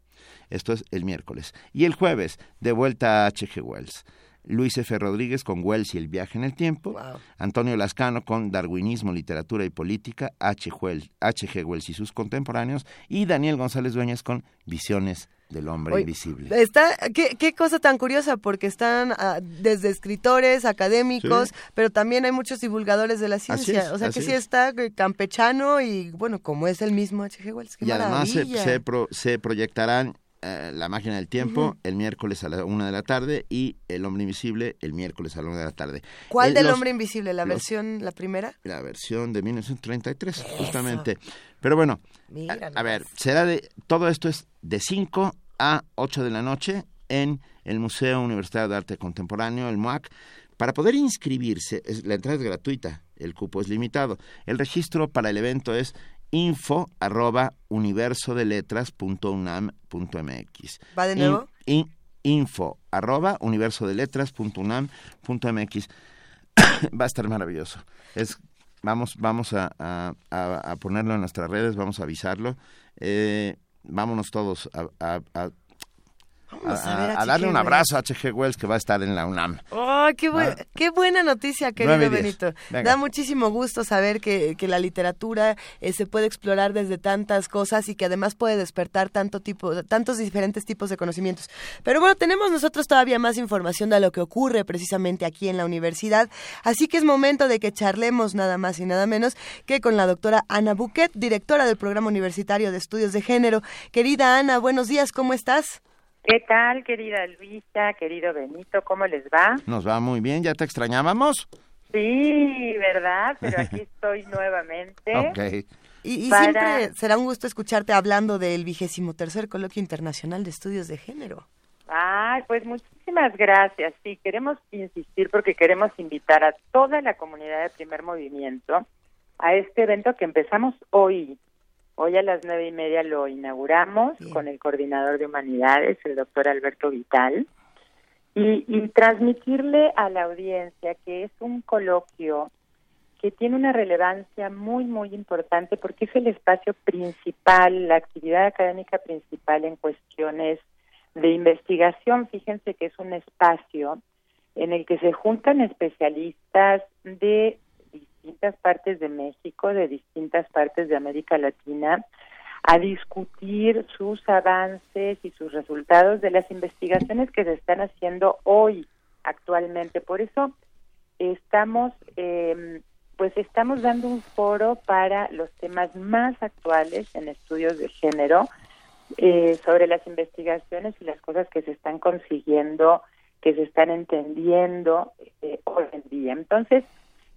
Esto es el miércoles. Y el jueves, de vuelta a H.G. Wells. Luis F. Rodríguez con Wells y el viaje en el tiempo. Antonio Lascano con Darwinismo, Literatura y Política. H. Wells- H.G. Wells y sus contemporáneos. Y Daniel González Dueñas con Visiones del Hombre Oye, Invisible. Está, qué, qué cosa tan curiosa, porque están ah, desde escritores, académicos, Sí. pero también hay muchos divulgadores de la ciencia. es, o sea que sí es. está eh, campechano y, bueno, como es el mismo H.G. Wells. Qué y además se, pro- se proyectarán eh, la máquina del tiempo el miércoles a la una de la tarde y el hombre invisible el miércoles a la una de la tarde. ¿Cuál Eh, del los- hombre invisible? ¿La los- versión, la primera? La versión de 1933, justamente. Pero bueno, a, a ver, será de todo esto es de 5 a 8 de la noche en el Museo Universitario de Arte Contemporáneo, el MUAC. Para poder inscribirse, es- la entrada es gratuita, el cupo es limitado. El registro para el evento es info arroba universodeletras.unam.mx. ¿Va de nuevo? info arroba universodeletras.unam.mx. *coughs* Va a estar maravilloso. Es, vamos vamos a, a, a, ponerlo en nuestras redes, vamos a avisarlo. Eh, vámonos todos a, a, darle un abrazo a H.G. Wells que va a estar en la UNAM. Oh, qué, qué buena noticia, querido Benito. Da muchísimo gusto saber que, que la literatura eh, se puede explorar desde tantas cosas y que además puede despertar tanto tipo, tantos diferentes tipos de conocimientos. Pero bueno, tenemos nosotros todavía más información de lo que ocurre precisamente aquí en la universidad, así que es momento de que charlemos nada más y nada menos que con la doctora Ana Buquet, directora del Programa Universitario de Estudios de Género. Querida Ana, buenos días, ¿cómo estás? ¿Qué tal, querida Luisa, querido Benito? ¿Cómo les va? Nos va muy bien, ¿ya te extrañábamos? Sí, ¿verdad? Pero aquí *laughs* estoy nuevamente. Ok. Y, siempre será un gusto escucharte hablando del vigésimo tercer Coloquio Internacional de Estudios de Género. Ay, pues muchísimas gracias. Sí, queremos insistir porque queremos invitar a toda la comunidad de primer movimiento a este evento que empezamos hoy, Hoy a las nueve y media lo inauguramos con el coordinador de humanidades, el doctor Alberto Vital, y, y transmitirle a la audiencia que es un coloquio que tiene una relevancia muy, muy importante porque es el espacio principal, la actividad académica principal en cuestiones de investigación. Fíjense que es un espacio en el que se juntan especialistas de distintas partes de México, de distintas partes de América Latina, a discutir sus avances y sus resultados de las investigaciones que se están haciendo hoy, actualmente. Por eso estamos, eh, pues estamos dando un foro para los temas más actuales en estudios de género, eh, sobre las investigaciones y las cosas que se están consiguiendo, que se están entendiendo eh, hoy en día. Entonces,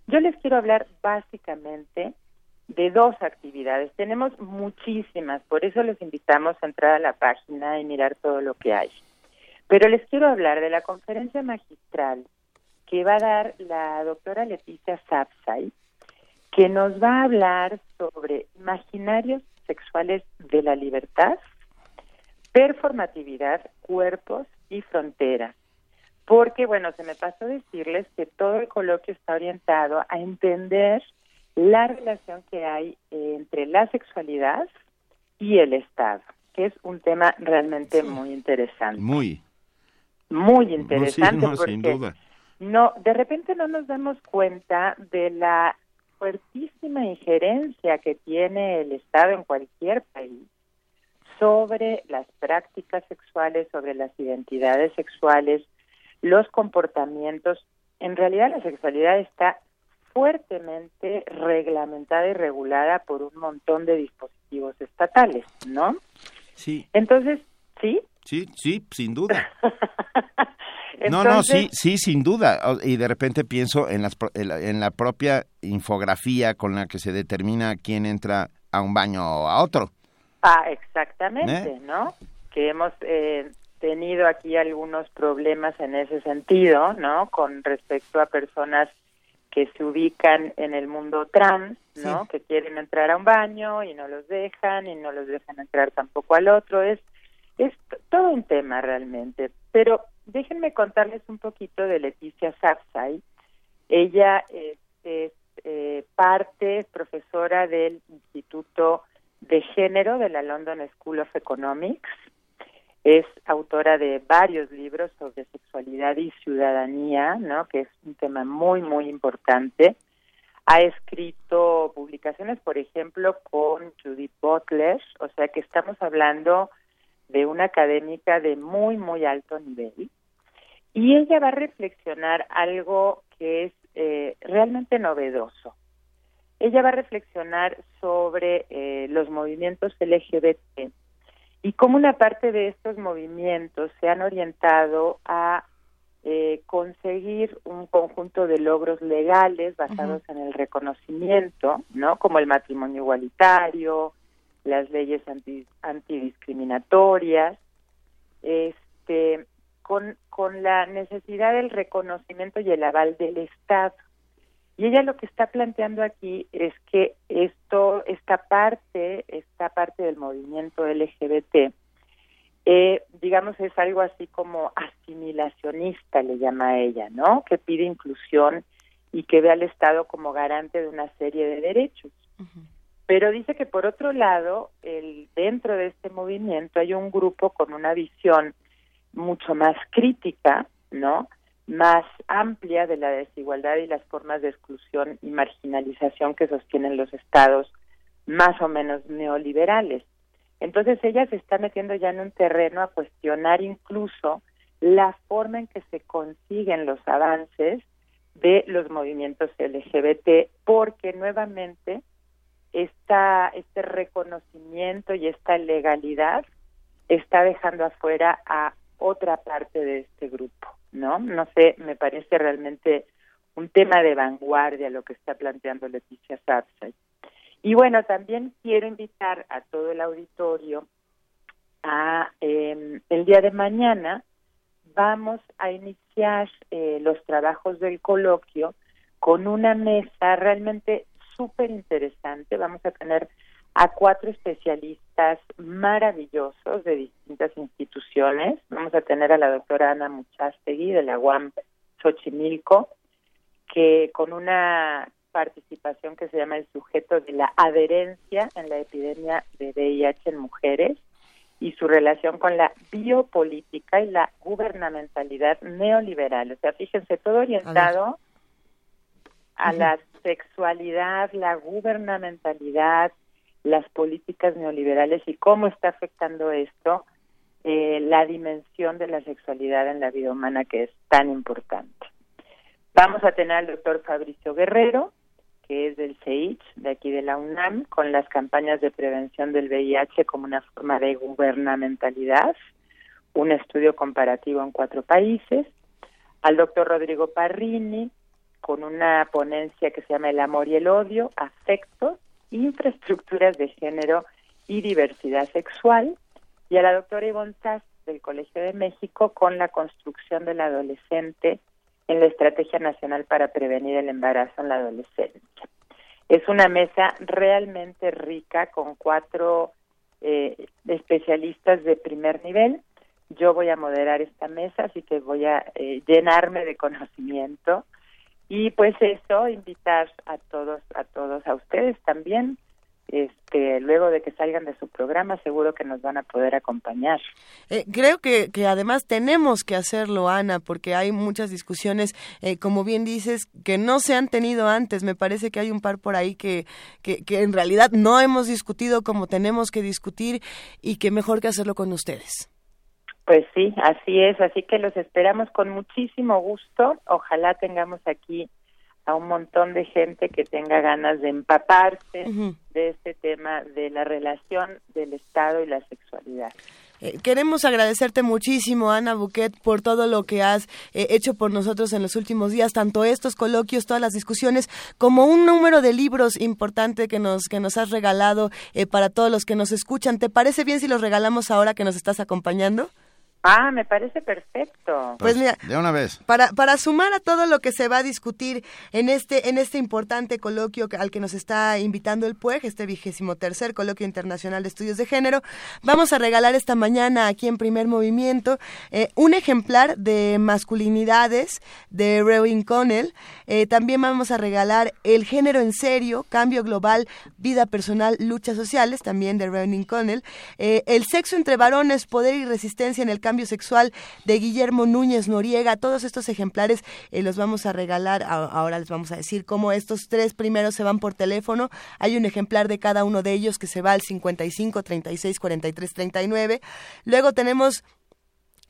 yo les quiero hablar básicamente de dos actividades. Tenemos muchísimas, por eso les invitamos a entrar a la página y mirar todo lo que hay. Pero les quiero hablar de la conferencia magistral que va a dar la doctora Leticia Sapsay, que nos va a hablar sobre imaginarios sexuales de la libertad, performatividad, cuerpos y fronteras porque, bueno, se me pasó decirles que todo el coloquio está orientado a entender la relación que hay entre la sexualidad y el Estado, que es un tema realmente muy interesante. Muy. Muy interesante no, porque sin duda. no, de repente no nos damos cuenta de la fuertísima injerencia que tiene el Estado en cualquier país sobre las prácticas sexuales, sobre las identidades sexuales, los comportamientos. En realidad la sexualidad está fuertemente reglamentada y regulada por un montón de dispositivos estatales, ¿no? Sí. Entonces, ¿sí? Sí, sí, sin duda. *laughs* no, no, sí, sí, sin duda. Y de repente pienso en, las, en la propia infografía con la que se determina quién entra a un baño o a otro. Ah, exactamente, ¿Eh? ¿no? Que hemos eh, tenido aquí algunos problemas en ese sentido, ¿no? Con respecto a personas que se ubican en el mundo trans, ¿no? Que quieren entrar a un baño y no los dejan y no los dejan entrar tampoco al otro. Es es todo un tema realmente. Pero déjenme contarles un poquito de Leticia Sapsay. Ella es, es eh, parte, es profesora del Instituto de Género de la London School of Economics es autora de varios libros sobre sexualidad y ciudadanía, ¿no? Que es un tema muy muy importante. Ha escrito publicaciones, por ejemplo, con Judith Butler, o sea que estamos hablando de una académica de muy muy alto nivel. Y ella va a reflexionar algo que es eh, realmente novedoso. Ella va a reflexionar sobre eh, los movimientos LGBT y cómo una parte de estos movimientos se han orientado a eh, conseguir un conjunto de logros legales basados en el reconocimiento, ¿no? Como el matrimonio igualitario, las leyes anti, antidiscriminatorias, este, con, con la necesidad del reconocimiento y el aval del Estado. Y ella lo que está planteando aquí es que esto, esta parte, esta parte del movimiento LGBT, eh, digamos, es algo así como asimilacionista, le llama ella, ¿no? Que pide inclusión y que ve al Estado como garante de una serie de derechos. Pero dice que por otro lado, el, dentro de este movimiento hay un grupo con una visión mucho más crítica, ¿no? Más amplia de la desigualdad y las formas de exclusión y marginalización que sostienen los estados más o menos neoliberales. Entonces ella se está metiendo ya en un terreno a cuestionar incluso la forma en que se consiguen los avances de los movimientos LGBT, porque nuevamente esta, este reconocimiento y esta legalidad está dejando afuera a otra parte de este grupo, ¿no? No sé, me parece realmente un tema de vanguardia lo que está planteando Leticia Sapsay. Y bueno, también quiero invitar a todo el auditorio a eh, el día de mañana vamos a iniciar eh, los trabajos del coloquio con una mesa realmente súper interesante. Vamos a tener a cuatro especialistas maravillosos de distintas instituciones. Vamos a tener a la doctora Ana Muchastegui de la UAM Xochimilco, que con una participación que se llama el sujeto de la adherencia en la epidemia de VIH en mujeres y su relación con la biopolítica y la gubernamentalidad neoliberal. O sea, fíjense, todo orientado a, la sexualidad, la gubernamentalidad, las políticas neoliberales y cómo está afectando esto eh, la dimensión de la sexualidad en la vida humana que es tan importante. Vamos a tener al doctor Fabricio Guerrero, que es del CEICH, de aquí de la UNAM, con las campañas de prevención del VIH como una forma de gubernamentalidad, un estudio comparativo en cuatro países, al doctor Rodrigo Parrini, con una ponencia que se llama El amor y el odio, afectos, infraestructuras de género y diversidad sexual, y a la doctora Ivonne Sass del Colegio de México con la construcción del adolescente en la Estrategia Nacional para Prevenir el Embarazo en la Adolescencia. Es una mesa realmente rica con cuatro eh, especialistas de primer nivel. Yo voy a moderar esta mesa, así que voy a eh, llenarme de conocimiento y pues eso invitar a todos a todos a ustedes también este, luego de que salgan de su programa, seguro que nos van a poder acompañar. Eh, creo que, que además tenemos que hacerlo, Ana, porque hay muchas discusiones, eh, como bien dices, que no se han tenido antes. Me parece que hay un par por ahí que, que, que en realidad no hemos discutido como tenemos que discutir y que mejor que hacerlo con ustedes. Pues sí, así es, así que los esperamos con muchísimo gusto. Ojalá tengamos aquí a un montón de gente que tenga ganas de empaparse de este tema de la relación del Estado y la sexualidad. Eh, queremos agradecerte muchísimo, Ana Buquet, por todo lo que has eh, hecho por nosotros en los últimos días, tanto estos coloquios, todas las discusiones, como un número de libros importante que nos, que nos has regalado eh, para todos los que nos escuchan. ¿Te parece bien si los regalamos ahora que nos estás acompañando? Ah, me parece perfecto. Pues mira, de una vez. Para, para sumar a todo lo que se va a discutir en este, en este importante coloquio al que nos está invitando el PUEG, este vigésimo tercer coloquio internacional de estudios de género, vamos a regalar esta mañana aquí en Primer Movimiento eh, un ejemplar de masculinidades de Rewin Connell. Eh, también vamos a regalar El género en serio, cambio global, vida personal, luchas sociales, también de Rewin Connell. Eh, el sexo entre varones, poder y resistencia en el cambio sexual de Guillermo Núñez Noriega. Todos estos ejemplares eh, los vamos a regalar. ahora les vamos a decir cómo estos tres primeros se van por teléfono. Hay un ejemplar de cada uno de ellos que se va al 55 36 43 39. Luego tenemos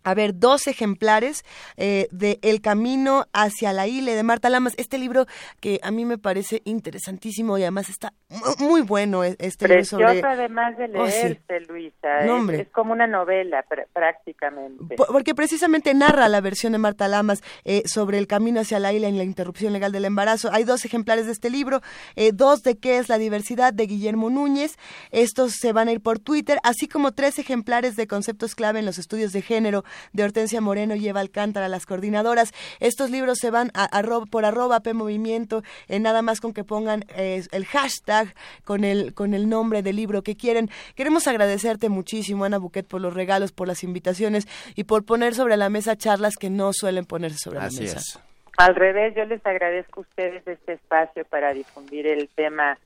a ver dos ejemplares eh, de El Camino hacia la Ile de Marta Lamas. Este libro que a mí me parece interesantísimo y además está muy bueno. E, este Precioso libro además de oh, leerse, Luisa. es, como una novela prácticamente. porque precisamente narra la versión de Marta Lamas eh, sobre el camino hacia la isla en la interrupción legal del embarazo. Hay dos ejemplares de este libro, eh, dos de qué es la diversidad de Guillermo Núñez. Estos se van a ir por Twitter, así como tres ejemplares de conceptos clave en los estudios de género de Hortensia Moreno y Eva Alcántara, las coordinadoras. Estos libros se van a, por arroba P Movimiento, en nada más con que pongan eh, el hashtag con el, con el nombre del libro que quieren. Queremos agradecerte muchísimo, Ana Buquet, por los regalos, por las invitaciones y por poner sobre la mesa charlas que no suelen ponerse sobre la mesa. Al revés, yo les agradezco a ustedes este espacio para difundir el tema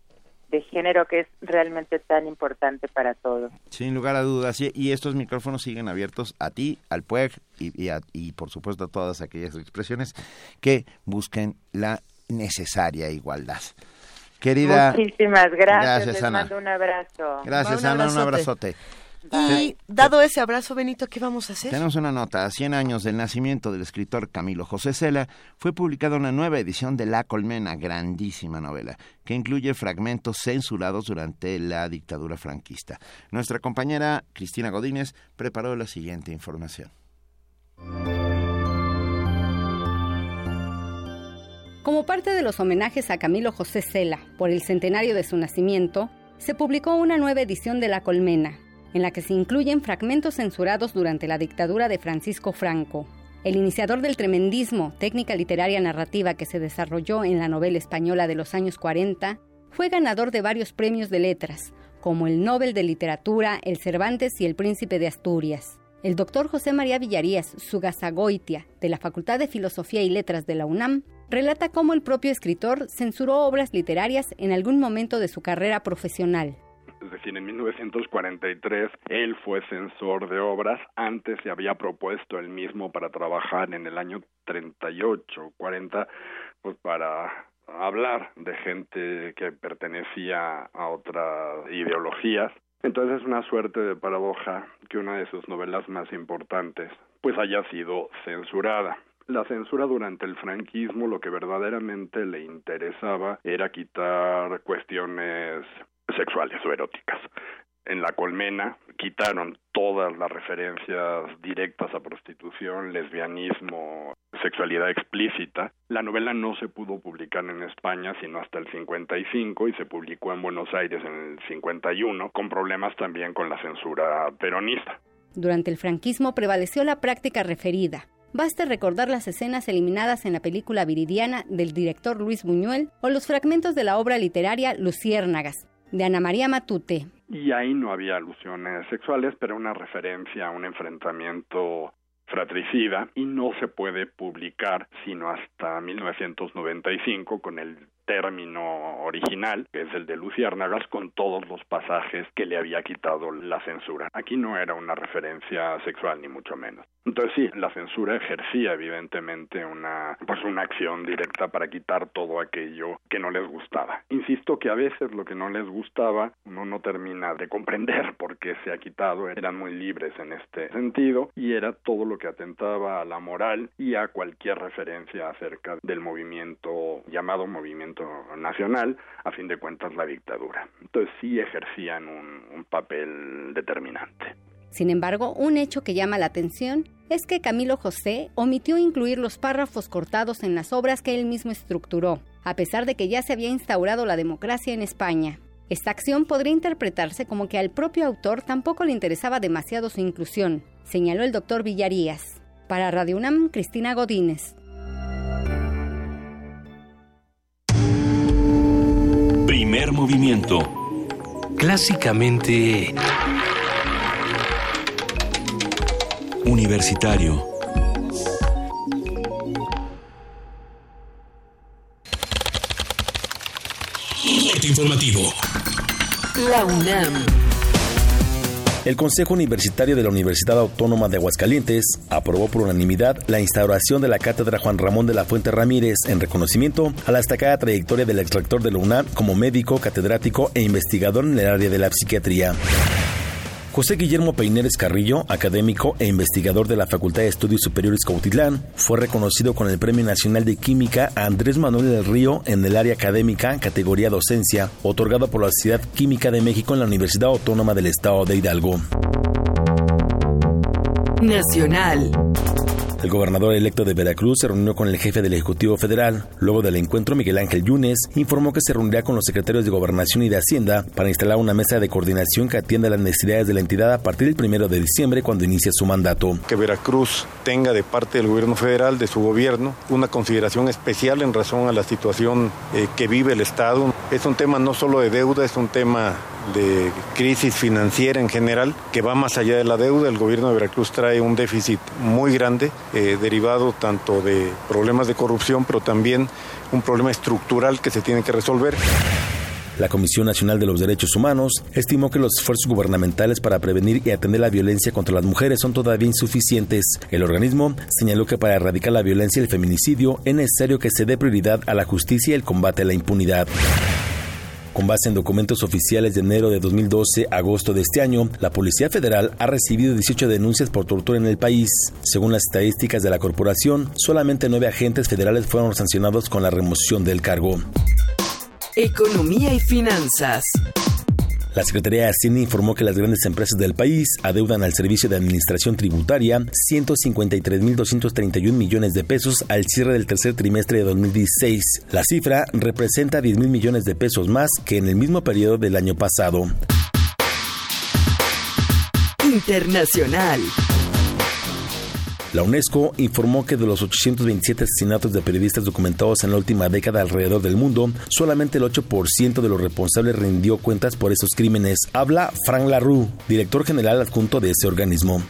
de género que es realmente tan importante para todos. Sin lugar a dudas. Y, estos micrófonos siguen abiertos a ti, al PUEG y, y, por supuesto a todas aquellas expresiones que busquen la necesaria igualdad. Querida. Muchísimas gracias. Les Ana. mando un abrazo. Gracias, Ana. Un abrazote. Y dado ese abrazo, Benito, ¿qué vamos a hacer? Tenemos una nota. A 100 años del nacimiento del escritor Camilo José Cela, fue publicada una nueva edición de La Colmena, grandísima novela, que incluye fragmentos censurados durante la dictadura franquista. Nuestra compañera Cristina Godínez preparó la siguiente información. Como parte de los homenajes a Camilo José Cela por el centenario de su nacimiento, se publicó una nueva edición de La Colmena, en la que se incluyen fragmentos censurados durante la dictadura de Francisco Franco. El iniciador del tremendismo, técnica literaria narrativa que se desarrolló en la novela española de los años 40, fue ganador de varios premios de letras, como el Nobel de Literatura, el Cervantes y el Príncipe de Asturias. El doctor José María Villarías Sugasagoitia, de la Facultad de Filosofía y Letras de la UNAM, relata cómo el propio escritor censuró obras literarias en algún momento de su carrera profesional es decir, en 1943 él fue censor de obras, antes se había propuesto él mismo para trabajar en el año 38, 40, pues para hablar de gente que pertenecía a otras ideologías. Entonces es una suerte de paradoja que una de sus novelas más importantes pues haya sido censurada. La censura durante el franquismo lo que verdaderamente le interesaba era quitar cuestiones sexuales o eróticas. En la colmena quitaron todas las referencias directas a prostitución, lesbianismo, sexualidad explícita. La novela no se pudo publicar en España sino hasta el 55 y se publicó en Buenos Aires en el 51, con problemas también con la censura peronista. Durante el franquismo prevaleció la práctica referida. Basta recordar las escenas eliminadas en la película Viridiana del director Luis Buñuel o los fragmentos de la obra literaria Luciérnagas, de Ana María Matute. Y ahí no había alusiones sexuales, pero una referencia a un enfrentamiento fratricida y no se puede publicar sino hasta 1995 con el término original, que es el de Luciérnagas, con todos los pasajes que le había quitado la censura. Aquí no era una referencia sexual, ni mucho menos. Entonces sí, la censura ejercía evidentemente una, pues una acción directa para quitar todo aquello que no les gustaba. Insisto que a veces lo que no les gustaba uno no termina de comprender por qué se ha quitado, eran muy libres en este sentido y era todo lo que atentaba a la moral y a cualquier referencia acerca del movimiento llamado movimiento nacional, a fin de cuentas la dictadura. Entonces sí ejercían un, un papel determinante. Sin embargo, un hecho que llama la atención es que Camilo José omitió incluir los párrafos cortados en las obras que él mismo estructuró, a pesar de que ya se había instaurado la democracia en España. Esta acción podría interpretarse como que al propio autor tampoco le interesaba demasiado su inclusión, señaló el doctor Villarías. Para Radio UNAM, Cristina Godínez. Primer movimiento. Clásicamente... Universitario. informativo. La UNAM. El Consejo Universitario de la Universidad Autónoma de Aguascalientes aprobó por unanimidad la instauración de la cátedra Juan Ramón de la Fuente Ramírez en reconocimiento a la destacada trayectoria del extractor de la UNAM como médico, catedrático e investigador en el área de la psiquiatría. José Guillermo Peineres Carrillo, académico e investigador de la Facultad de Estudios Superiores Cautitlán, fue reconocido con el Premio Nacional de Química a Andrés Manuel del Río en el área académica categoría docencia, otorgado por la Sociedad Química de México en la Universidad Autónoma del Estado de Hidalgo. Nacional. El gobernador electo de Veracruz se reunió con el jefe del Ejecutivo Federal. Luego del encuentro, Miguel Ángel Yunes informó que se reunirá con los secretarios de Gobernación y de Hacienda para instalar una mesa de coordinación que atienda las necesidades de la entidad a partir del primero de diciembre cuando inicie su mandato. Que Veracruz tenga de parte del gobierno federal, de su gobierno, una consideración especial en razón a la situación eh, que vive el Estado. Es un tema no solo de deuda, es un tema de crisis financiera en general que va más allá de la deuda. El gobierno de Veracruz trae un déficit muy grande eh, derivado tanto de problemas de corrupción, pero también un problema estructural que se tiene que resolver. La Comisión Nacional de los Derechos Humanos estimó que los esfuerzos gubernamentales para prevenir y atender la violencia contra las mujeres son todavía insuficientes. El organismo señaló que para erradicar la violencia y el feminicidio es necesario que se dé prioridad a la justicia y el combate a la impunidad. Con base en documentos oficiales de enero de 2012 a agosto de este año, la Policía Federal ha recibido 18 denuncias por tortura en el país. Según las estadísticas de la corporación, solamente nueve agentes federales fueron sancionados con la remoción del cargo. Economía y finanzas. La Secretaría de Hacienda informó que las grandes empresas del país adeudan al Servicio de Administración Tributaria 153.231 millones de pesos al cierre del tercer trimestre de 2016. La cifra representa 10 mil millones de pesos más que en el mismo periodo del año pasado. Internacional. La UNESCO informó que de los 827 asesinatos de periodistas documentados en la última década alrededor del mundo, solamente el 8% de los responsables rindió cuentas por esos crímenes. Habla Frank Larue, director general adjunto de ese organismo.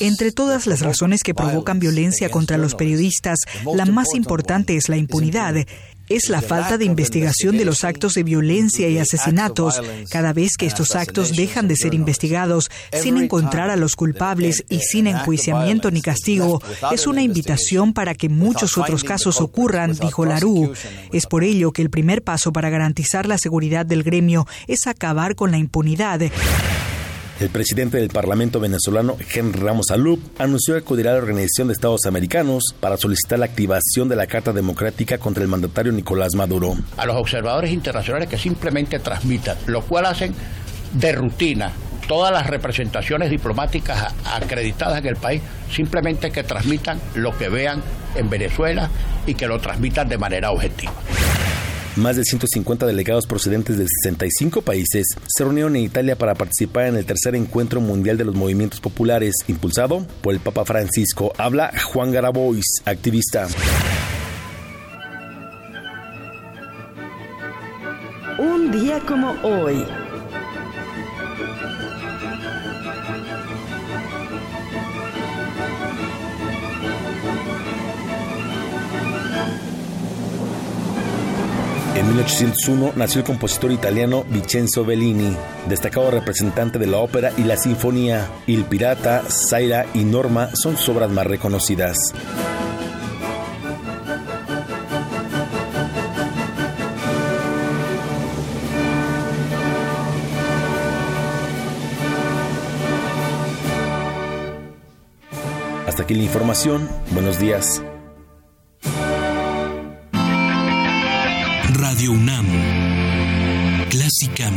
Entre todas las razones que provocan violencia contra los periodistas, la más importante es la impunidad es la falta de investigación de los actos de violencia y asesinatos. Cada vez que estos actos dejan de ser investigados sin encontrar a los culpables y sin enjuiciamiento ni castigo, es una invitación para que muchos otros casos ocurran, dijo Larú. Es por ello que el primer paso para garantizar la seguridad del gremio es acabar con la impunidad. El presidente del Parlamento venezolano, Henry Ramos Alup, anunció que acudirá a la Organización de Estados Americanos para solicitar la activación de la Carta Democrática contra el mandatario Nicolás Maduro. A los observadores internacionales que simplemente transmitan, lo cual hacen de rutina todas las representaciones diplomáticas acreditadas en el país, simplemente que transmitan lo que vean en Venezuela y que lo transmitan de manera objetiva. Más de 150 delegados procedentes de 65 países se reunieron en Italia para participar en el tercer encuentro mundial de los movimientos populares, impulsado por el Papa Francisco. Habla Juan Garabois, activista. Un día como hoy. En 1801 nació el compositor italiano Vincenzo Bellini, destacado representante de la ópera y la sinfonía. Il Pirata, Zaira y Norma son sus obras más reconocidas. Hasta aquí la información. Buenos días.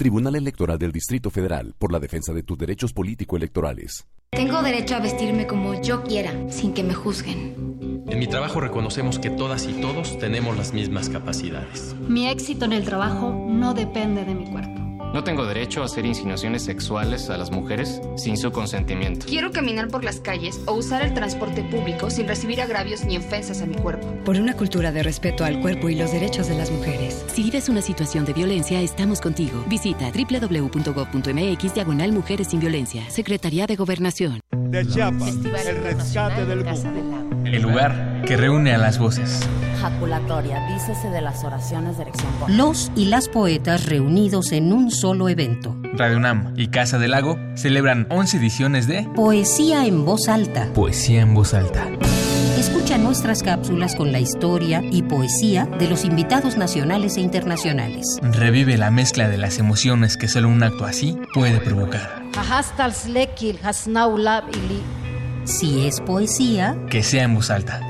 Tribunal Electoral del Distrito Federal por la defensa de tus derechos político-electorales. Tengo derecho a vestirme como yo quiera, sin que me juzguen. En mi trabajo reconocemos que todas y todos tenemos las mismas capacidades. Mi éxito en el trabajo no depende de mi cuerpo. No tengo derecho a hacer insinuaciones sexuales a las mujeres sin su consentimiento. Quiero caminar por las calles o usar el transporte público sin recibir agravios ni ofensas a mi cuerpo. Por una cultura de respeto al cuerpo y los derechos de las mujeres. Si vives una situación de violencia, estamos contigo. Visita www.gov.mx diagonal Mujeres sin Violencia. Secretaría de Gobernación. De Chiapas, el rescate del El lugar que reúne a las voces. Jaculatoria, dícese de las oraciones de elección. Los y las poetas reunidos en un solo evento. Radio UNAM y Casa del Lago celebran 11 ediciones de Poesía en voz alta. Poesía en voz alta. Escucha nuestras cápsulas con la historia y poesía de los invitados nacionales e internacionales. Revive la mezcla de las emociones que solo un acto así puede provocar. Si es poesía, que sea en voz alta.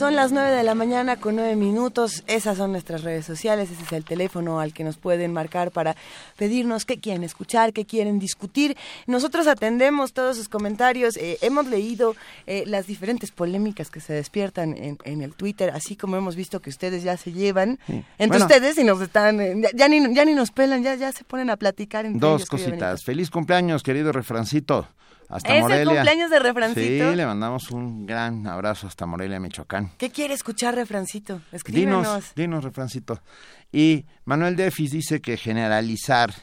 Son las 9 de la mañana con 9 minutos. Esas son nuestras redes sociales. Ese es el teléfono al que nos pueden marcar para pedirnos qué quieren escuchar, qué quieren discutir. Nosotros atendemos todos sus comentarios. Eh, hemos leído eh, las diferentes polémicas que se despiertan en, el Twitter, así como hemos visto que ustedes ya se llevan entre ustedes y nos están. Eh, ya, ni, ya ni nos pelan, ya, ya se ponen a platicar. Entre Dos cositas. Feliz cumpleaños, querido refrancito. Hasta ¿Es Morelia. el cumpleaños de Refrancito? Sí, le mandamos un gran abrazo hasta Morelia, Michoacán. ¿Qué quiere escuchar, Refrancito? Escríbenos. Dinos, dinos, Refrancito. Y Manuel Defis dice que generalizar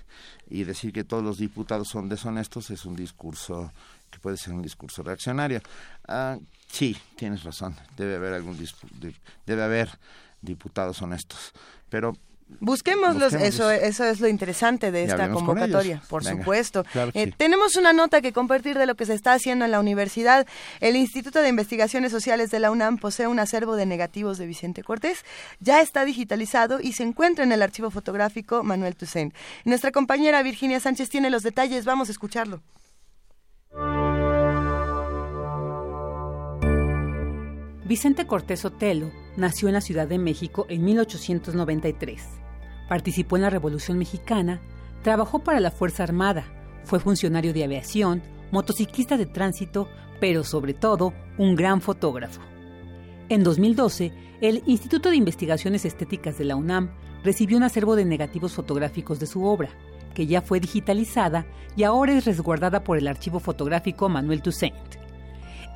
y decir que todos los diputados son deshonestos es un discurso que puede ser un discurso reaccionario. Ah, sí, tienes razón. Debe haber algún debe haber diputados honestos, pero Busquémoslos, eso, eso es lo interesante de esta convocatoria, por supuesto. Eh, tenemos una nota que compartir de lo que se está haciendo en la universidad. El Instituto de Investigaciones Sociales de la UNAM posee un acervo de negativos de Vicente Cortés. Ya está digitalizado y se encuentra en el archivo fotográfico Manuel Toussaint. Nuestra compañera Virginia Sánchez tiene los detalles, vamos a escucharlo. Vicente Cortés Otelo nació en la Ciudad de México en 1893. Participó en la Revolución Mexicana, trabajó para la Fuerza Armada, fue funcionario de aviación, motociclista de tránsito, pero sobre todo un gran fotógrafo. En 2012, el Instituto de Investigaciones Estéticas de la UNAM recibió un acervo de negativos fotográficos de su obra, que ya fue digitalizada y ahora es resguardada por el archivo fotográfico Manuel Toussaint.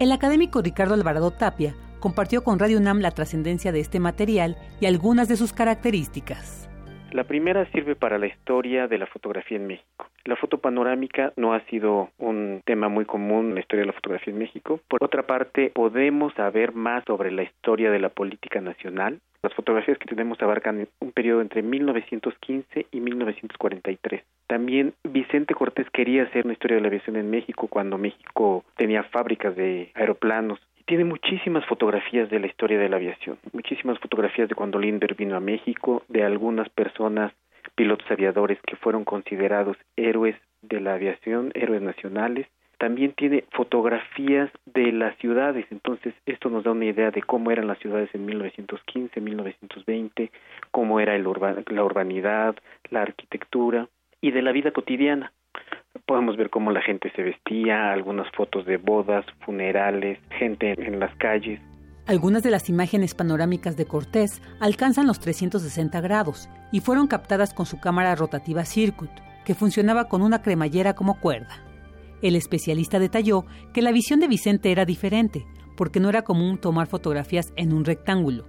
El académico Ricardo Alvarado Tapia compartió con Radio UNAM la trascendencia de este material y algunas de sus características. La primera sirve para la historia de la fotografía en México. La foto panorámica no ha sido un tema muy común en la historia de la fotografía en México. Por otra parte, podemos saber más sobre la historia de la política nacional. Las fotografías que tenemos abarcan un periodo entre 1915 y 1943. También Vicente Cortés quería hacer una historia de la aviación en México cuando México tenía fábricas de aeroplanos tiene muchísimas fotografías de la historia de la aviación, muchísimas fotografías de cuando Lindbergh vino a México, de algunas personas, pilotos aviadores que fueron considerados héroes de la aviación, héroes nacionales. También tiene fotografías de las ciudades, entonces esto nos da una idea de cómo eran las ciudades en 1915, 1920, cómo era el la urbanidad, la arquitectura y de la vida cotidiana podemos ver cómo la gente se vestía, algunas fotos de bodas, funerales, gente en las calles. Algunas de las imágenes panorámicas de Cortés alcanzan los 360 grados y fueron captadas con su cámara rotativa Circuit, que funcionaba con una cremallera como cuerda. El especialista detalló que la visión de Vicente era diferente, porque no era común tomar fotografías en un rectángulo.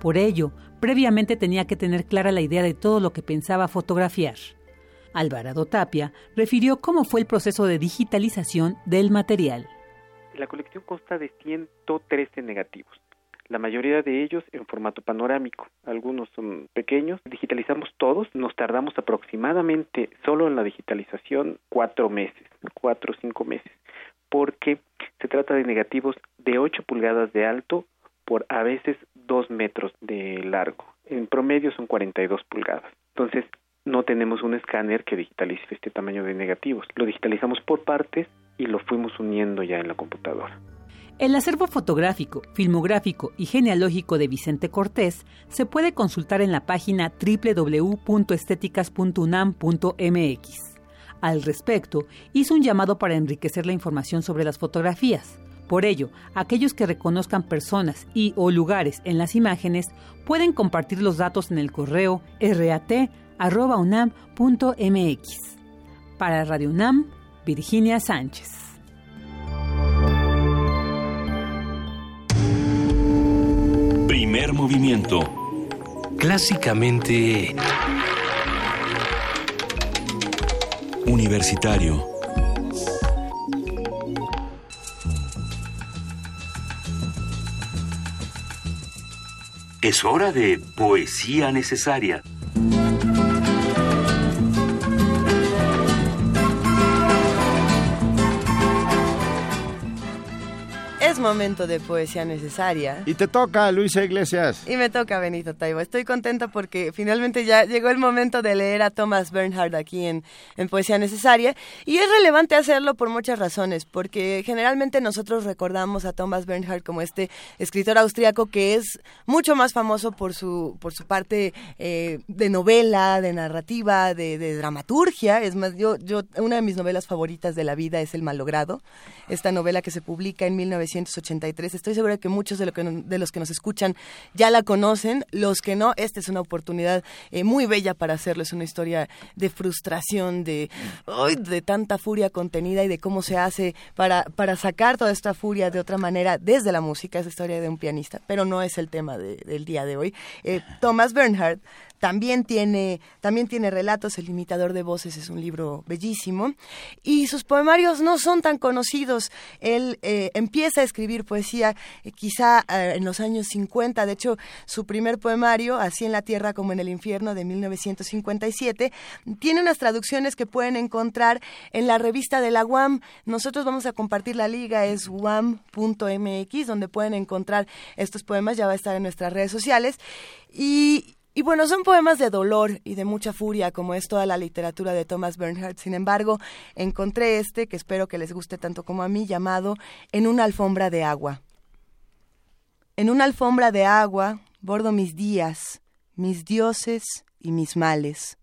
Por ello, previamente tenía que tener clara la idea de todo lo que pensaba fotografiar. Alvarado Tapia refirió cómo fue el proceso de digitalización del material. La colección consta de 113 negativos, la mayoría de ellos en formato panorámico, algunos son pequeños. Digitalizamos todos, nos tardamos aproximadamente solo en la digitalización cuatro meses, cuatro o cinco meses, porque se trata de negativos de 8 pulgadas de alto por a veces 2 metros de largo. En promedio son 42 pulgadas. Entonces, no tenemos un escáner que digitalice este tamaño de negativos. Lo digitalizamos por partes y lo fuimos uniendo ya en la computadora. El acervo fotográfico, filmográfico y genealógico de Vicente Cortés se puede consultar en la página www.estéticas.unam.mx. Al respecto, hizo un llamado para enriquecer la información sobre las fotografías. Por ello, aquellos que reconozcan personas y o lugares en las imágenes pueden compartir los datos en el correo rat.unam.mx. Para Radio UNAM, Virginia Sánchez. Primer movimiento. Clásicamente... Universitario. Es hora de poesía necesaria. Momento de poesía necesaria. Y te toca, Luisa Iglesias. Y me toca, Benito Taibo. Estoy contenta porque finalmente ya llegó el momento de leer a Thomas Bernhard aquí en, en Poesía Necesaria. Y es relevante hacerlo por muchas razones, porque generalmente nosotros recordamos a Thomas Bernhard como este escritor austriaco que es mucho más famoso por su, por su parte eh, de novela, de narrativa, de, de, dramaturgia. Es más, yo, yo, una de mis novelas favoritas de la vida es El Malogrado, esta novela que se publica en 1900 1983. Estoy segura que muchos de, lo que, de, los que nos escuchan ya la conocen. Los que no, esta es una oportunidad eh, muy bella para hacerlo. Es una historia de frustración, de, de tanta furia contenida y de cómo se hace para, para sacar toda esta furia de otra manera desde la música. Es historia de un pianista, pero no es el tema de, del día de hoy. Eh, Thomas Bernhard también tiene, también tiene relatos, El imitador de voces es un libro bellísimo, y sus poemarios no son tan conocidos. Él eh, empieza a escribir poesía eh, quizá eh, en los años 50, de hecho su primer poemario, Así en la Tierra como en el Infierno, de 1957, tiene unas traducciones que pueden encontrar en la revista de la UAM. Nosotros vamos a compartir la liga, es uam.mx, donde pueden encontrar estos poemas, ya va a estar en nuestras redes sociales. Y, y bueno, son poemas de dolor y de mucha furia, como es toda la literatura de Thomas Bernhardt. Sin embargo, encontré este, que espero que les guste tanto como a mí, llamado En una alfombra de agua. En una alfombra de agua bordo mis días, mis dioses y mis males.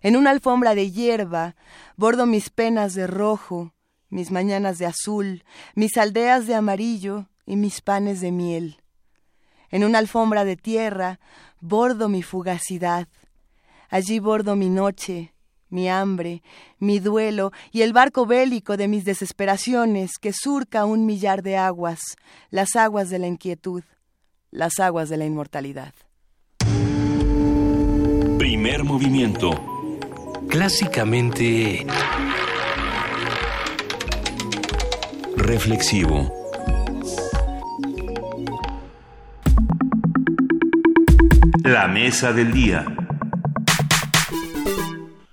En una alfombra de hierba bordo mis penas de rojo, mis mañanas de azul, mis aldeas de amarillo y mis panes de miel. En una alfombra de tierra bordo mi fugacidad. Allí bordo mi noche, mi hambre, mi duelo y el barco bélico de mis desesperaciones que surca un millar de aguas, las aguas de la inquietud, las aguas de la inmortalidad. Primer movimiento. Clásicamente... Reflexivo. La mesa del día.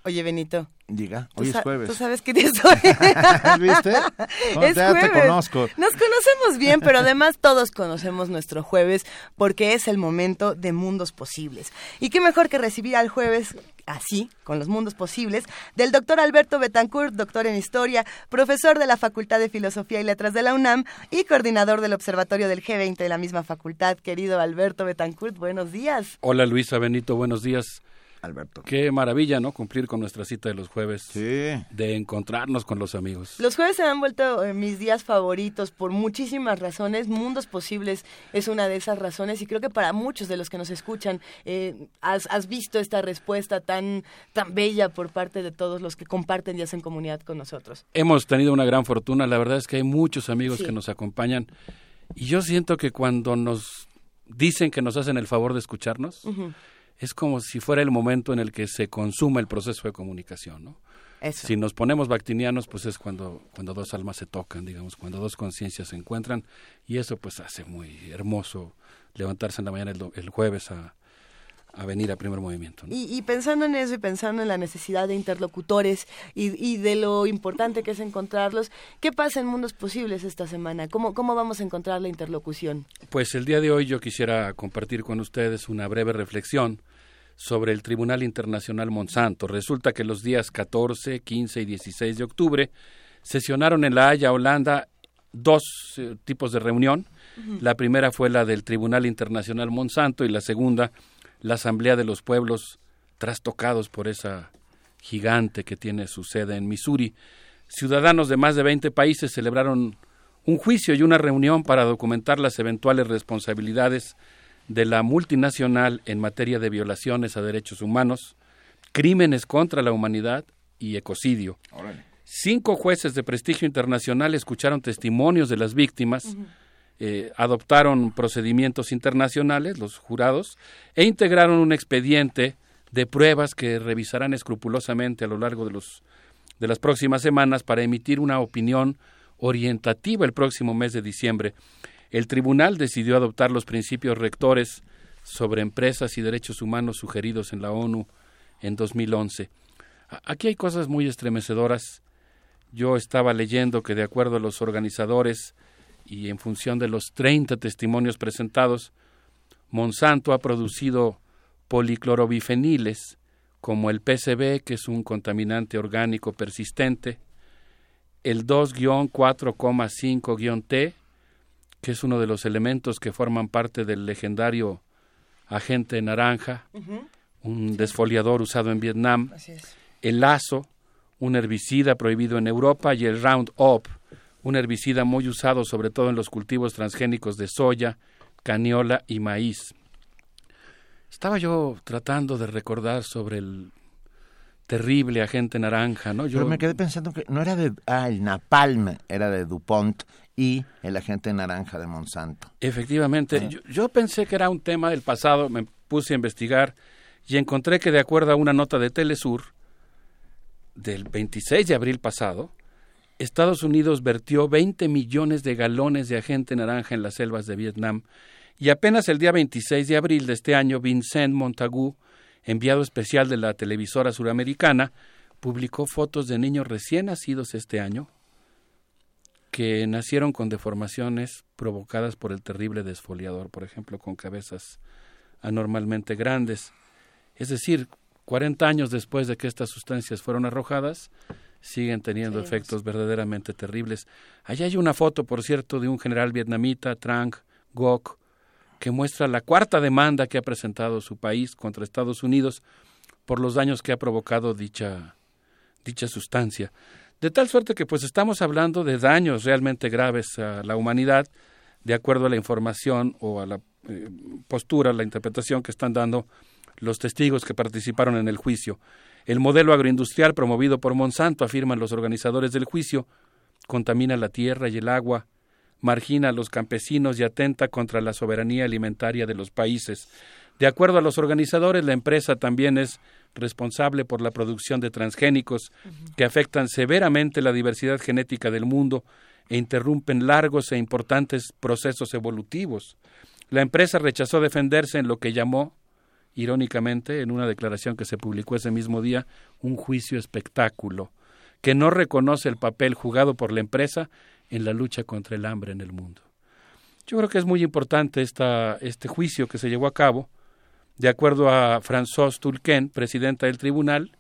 Oye, Benito. Diga, hoy es jueves. ¿Tú sabes qué día es hoy? *laughs* ¿Viste? *laughs* es ya jueves. te conozco. Nos conocemos bien, pero además todos conocemos nuestro jueves porque es el momento de mundos posibles. Y qué mejor que recibir al jueves así, con los mundos posibles, del doctor Alberto Betancourt, doctor en Historia, profesor de la Facultad de Filosofía y Letras de la UNAM y coordinador del Observatorio del G20 de la misma facultad. Querido Alberto Betancourt, buenos días. Hola Luisa Benito, buenos días. Alberto. Qué maravilla, ¿no? Cumplir con nuestra cita de los jueves. Sí. De encontrarnos con los amigos. Los jueves se han vuelto eh, mis días favoritos por muchísimas razones. Mundos Posibles es una de esas razones y creo que para muchos de los que nos escuchan eh, has, has, visto esta respuesta tan, tan bella por parte de todos los que comparten y hacen comunidad con nosotros. Hemos tenido una gran fortuna. La verdad es que hay muchos amigos Sí. que nos acompañan. Y yo siento que cuando nos dicen que nos hacen el favor de escucharnos, es como si fuera el momento en el que se consuma el proceso de comunicación, ¿no? Si nos ponemos bactinianos, pues es cuando, cuando dos almas se tocan, digamos, cuando dos conciencias se encuentran, y eso pues hace muy hermoso levantarse en la mañana el, jueves a, a venir a primer movimiento. Y, pensando en eso y pensando en la necesidad de interlocutores y, y, de lo importante que es encontrarlos, ¿qué pasa en Mundos Posibles esta semana? ¿Cómo, ¿Cómo vamos a encontrar la interlocución? Pues el día de hoy yo quisiera compartir con ustedes una breve reflexión sobre el Tribunal Internacional Monsanto. Resulta que los días 14, 15 y 16 de octubre sesionaron en La Haya, Holanda, dos eh, tipos de reunión. La primera fue la del Tribunal Internacional Monsanto y la segunda, la Asamblea de los Pueblos trastocados por esa gigante que tiene su sede en Missouri. Ciudadanos de más de 20 países celebraron un juicio y una reunión para documentar las eventuales responsabilidades de la multinacional en materia de violaciones a derechos humanos, crímenes contra la humanidad y ecocidio. Cinco jueces de prestigio internacional escucharon testimonios de las víctimas, eh, adoptaron procedimientos internacionales, los jurados, e integraron un expediente de pruebas que revisarán escrupulosamente a lo largo de, los, de las próximas semanas para emitir una opinión orientativa el próximo mes de diciembre el tribunal decidió adoptar los principios rectores sobre empresas y derechos humanos sugeridos en la ONU en 2011. Aquí hay cosas muy estremecedoras. Yo estaba leyendo que de acuerdo a los organizadores y en función de los 30 testimonios presentados, Monsanto ha producido policlorobifeniles como el PCB, que es un contaminante orgánico persistente, el 2-4,5-T, que es uno de los elementos que forman parte del legendario agente naranja, un desfoliador usado en Vietnam, el lazo, un herbicida prohibido en Europa, y el Roundup, un herbicida muy usado sobre todo en los cultivos transgénicos de soya, caniola y maíz. Estaba yo tratando de recordar sobre el terrible agente naranja, ¿no? Yo Pero me quedé pensando que no era de ah, el napalm, era de DuPont y el agente naranja de Monsanto. Efectivamente, ah. yo, pensé que era un tema del pasado, me puse a investigar y encontré que de acuerdo a una nota de Telesur del 26 de abril pasado, Estados Unidos vertió 20 millones de galones de agente naranja en las selvas de Vietnam y apenas el día 26 de abril de este año Vincent Montagu, enviado especial de la televisora suramericana, publicó fotos de niños recién nacidos este año que nacieron con deformaciones provocadas por el terrible desfoliador, por ejemplo, con cabezas anormalmente grandes. Es decir, 40 años después de que estas sustancias fueron arrojadas, siguen teniendo efectos verdaderamente terribles. Allá hay una foto, por cierto, de un general vietnamita, Trang Ngoc, que muestra la cuarta demanda que ha presentado su país contra Estados Unidos por los daños que ha provocado dicha, dicha sustancia. De tal suerte que pues estamos hablando de daños realmente graves a la humanidad, de acuerdo a la información o a la eh, postura, la interpretación que están dando los testigos que participaron en el juicio. El modelo agroindustrial promovido por Monsanto, afirman los organizadores del juicio, contamina la tierra y el agua, margina a los campesinos y atenta contra la soberanía alimentaria de los países. De acuerdo a los organizadores, la empresa también es responsable por la producción de transgénicos que afectan severamente la diversidad genética del mundo e interrumpen largos e importantes procesos evolutivos. La empresa rechazó defenderse en lo que llamó, irónicamente, en una declaración que se publicó ese mismo día, un juicio espectáculo, que no reconoce el papel jugado por la empresa en la lucha contra el hambre en el mundo. Yo creo que es muy importante esta, este juicio que se llevó a cabo, de acuerdo a François Tulken, presidenta del tribunal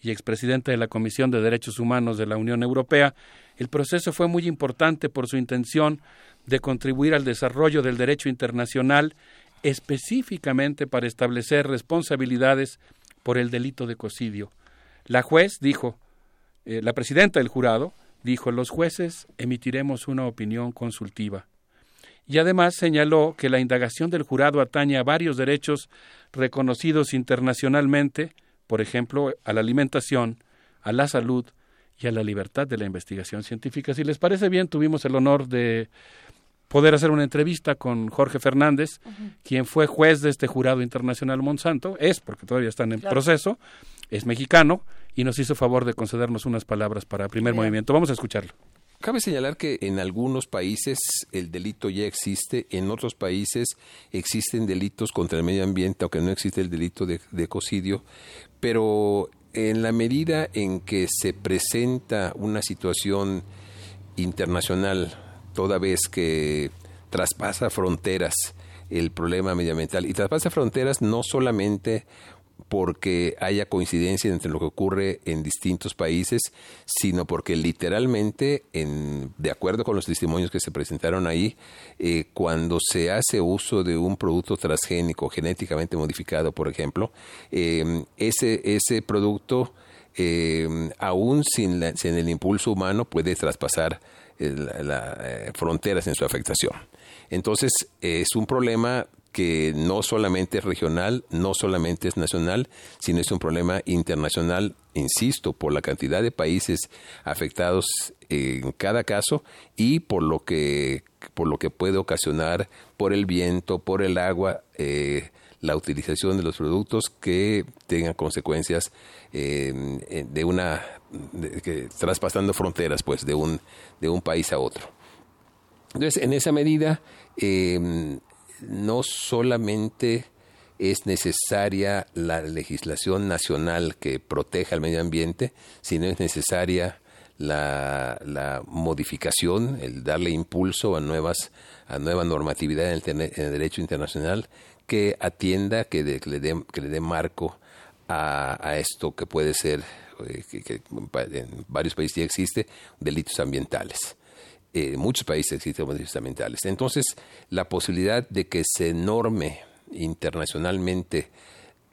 y expresidenta de la Comisión de Derechos Humanos de la Unión Europea, el proceso fue muy importante por su intención de contribuir al desarrollo del derecho internacional específicamente para establecer responsabilidades por el delito de cocidio. La juez dijo, eh, la presidenta del jurado dijo, los jueces emitiremos una opinión consultiva y además señaló que la indagación del jurado atañe a varios derechos reconocidos internacionalmente, por ejemplo, a la alimentación, a la salud y a la libertad de la investigación científica. Si les parece bien, tuvimos el honor de poder hacer una entrevista con Jorge Fernández, quien fue juez de este jurado internacional Monsanto, es porque todavía están en proceso, es mexicano y nos hizo favor de concedernos unas palabras para primer movimiento. Vamos a escucharlo. Cabe señalar que en algunos países el delito ya existe, en otros países existen delitos contra el medio ambiente, aunque no existe el delito de, de ecocidio, pero en la medida en que se presenta una situación internacional, toda vez que traspasa fronteras el problema medioambiental, y traspasa fronteras no solamente porque haya coincidencia entre lo que ocurre en distintos países, sino porque literalmente, en, de acuerdo con los testimonios que se presentaron ahí, eh, cuando se hace uso de un producto transgénico genéticamente modificado, por ejemplo, eh, ese, ese producto, eh, aún sin, sin, el impulso humano, puede traspasar las fronteras en su afectación. Entonces, es un problema que no solamente es regional, no solamente es nacional, sino es un problema internacional, insisto, por la cantidad de países afectados en cada caso y por lo que, por lo que puede ocasionar por el viento, por el agua, eh, la utilización de los productos que tengan consecuencias eh, de una traspasando fronteras pues de un de un país a otro. Entonces en esa medida eh, no solamente es necesaria la legislación nacional que proteja el medio ambiente, sino es necesaria la, modificación, el darle impulso a nuevas a nueva normatividad en el, derecho internacional que atienda, que, le, dé, que le dé marco a, esto que puede ser, eh, en varios países ya existe, delitos ambientales en eh, muchos países existen delitos ambientales. Entonces, la posibilidad de que se norme internacionalmente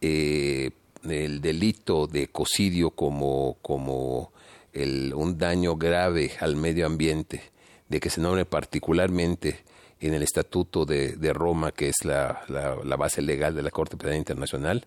eh, el delito de ecocidio como, como el, un daño grave al medio ambiente, de que se norme particularmente en el Estatuto de, Roma, que es la, base legal de la Corte Penal Internacional,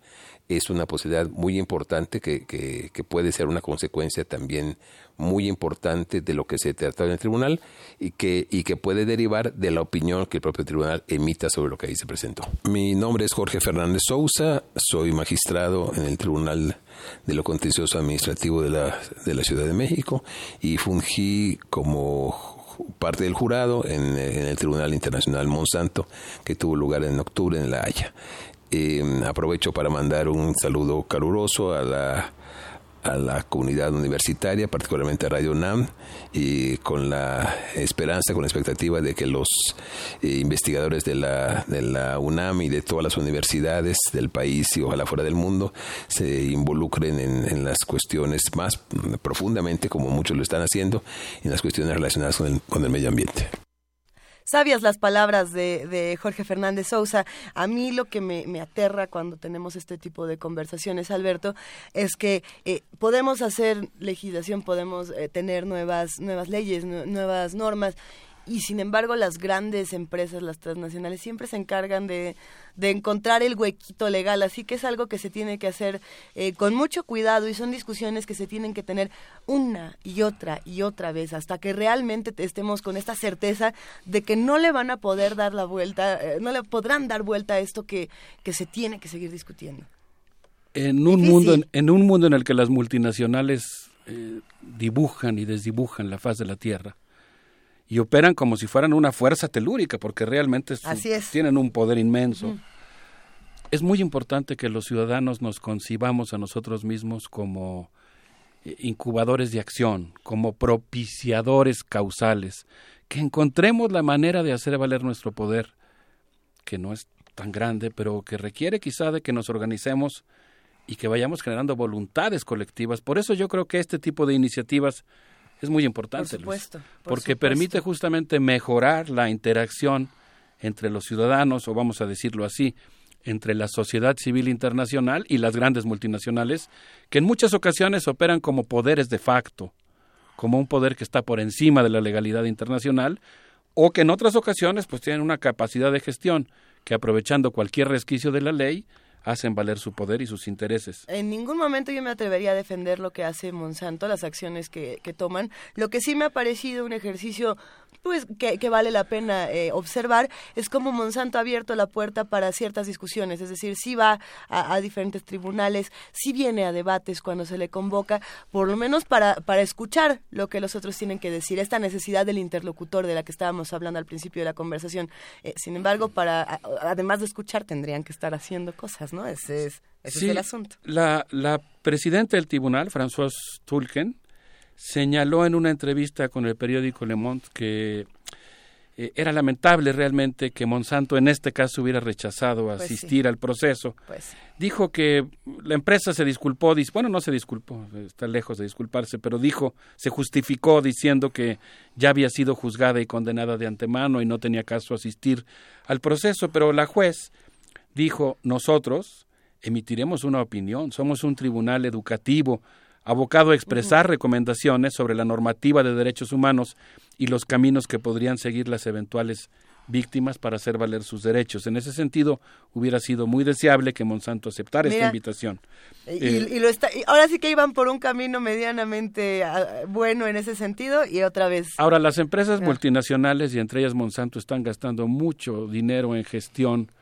es una posibilidad muy importante que, puede ser una consecuencia también muy importante de lo que se trató en el tribunal y que, y que puede derivar de la opinión que el propio tribunal emita sobre lo que ahí se presentó. Mi nombre es Jorge Fernández Sousa, soy magistrado en el Tribunal de lo Contencioso Administrativo de la Ciudad de México y fungí como parte del jurado en, el Tribunal Internacional Monsanto que tuvo lugar en octubre en La Haya. Eh, aprovecho para mandar un saludo caluroso a la a la comunidad universitaria, particularmente a Radio UNAM, y con la esperanza, con la expectativa de que los eh, investigadores de la, de la UNAM y de todas las universidades del país y ojalá fuera del mundo se involucren en, en las cuestiones más profundamente, como muchos lo están haciendo, en las cuestiones relacionadas con el, con el medio ambiente sabias las palabras de, de, Jorge Fernández Sousa. A mí lo que me, aterra cuando tenemos este tipo de conversaciones, Alberto, es que eh, podemos hacer legislación, podemos eh, tener nuevas, nuevas leyes, nuevas normas y sin embargo las grandes empresas, las transnacionales, siempre se encargan de, de encontrar el huequito legal, así que es algo que se tiene que hacer eh, con mucho cuidado y son discusiones que se tienen que tener una y otra y otra vez hasta que realmente estemos con esta certeza de que no le van a poder dar la vuelta, eh, no le podrán dar vuelta a esto que, que se tiene que seguir discutiendo. En un, mundo, en, un mundo en el que las multinacionales eh, dibujan y desdibujan la faz de la Tierra, y operan como si fueran una fuerza telúrica, porque realmente tienen un poder inmenso. Es muy importante que los ciudadanos nos concibamos a nosotros mismos como eh, incubadores de acción, como propiciadores causales, que encontremos la manera de hacer valer nuestro poder, que no es tan grande, pero que requiere quizá de que nos organicemos y que vayamos generando voluntades colectivas. Por eso yo creo que este tipo de iniciativas es muy importante, porque permite justamente mejorar la interacción entre los ciudadanos, o vamos a decirlo así, entre la sociedad civil internacional y las grandes multinacionales, que en muchas ocasiones operan como poderes de facto, como un poder que está por encima de la legalidad internacional, o que en otras ocasiones pues tienen una capacidad de gestión que aprovechando cualquier resquicio de la ley hacen valer su poder y sus intereses. En ningún momento yo me atrevería a defender lo que hace Monsanto, las acciones que, toman. Lo que sí me ha parecido un ejercicio pues que, que vale la pena eh, observar es cómo Monsanto ha abierto la puerta para ciertas discusiones, es decir, si va a, a diferentes tribunales, si viene a debates cuando se le convoca, por lo menos para, para escuchar lo que los otros tienen que decir, esta necesidad del interlocutor de la que estábamos hablando al principio de la conversación. Eh, sin embargo, para a- además de escuchar, tendrían que estar haciendo cosas, ¿no? Ese es, ese Sí, es el asunto. La, la presidenta del tribunal, François Tulken, señaló en una entrevista con el periódico Le Monde que eh, era lamentable realmente que Monsanto en este caso hubiera rechazado Pues asistir sí. al proceso. Pues Dijo que la empresa se disculpó, dis- bueno, no se disculpó, está lejos de disculparse, pero dijo, se justificó diciendo que ya había sido juzgada y condenada de antemano y no tenía caso asistir al proceso, pero la juez dijo, nosotros emitiremos una opinión, somos un tribunal educativo abocado a expresar recomendaciones sobre la normativa de derechos humanos y los caminos que podrían seguir las eventuales víctimas para hacer valer sus derechos. En ese sentido, hubiera sido muy deseable que Monsanto aceptara esta invitación. Y, Eh, y lo está, y ahora sí que iban por un camino medianamente ah, bueno en ese sentido y otra vez. Ahora, las empresas Ah. multinacionales y entre ellas Monsanto están gastando mucho dinero en gestión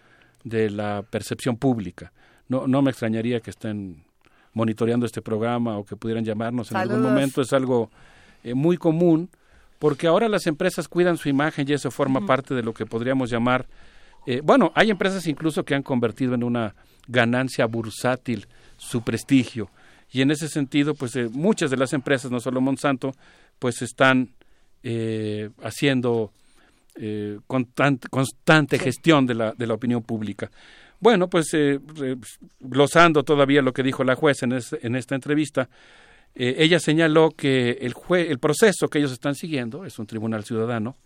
de la percepción pública. No, no me extrañaría que estén monitoreando este programa o que pudieran llamarnos en algún momento. Es algo eh, muy común porque ahora las empresas cuidan su imagen y eso forma parte de lo que podríamos llamar, eh, bueno, hay empresas incluso que han convertido en una ganancia bursátil su prestigio y en ese sentido, pues eh, muchas de las empresas, no solo Monsanto, pues están eh, haciendo eh, constante, constante gestión de la, de la opinión pública. Bueno, pues eh, glosando todavía lo que dijo la juez en, es- en esta entrevista, eh, ella señaló que el, jue- el proceso que ellos están siguiendo es un tribunal ciudadano,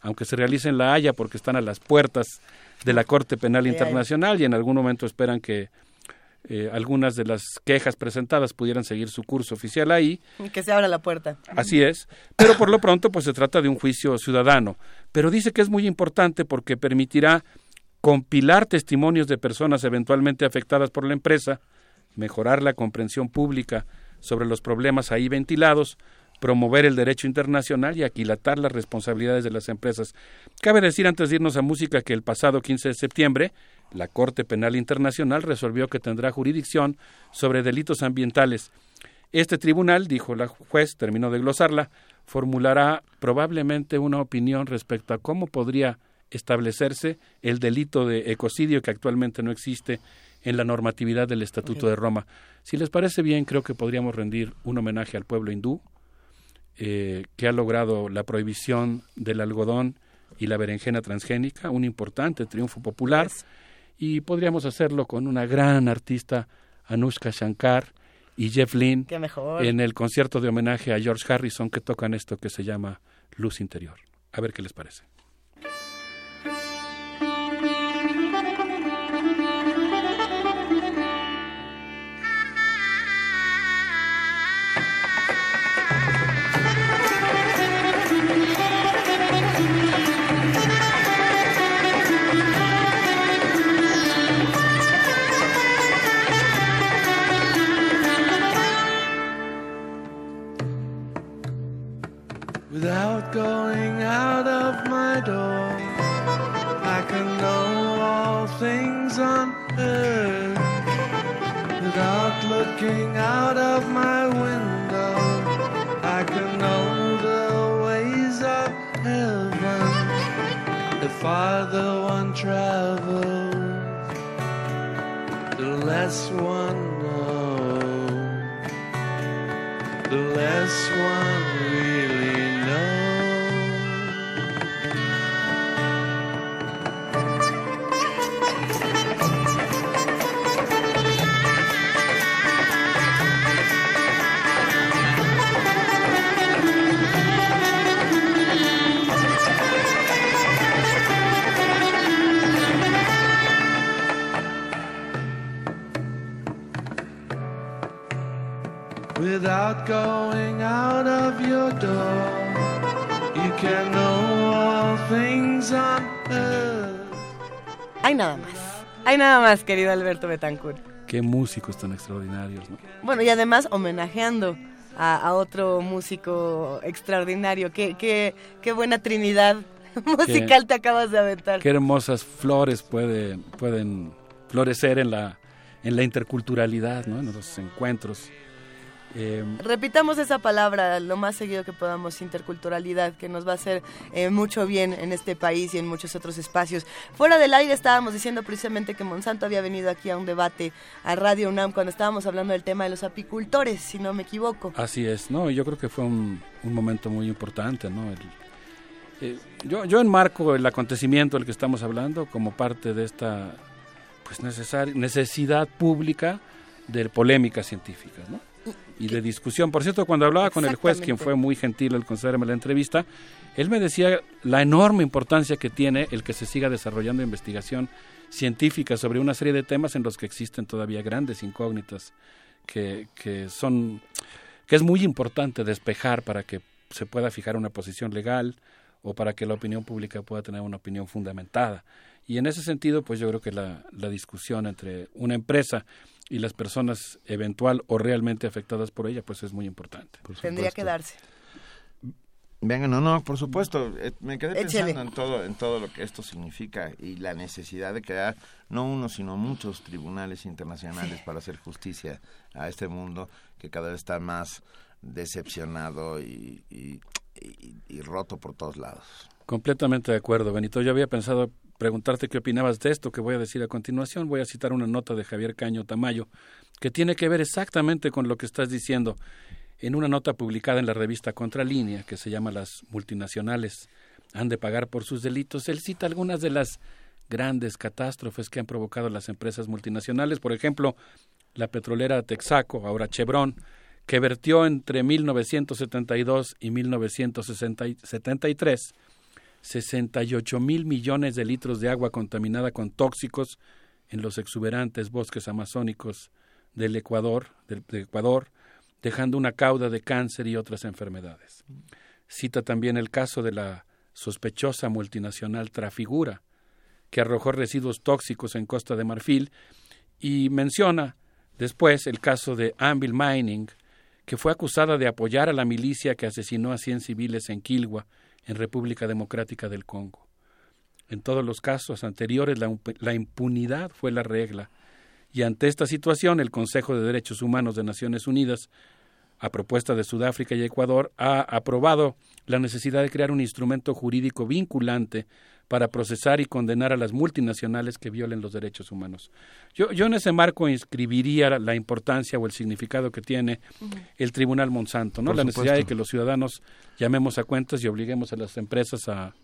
aunque se realice en La Haya porque están a las puertas de la Corte Penal. Internacional y en algún momento esperan que eh, algunas de las quejas presentadas pudieran seguir su curso oficial ahí. Que se abra la puerta. Así es, pero por lo pronto pues se trata de un juicio ciudadano, pero dice que es muy importante porque permitirá compilar testimonios de personas eventualmente afectadas por la empresa, mejorar la comprensión pública sobre los problemas ahí ventilados, promover el derecho internacional y aquilatar las responsabilidades de las empresas. Cabe decir antes de irnos a música que el pasado 15 de septiembre la Corte Penal Internacional resolvió que tendrá jurisdicción sobre delitos ambientales. Este tribunal, dijo la juez, terminó de glosarla, formulará probablemente una opinión respecto a cómo podría establecerse el delito de ecocidio que actualmente no existe en la normatividad del Estatuto de Roma. Si les parece bien, creo que podríamos rendir un homenaje al pueblo hindú, eh, que ha logrado la prohibición del algodón y la berenjena transgénica, un importante triunfo popular, y podríamos hacerlo con una gran artista, Anushka Shankar y Jeff Lynne, en el concierto de homenaje a George Harrison que tocan esto que se llama Luz Interior. A ver qué les parece. Without going out of my door, I can know all things on earth. Without looking out of my window, I can know the ways of heaven. The farther one travels, the less one knows, the less one Without going out of your door, you can know all things on earth. Hay nada más. Hay nada más, querido Alberto Betancourt. Qué músicos tan extraordinarios, ¿no? Bueno, y además homenajeando a, otro músico extraordinario. Qué, qué, qué buena trinidad *laughs* musical te acabas de aventar. Qué hermosas flores puede, pueden florecer en la, en la interculturalidad, ¿no? en los encuentros. Eh, Repitamos esa palabra lo más seguido que podamos, interculturalidad, que nos va a hacer eh, mucho bien en este país y en muchos otros espacios. Fuera del aire estábamos diciendo precisamente que Monsanto había venido aquí a un debate a Radio UNAM cuando estábamos hablando del tema de los apicultores, si no me equivoco. Así es, no, yo creo que fue un, momento muy importante, ¿no? Eh, yo, yo enmarco el acontecimiento del que estamos hablando como parte de esta pues necesidad pública de polémica científica, ¿no? Y de discusión. Por cierto, cuando hablaba con el juez, quien fue muy gentil al concederme la entrevista, él me decía la enorme importancia que tiene el que se siga desarrollando investigación científica sobre una serie de temas en los que existen todavía grandes incógnitas que, que son que es muy importante despejar para que se pueda fijar una posición legal o para que la opinión pública pueda tener una opinión fundamentada. Y en ese sentido, pues yo creo que la, la discusión entre una empresa y las personas eventual o realmente afectadas por ella, pues es muy importante. Tendría que darse. Venga, no, no, por supuesto. Eh, me quedé pensando en todo, en todo lo que esto significa y la necesidad de crear no uno, sino muchos tribunales internacionales para hacer justicia a este mundo que cada vez está más decepcionado y, y roto por todos lados. Completamente de acuerdo, Benito. Yo había pensado preguntarte qué opinabas de esto que voy a decir a continuación. Voy a citar una nota de Javier Caño Tamayo que tiene que ver exactamente con lo que estás diciendo en una nota publicada en la revista Contralínea que se llama Las multinacionales han de pagar por sus delitos. Él cita algunas de las grandes catástrofes que han provocado las empresas multinacionales, por ejemplo, la petrolera Texaco, ahora Chevron, que vertió entre 1972 y 1973 68 mil millones de litros de agua contaminada con tóxicos en los exuberantes bosques amazónicos del Ecuador, del, Ecuador, dejando una cauda de cáncer y otras enfermedades. Cita también el caso de la sospechosa multinacional Trafigura, que arrojó residuos tóxicos en Costa de Marfil, y menciona después el caso de Anvil Mining, que fue acusada de apoyar a la milicia que asesinó a cien civiles en Quilgua en República Democrática del Congo. En todos los casos anteriores la, impunidad fue la regla y ante esta situación el Consejo de Derechos Humanos de Naciones Unidas, a propuesta de Sudáfrica y Ecuador, ha aprobado la necesidad de crear un instrumento jurídico vinculante para procesar y condenar a las multinacionales que violen los derechos humanos. Yo, yo en ese marco inscribiría la importancia o el significado que tiene el Tribunal Monsanto, ¿no? la necesidad de que los ciudadanos llamemos a cuentas y obliguemos a las empresas a,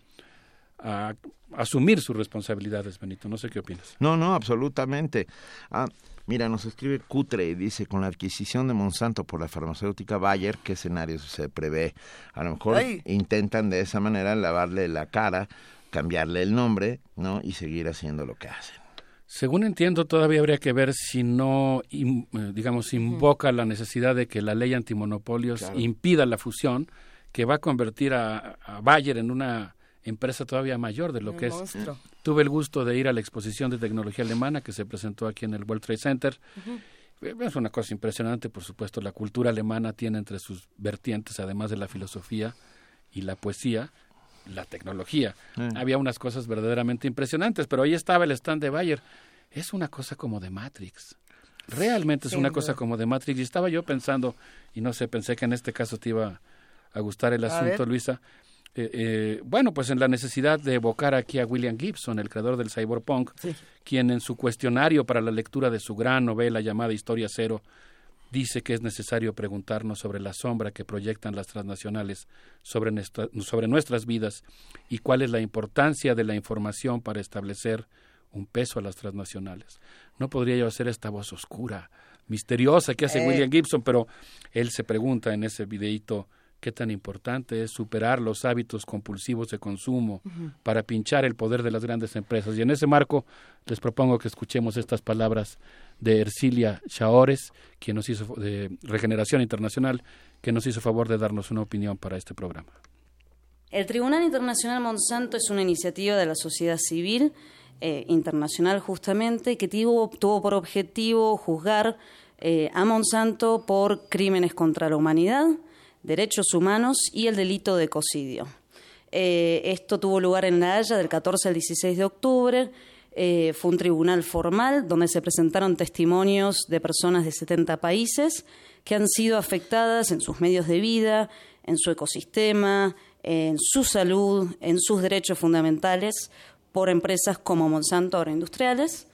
a asumir sus responsabilidades, Benito. No sé qué opinas. No, no, absolutamente. Ah, mira, nos escribe Cutre y dice, con la adquisición de Monsanto por la farmacéutica Bayer, ¿qué escenarios se prevé? A lo mejor intentan de esa manera lavarle la cara cambiarle el nombre, ¿no? Y seguir haciendo lo que hacen. Según entiendo, todavía habría que ver si no, eh, digamos, invoca la necesidad de que la ley antimonopolios impida la fusión, que va a convertir a, Bayer en una empresa todavía mayor de lo que es. Tuve el gusto de ir a la exposición de tecnología alemana que se presentó aquí en el World Trade Center. Es una cosa impresionante, por supuesto, la cultura alemana tiene entre sus vertientes, además de la filosofía y la poesía, la tecnología. Había unas cosas verdaderamente impresionantes, pero ahí estaba el stand de Bayer. Es una cosa como de Matrix. Realmente es una cosa como de Matrix. Y estaba yo pensando, y no sé, pensé que en este caso te iba a gustar el asunto, Luisa. Eh, eh, bueno, pues en la necesidad de evocar aquí a William Gibson, el creador del cyberpunk, quien en su cuestionario para la lectura de su gran novela llamada Historia Cero dice que es necesario preguntarnos sobre la sombra que proyectan las transnacionales sobre, sobre nuestras vidas y cuál es la importancia de la información para establecer un peso a las transnacionales. No podría yo hacer esta voz oscura, misteriosa que hace eh. William Gibson, pero él se pregunta en ese videíto qué tan importante es superar los hábitos compulsivos de consumo para pinchar el poder de las grandes empresas. Y en ese marco les propongo que escuchemos estas palabras de Ercilia Chaores, quien nos hizo de Regeneración Internacional, que nos hizo favor de darnos una opinión para este programa. El Tribunal Internacional Monsanto es una iniciativa de la sociedad civil eh, internacional justamente que tuvo, tuvo por objetivo juzgar eh, a Monsanto por crímenes contra la humanidad, derechos humanos y el delito de ecocidio. Eh, esto tuvo lugar en La Haya del 14 al 16 de octubre. Eh, fue un tribunal formal donde se presentaron testimonios de personas de 70 países que han sido afectadas en sus medios de vida, en su ecosistema, en su salud, en sus derechos fundamentales por empresas como Monsanto Agroindustriales.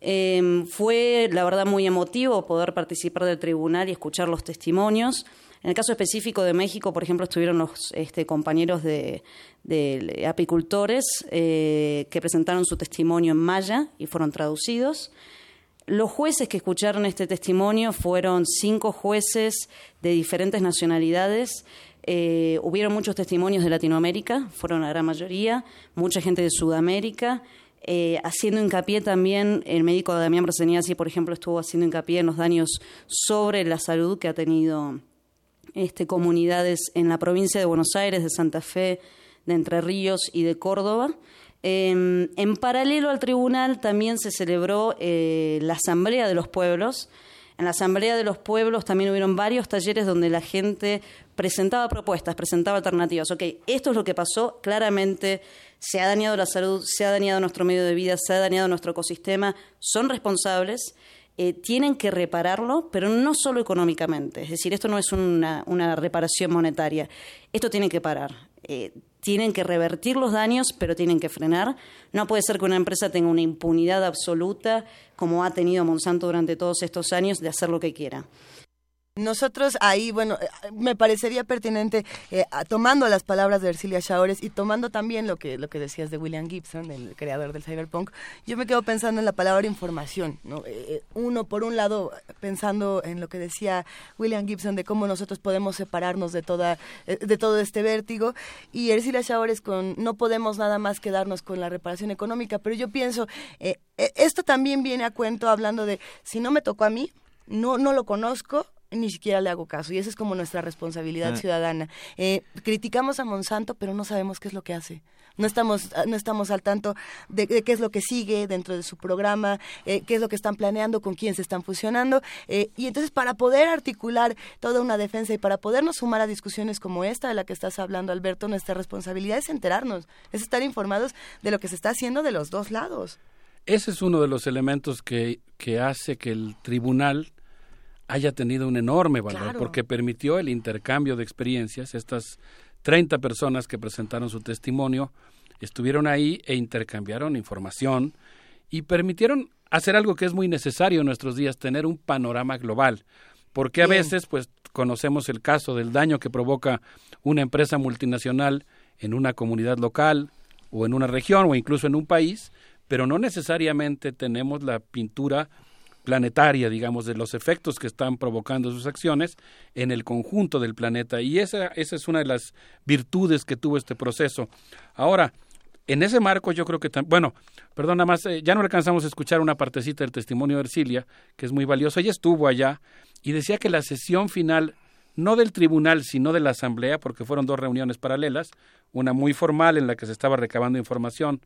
Eh, fue, la verdad, muy emotivo poder participar del tribunal y escuchar los testimonios. En el caso específico de México, por ejemplo, estuvieron los este, compañeros de, apicultores eh, que presentaron su testimonio en maya y fueron traducidos. Los jueces que escucharon este testimonio fueron cinco jueces de diferentes nacionalidades. Eh, hubieron muchos testimonios de Latinoamérica, fueron la gran mayoría, mucha gente de Sudamérica, eh, haciendo hincapié también, el médico Damián Braseniasi, por ejemplo, estuvo haciendo hincapié en los daños sobre la salud que ha tenido este, comunidades en la provincia de Buenos Aires, de Santa Fe, de Entre Ríos y de Córdoba. Em, en paralelo al tribunal también se celebró eh, la Asamblea de los Pueblos. En la Asamblea de los Pueblos también hubieron varios talleres donde la gente presentaba propuestas, presentaba alternativas. Ok, esto es lo que pasó, claramente se ha dañado la salud, se ha dañado nuestro medio de vida, se ha dañado nuestro ecosistema, son responsables eh, tienen que repararlo, pero no solo económicamente. Es decir, esto no es una, reparación monetaria. Esto tiene que parar. Eh, tienen que revertir los daños, pero tienen que frenar. No puede ser que una empresa tenga una impunidad absoluta, como ha tenido Monsanto durante todos estos años, de hacer lo que quiera. Nosotros ahí, bueno, eh, me parecería pertinente, eh, tomando las palabras de Ercilia Shaores y tomando también lo que, lo que decías de William Gibson, el creador del cyberpunk, yo me quedo pensando en la palabra información. ¿no? Eh, uno, por un lado, pensando en lo que decía William Gibson de cómo nosotros podemos separarnos de, toda, de todo este vértigo, y Ercilia Shaores con no podemos nada más quedarnos con la reparación económica, pero yo pienso, esto también viene a cuento hablando de si no me tocó a mí, no, no lo conozco, ni siquiera le hago caso. Y esa es como nuestra responsabilidad ah. ciudadana. Eh, criticamos a Monsanto, pero no sabemos qué es lo que hace. No estamos, ah, no estamos al tanto de, qué es lo que sigue dentro de su programa, eh, qué es lo que están planeando, con quién se están fusionando. Eh, y entonces, para poder articular toda una defensa y para podernos sumar a discusiones como esta de la que estás hablando, Alberto, nuestra responsabilidad es enterarnos, es estar informados de lo que se está haciendo de los dos lados. Ese es uno de los elementos que, que hace que el tribunal haya tenido un enorme valor porque permitió el intercambio de experiencias. Estas 30 personas que presentaron su testimonio estuvieron ahí e intercambiaron información y permitieron hacer algo que es muy necesario en nuestros días, tener un panorama global. Porque a veces, pues, conocemos el caso del daño que provoca una empresa multinacional en una comunidad local o en una región o incluso en un país, pero no necesariamente tenemos la pintura planetaria, digamos, de los efectos que están provocando sus acciones en el conjunto del planeta. Y esa, esa es una de las virtudes que tuvo este proceso. Ahora, en ese marco yo creo que, bueno, perdón, nada más, eh, ya no alcanzamos a escuchar una partecita del testimonio de Ercilia, que es muy valioso. Ella estuvo allá y decía que la sesión final, no del tribunal, sino de la asamblea, porque fueron dos reuniones paralelas, una muy formal en la que se estaba recabando información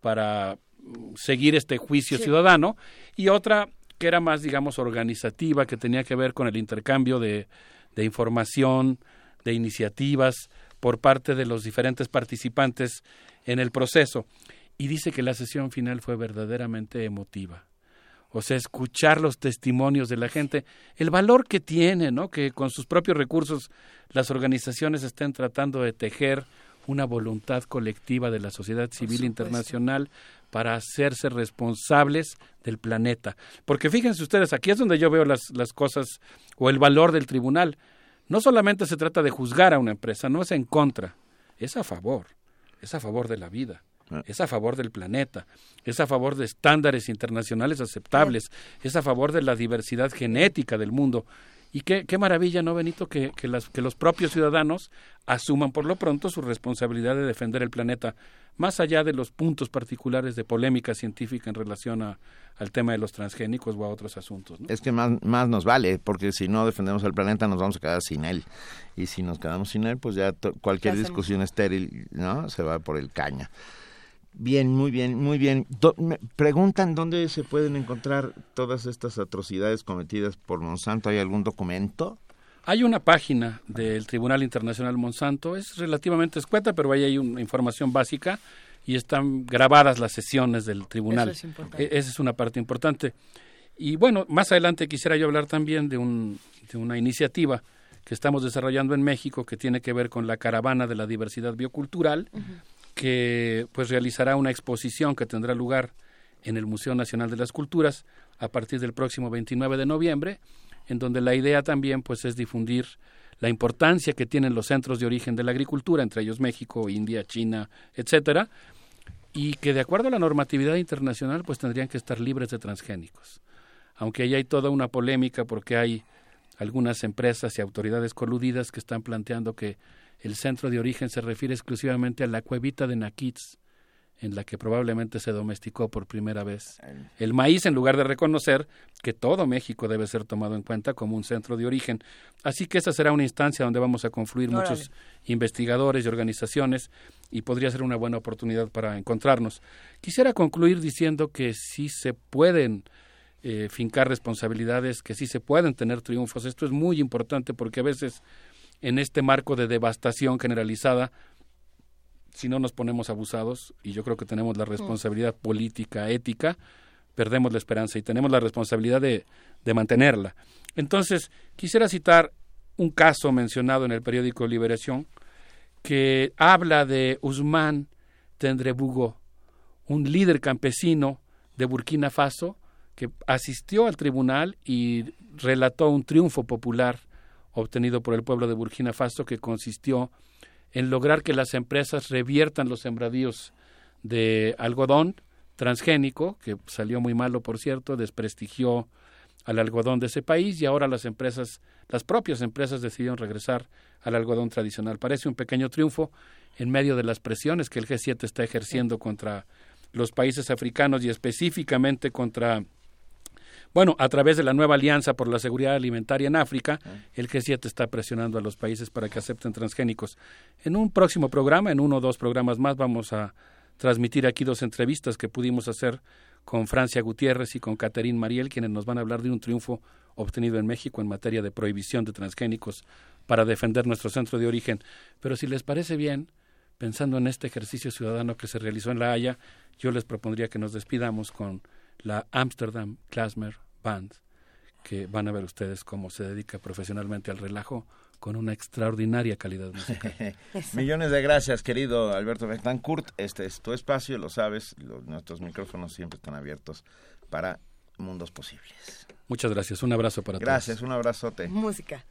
para mm, seguir este juicio ciudadano y otra que era más, digamos, organizativa, que tenía que ver con el intercambio de, de información, de iniciativas por parte de los diferentes participantes en el proceso. Y dice que la sesión final fue verdaderamente emotiva. O sea, escuchar los testimonios de la gente, el valor que tiene, ¿no? Que con sus propios recursos las organizaciones estén tratando de tejer una voluntad colectiva de la sociedad civil internacional para hacerse responsables del planeta. Porque fíjense ustedes, aquí es donde yo veo las, las cosas o el valor del tribunal. No solamente se trata de juzgar a una empresa, no es en contra, es a favor, es a favor de la vida ah. es a favor del planeta, es a favor de estándares internacionales aceptables, es a favor de la diversidad genética del mundo. Y qué, qué maravilla, ¿no, Benito? Que, que, las, que los propios ciudadanos asuman por lo pronto su responsabilidad de defender el planeta, más allá de los puntos particulares de polémica científica en relación a, al tema de los transgénicos o a otros asuntos. Es que más, más nos vale, porque si no defendemos el planeta nos vamos a quedar sin él. Y si nos quedamos sin él, pues ya cualquier discusión estéril ¿no? se va por el caña. Bien, muy bien, muy bien. Do- me preguntan dónde se pueden encontrar todas estas atrocidades cometidas por Monsanto. ¿Hay algún documento? Hay una página del Tribunal Internacional Monsanto, es relativamente escueta, pero ahí hay una información básica y están grabadas las sesiones del tribunal. Eso es importante. E- esa es una parte importante. Y bueno, más adelante quisiera yo hablar también de, un, de una iniciativa que estamos desarrollando en México que tiene que ver con la caravana de la diversidad biocultural, que pues realizará una exposición que tendrá lugar en el Museo Nacional de las Culturas a partir del próximo 29 de noviembre, en donde la idea también pues es difundir la importancia que tienen los centros de origen de la agricultura, entre ellos México, India, China, etcétera, y que de acuerdo a la normatividad internacional pues tendrían que estar libres de transgénicos. Aunque ahí hay toda una polémica porque hay algunas empresas y autoridades coludidas que están planteando que el centro de origen se refiere exclusivamente a la cuevita de Naquitz, en la que probablemente se domesticó por primera vez el maíz, en lugar de reconocer que todo México debe ser tomado en cuenta como un centro de origen. Así que esa será una instancia donde vamos a confluir Órale. muchos investigadores y organizaciones y podría ser una buena oportunidad para encontrarnos. Quisiera concluir diciendo que sí se pueden eh, fincar responsabilidades, que sí se pueden tener triunfos. Esto es muy importante porque a veces en este marco de devastación generalizada, si no nos ponemos abusados, y yo creo que tenemos la responsabilidad política, ética, perdemos la esperanza y tenemos la responsabilidad de, de mantenerla. Entonces, quisiera citar un caso mencionado en el periódico Liberación que habla de Usman Tendrebugo, un líder campesino de Burkina Faso que asistió al tribunal y relató un triunfo popular obtenido por el pueblo de Burkina Faso que consistió en lograr que las empresas reviertan los sembradíos de algodón transgénico, que salió muy malo, por cierto, desprestigió al algodón de ese país y ahora las empresas, las propias empresas decidieron regresar al algodón tradicional. Parece un pequeño triunfo en medio de las presiones que el G7 está ejerciendo contra los países africanos y específicamente contra bueno, a través de la nueva Alianza por la Seguridad Alimentaria en África, el G7 está presionando a los países para que acepten transgénicos. En un próximo programa, en uno o dos programas más, vamos a transmitir aquí dos entrevistas que pudimos hacer con Francia Gutiérrez y con Caterín Mariel, quienes nos van a hablar de un triunfo obtenido en México en materia de prohibición de transgénicos para defender nuestro centro de origen. Pero si les parece bien, pensando en este ejercicio ciudadano que se realizó en La Haya, yo les propondría que nos despidamos con la Amsterdam Klezmer Band, que van a ver ustedes cómo se dedica profesionalmente al relajo con una extraordinaria calidad musical. *laughs* *laughs* Millones de gracias, querido Alberto Betancourt. Este es tu espacio, lo sabes. los- nuestros micrófonos siempre están abiertos para mundos posibles. Muchas gracias. Un abrazo para Gracias, un abrazote. Música.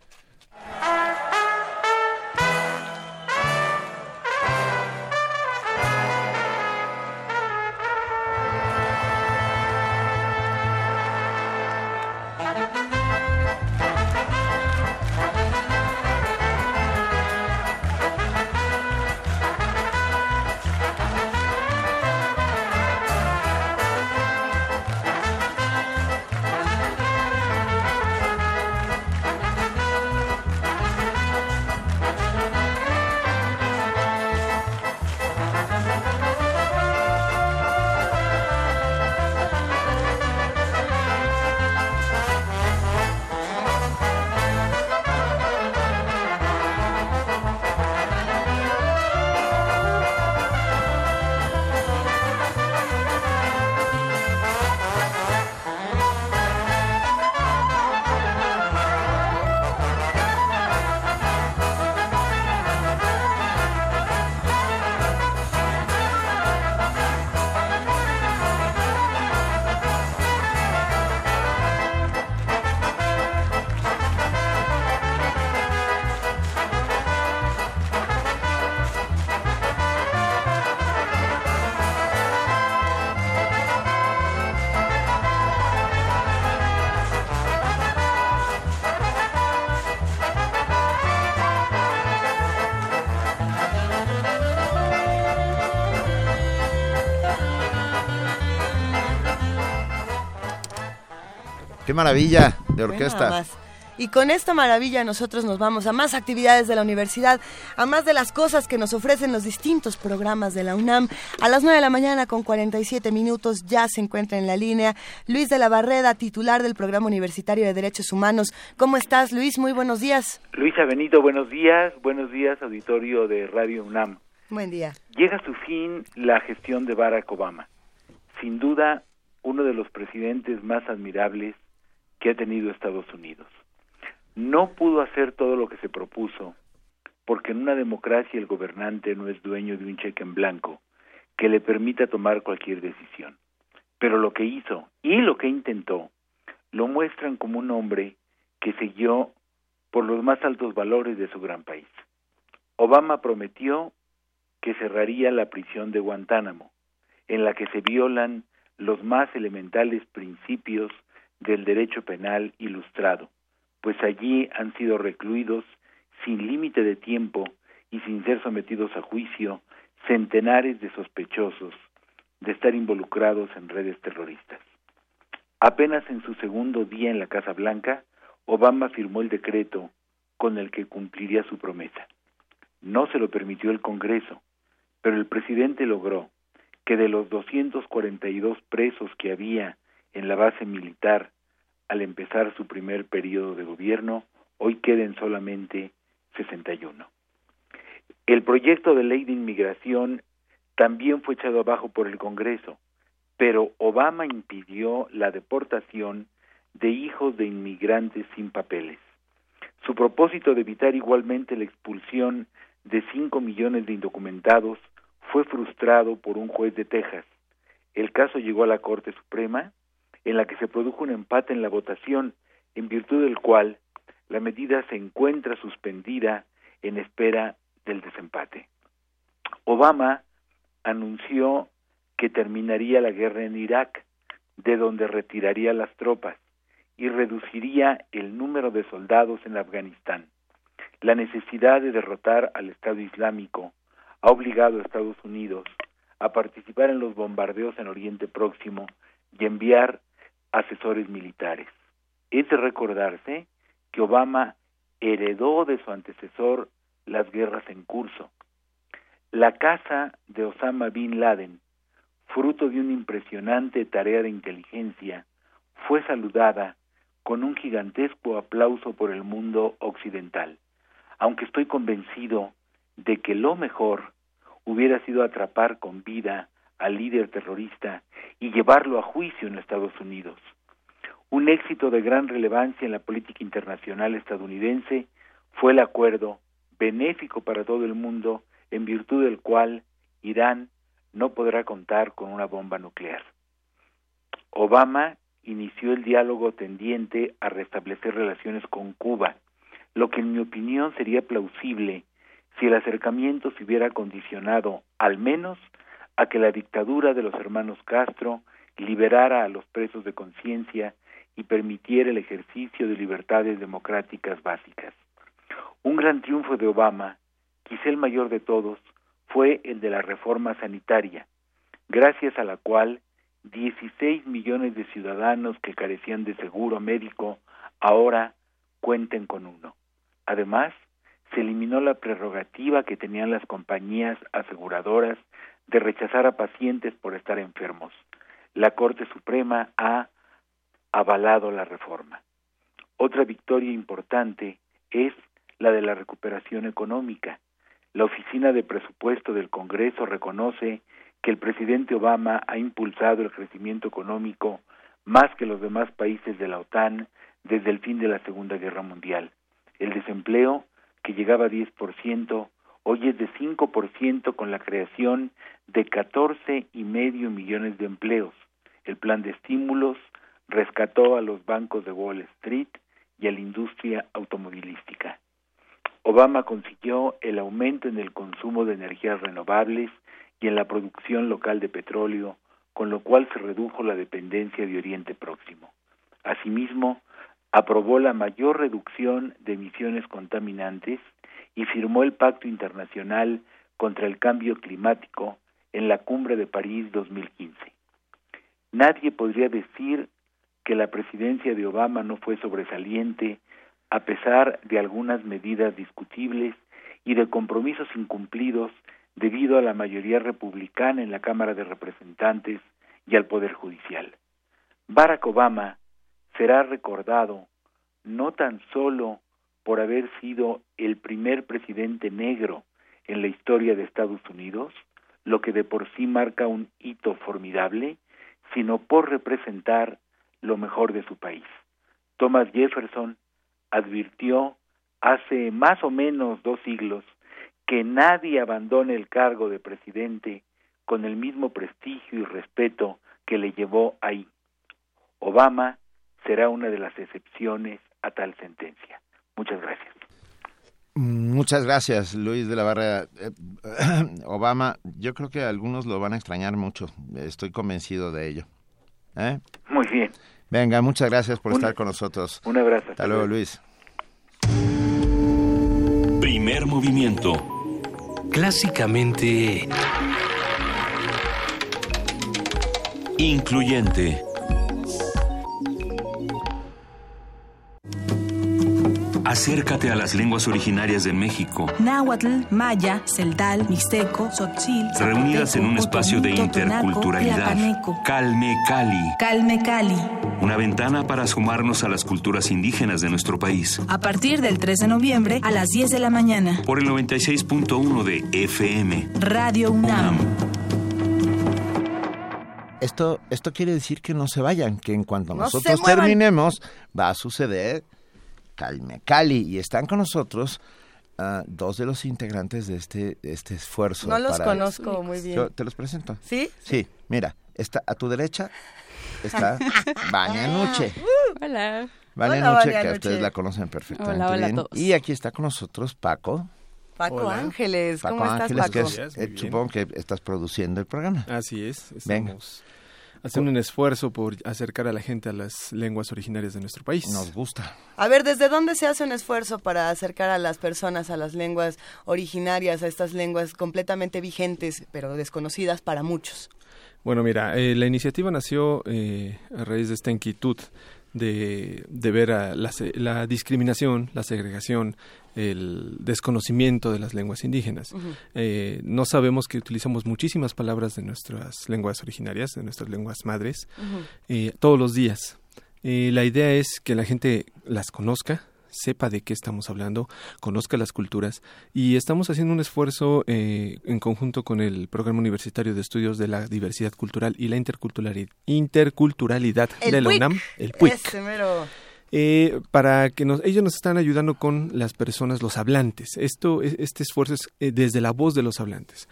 Maravilla de orquesta. Y con esta maravilla nosotros nos vamos a más actividades de la universidad, a más de las cosas que nos ofrecen los distintos programas de la UNAM. A las 9 de la mañana con 47 minutos ya se encuentra en la línea Luis de la Barreda, titular del Programa Universitario de Derechos Humanos. ¿Cómo estás, Luis? Muy buenos días. Luisa Benito, buenos días. Buenos días, auditorio de Radio UNAM. Buen día. Llega a su fin la gestión de Barack Obama. Sin duda, uno de los presidentes más admirables que ha tenido Estados Unidos. No pudo hacer todo lo que se propuso, porque en una democracia el gobernante no es dueño de un cheque en blanco que le permita tomar cualquier decisión. Pero lo que hizo y lo que intentó lo muestran como un hombre que siguió por los más altos valores de su gran país. Obama prometió que cerraría la prisión de Guantánamo, en la que se violan los más elementales principios del derecho penal ilustrado, pues allí han sido recluidos sin límite de tiempo y sin ser sometidos a juicio centenares de sospechosos de estar involucrados en redes terroristas. Apenas en su segundo día en la Casa Blanca, Obama firmó el decreto con el que cumpliría su promesa. No se lo permitió el Congreso, pero el presidente logró que de los 242 presos que había en la base militar al empezar su primer periodo de gobierno, hoy queden solamente 61. El proyecto de ley de inmigración también fue echado abajo por el Congreso, pero Obama impidió la deportación de hijos de inmigrantes sin papeles. Su propósito de evitar igualmente la expulsión de 5 millones de indocumentados fue frustrado por un juez de Texas. El caso llegó a la Corte Suprema, en la que se produjo un empate en la votación, en virtud del cual la medida se encuentra suspendida en espera del desempate. Obama anunció que terminaría la guerra en Irak, de donde retiraría las tropas y reduciría el número de soldados en Afganistán. La necesidad de derrotar al Estado Islámico ha obligado a Estados Unidos a participar en los bombardeos en Oriente Próximo y enviar asesores militares. Es de recordarse que Obama heredó de su antecesor las guerras en curso. La casa de Osama Bin Laden, fruto de una impresionante tarea de inteligencia, fue saludada con un gigantesco aplauso por el mundo occidental, aunque estoy convencido de que lo mejor hubiera sido atrapar con vida al líder terrorista y llevarlo a juicio en Estados Unidos. Un éxito de gran relevancia en la política internacional estadounidense fue el acuerdo benéfico para todo el mundo en virtud del cual Irán no podrá contar con una bomba nuclear. Obama inició el diálogo tendiente a restablecer relaciones con Cuba, lo que en mi opinión sería plausible si el acercamiento se hubiera condicionado al menos a que la dictadura de los hermanos Castro liberara a los presos de conciencia y permitiera el ejercicio de libertades democráticas básicas. Un gran triunfo de Obama, quizá el mayor de todos, fue el de la reforma sanitaria, gracias a la cual 16 millones de ciudadanos que carecían de seguro médico ahora cuenten con uno. Además, se eliminó la prerrogativa que tenían las compañías aseguradoras de rechazar a pacientes por estar enfermos. La Corte Suprema ha avalado la reforma. Otra victoria importante es la de la recuperación económica. La Oficina de Presupuesto del Congreso reconoce que el presidente Obama ha impulsado el crecimiento económico más que los demás países de la OTAN desde el fin de la Segunda Guerra Mundial. El desempleo que llegaba a 10%, hoy es de 5% con la creación de 14 y medio millones de empleos. El plan de estímulos rescató a los bancos de Wall Street y a la industria automovilística. Obama consiguió el aumento en el consumo de energías renovables y en la producción local de petróleo, con lo cual se redujo la dependencia de Oriente Próximo. Asimismo, aprobó la mayor reducción de emisiones contaminantes y firmó el Pacto Internacional contra el Cambio Climático en la Cumbre de París 2015. Nadie podría decir que la presidencia de Obama no fue sobresaliente a pesar de algunas medidas discutibles y de compromisos incumplidos debido a la mayoría republicana en la Cámara de Representantes y al Poder Judicial. Barack Obama será recordado no tan solo por haber sido el primer presidente negro en la historia de Estados Unidos, lo que de por sí marca un hito formidable, sino por representar lo mejor de su país. Thomas Jefferson advirtió hace más o menos dos siglos que nadie abandone el cargo de presidente con el mismo prestigio y respeto que le llevó ahí. Obama será una de las excepciones a tal sentencia. Muchas gracias. Muchas gracias, Luis de la Barrera. Eh, *clears throat* Obama, yo creo que algunos lo van a extrañar mucho. Estoy convencido de ello. ¿Eh? Muy bien. Venga, muchas gracias por estar con nosotros. Un abrazo. Hasta luego, Luis. Primer movimiento. Clásicamente... Incluyente. Acércate a las lenguas originarias de México. Náhuatl, maya, celdal, mixteco, tzotzil, reunidas en un espacio de interculturalidad. Calme Cali. Calme Cali. Una ventana para sumarnos a las culturas indígenas de nuestro país. A partir del 3 de noviembre a las 10 de la mañana. Por el 96.1 de FM. Radio UNAM. Esto, esto quiere decir que no se vayan, que en cuanto nosotros terminemos va a suceder Calme Cali y están con nosotros uh, dos de los integrantes de este, este esfuerzo. No los conozco muy bien. Yo te los presento. ¿Sí? Sí, mira, está a tu derecha está *laughs* Vania Nuche. Hola. Vania Nuche, que ustedes la conocen perfectamente hola, hola bien. A todos. Y aquí está con nosotros Paco. Paco Hola. Ángeles, ¿cómo Paco estás, Ángeles, Paco? que es- eh, supongo que estás produciendo el programa. Así es, Venga. Haciendo un esfuerzo por acercar a la gente a las lenguas originarias de nuestro país. Nos gusta. A ver, ¿desde dónde se hace un esfuerzo para acercar a las personas a las lenguas originarias, a estas lenguas completamente vigentes, pero desconocidas para muchos? Bueno, mira, eh, la iniciativa nació eh, a raíz de esta inquietud de, de ver a la, se- la discriminación, la segregación, el desconocimiento de las lenguas indígenas. Eh, no sabemos que utilizamos muchísimas palabras de nuestras lenguas originarias, de nuestras lenguas madres, eh, todos los días. Eh, la idea es que la gente las conozca, sepa de qué estamos hablando, conozca las culturas y estamos haciendo un esfuerzo eh, en conjunto con el Programa Universitario de Estudios de la Diversidad Cultural y la Interculturalidad, interculturalidad El de la. UNAM, el PUIC. Eh, para que nos, ellos nos están ayudando con las personas, los hablantes. Esto, es- este esfuerzo es eh, desde la voz de los hablantes.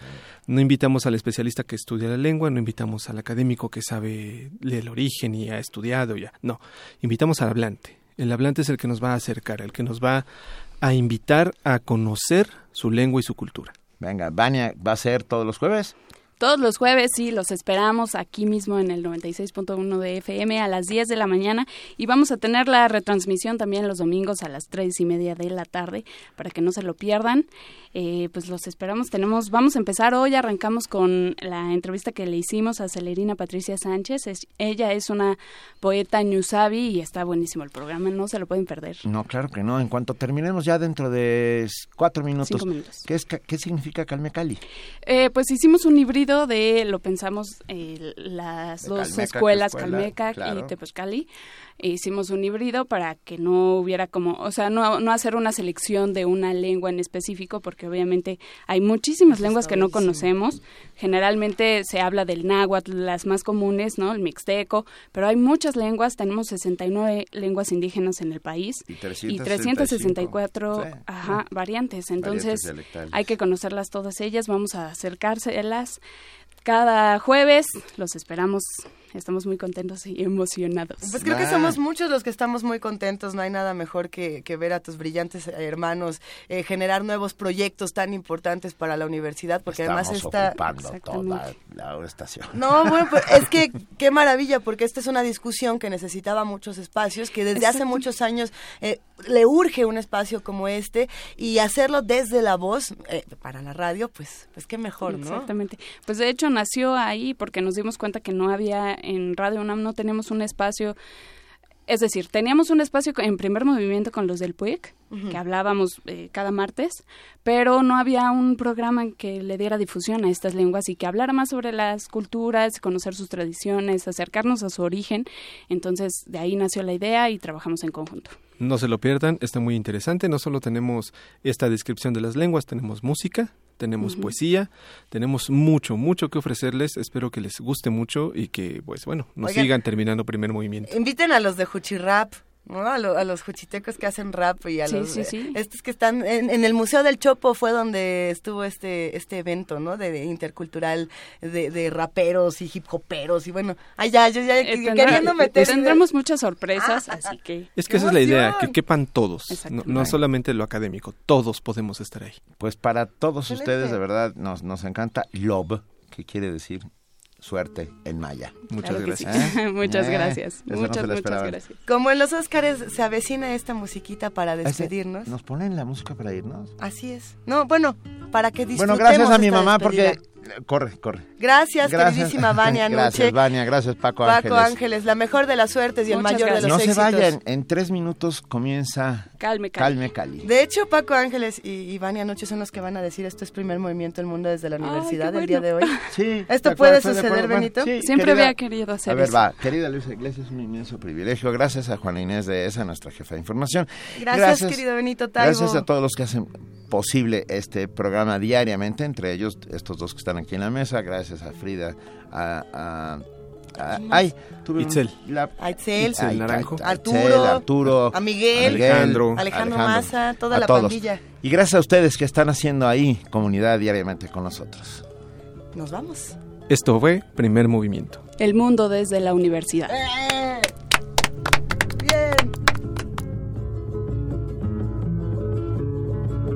No invitamos al especialista que estudia la lengua, no invitamos al académico que sabe el origen y ha estudiado ya. No, invitamos al hablante. El hablante es el que nos va a acercar, el que nos va a invitar a conocer su lengua y su cultura. Venga, Vania, ¿va a ser todos los jueves? Todos los jueves, sí, los esperamos aquí mismo en el 96.1 de FM a las 10 de la mañana y vamos a tener la retransmisión también los domingos a las 3 y media de la tarde para que no se lo pierdan. Eh, pues los esperamos. Tenemos, vamos a empezar hoy, arrancamos con la entrevista que le hicimos a Celerina Patricia Sánchez. Es- ella es una poeta ñusabi y está buenísimo el programa, no se lo pueden perder. No, claro que no. En cuanto terminemos ya dentro de cuatro minutos. Cinco minutos. ¿Qué, es, ¿Qué significa Calme Cali? Eh, pues hicimos un híbrido de, lo pensamos, eh, las De dos escuelas, escuela, claro. y Tepozcali. E hicimos un híbrido para que no hubiera como, o sea, no, no hacer una selección de una lengua en específico, porque obviamente hay muchísimas lenguas que no conocemos. Generalmente se habla del náhuatl, las más comunes, ¿no? El mixteco, pero hay muchas lenguas, tenemos 69 lenguas indígenas en el país Y y 364 Sí. ajá, variantes. Entonces, hay que conocerlas todas ellas, vamos a acercárselas cada jueves, los esperamos, estamos muy contentos y emocionados. Pues creo que somos muchos los que estamos muy contentos. No hay nada mejor que, que ver a tus brillantes hermanos eh, generar nuevos proyectos tan importantes para la universidad, porque Estamos además está... ocupando toda la estación. No, bueno, pues es que *laughs* qué maravilla, porque esta es una discusión que necesitaba muchos espacios, que desde hace muchos años eh, le urge un espacio como este y hacerlo desde la voz eh, para la radio, pues, pues qué mejor, ¿no? Exactamente. Pues de hecho nació ahí porque nos dimos cuenta que no había en Radio UNAM, no tenemos un espacio Es decir, teníamos un espacio en primer movimiento con los del PUEC, que hablábamos eh, cada martes, pero no había un programa que le diera difusión a estas lenguas y que hablara más sobre las culturas, conocer sus tradiciones, acercarnos a su origen. Entonces, de ahí nació la idea y trabajamos en conjunto. No se lo pierdan, está muy interesante. No solo tenemos esta descripción de las lenguas, tenemos música, tenemos poesía, tenemos mucho, mucho que ofrecerles. Espero que les guste mucho y que, pues bueno, nos sigan terminando primer movimiento. Inviten a los de Juchirrap. ¿No? A, los juchitecos que hacen rap y a los estos que están en, el Museo del Chopo fue donde estuvo este este evento, ¿no? De, intercultural de, raperos y hip hoperos y bueno, ay ya, yo ya eh, queriendo meter tendremos muchas sorpresas, ah, *laughs* así que Es que esa es la idea, que quepan todos, no, solamente lo académico, todos podemos estar ahí. Pues para todos ustedes de verdad nos nos encanta love, que quiere decir suerte en maya. Muchas gracias. *laughs* muchas gracias. muchas, muchas gracias. Como en los Óscares se avecina esta musiquita para despedirnos. ¿Nos ponen la música para irnos? Así es. No, bueno, para que disfrutemos Bueno, gracias a mi mamá porque Corre, corre. Gracias, queridísima Vania *laughs* Gracias, Vania. Gracias, Paco, Ángeles. Paco Ángeles, la mejor de las suertes y el mayor de los no éxitos. No se vayan, en tres minutos comienza Calme Cali. Calme De hecho, Paco Ángeles y, Vania Noche son los que van a decir esto es primer movimiento del mundo desde la universidad del día de hoy. Sí. *laughs* ¿Esto puede suceder, Benito? Siempre había querido hacer A ver, va. Querida Luisa Iglesias, es un inmenso privilegio. Gracias a Juana Inés de esa, nuestra jefa de información. Gracias, querido Benito Taibo. Gracias a todos los que hacen posible este programa diariamente, entre ellos estos dos que están aquí en la mesa. Gracias a Frida, a, ay, Itzel. a Itzel, Naranjo. Arturo, Arturo, a Miguel, Alejandro, Alejandro, Maza, toda la pandilla. Y gracias a ustedes que están haciendo ahí comunidad diariamente con nosotros. Nos vamos. Esto fue Primer Movimiento. El mundo desde la universidad. ¡Eh! Bien.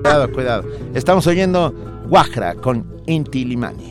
Cuidado, cuidado. Estamos oyendo Guajra con Inti Limani.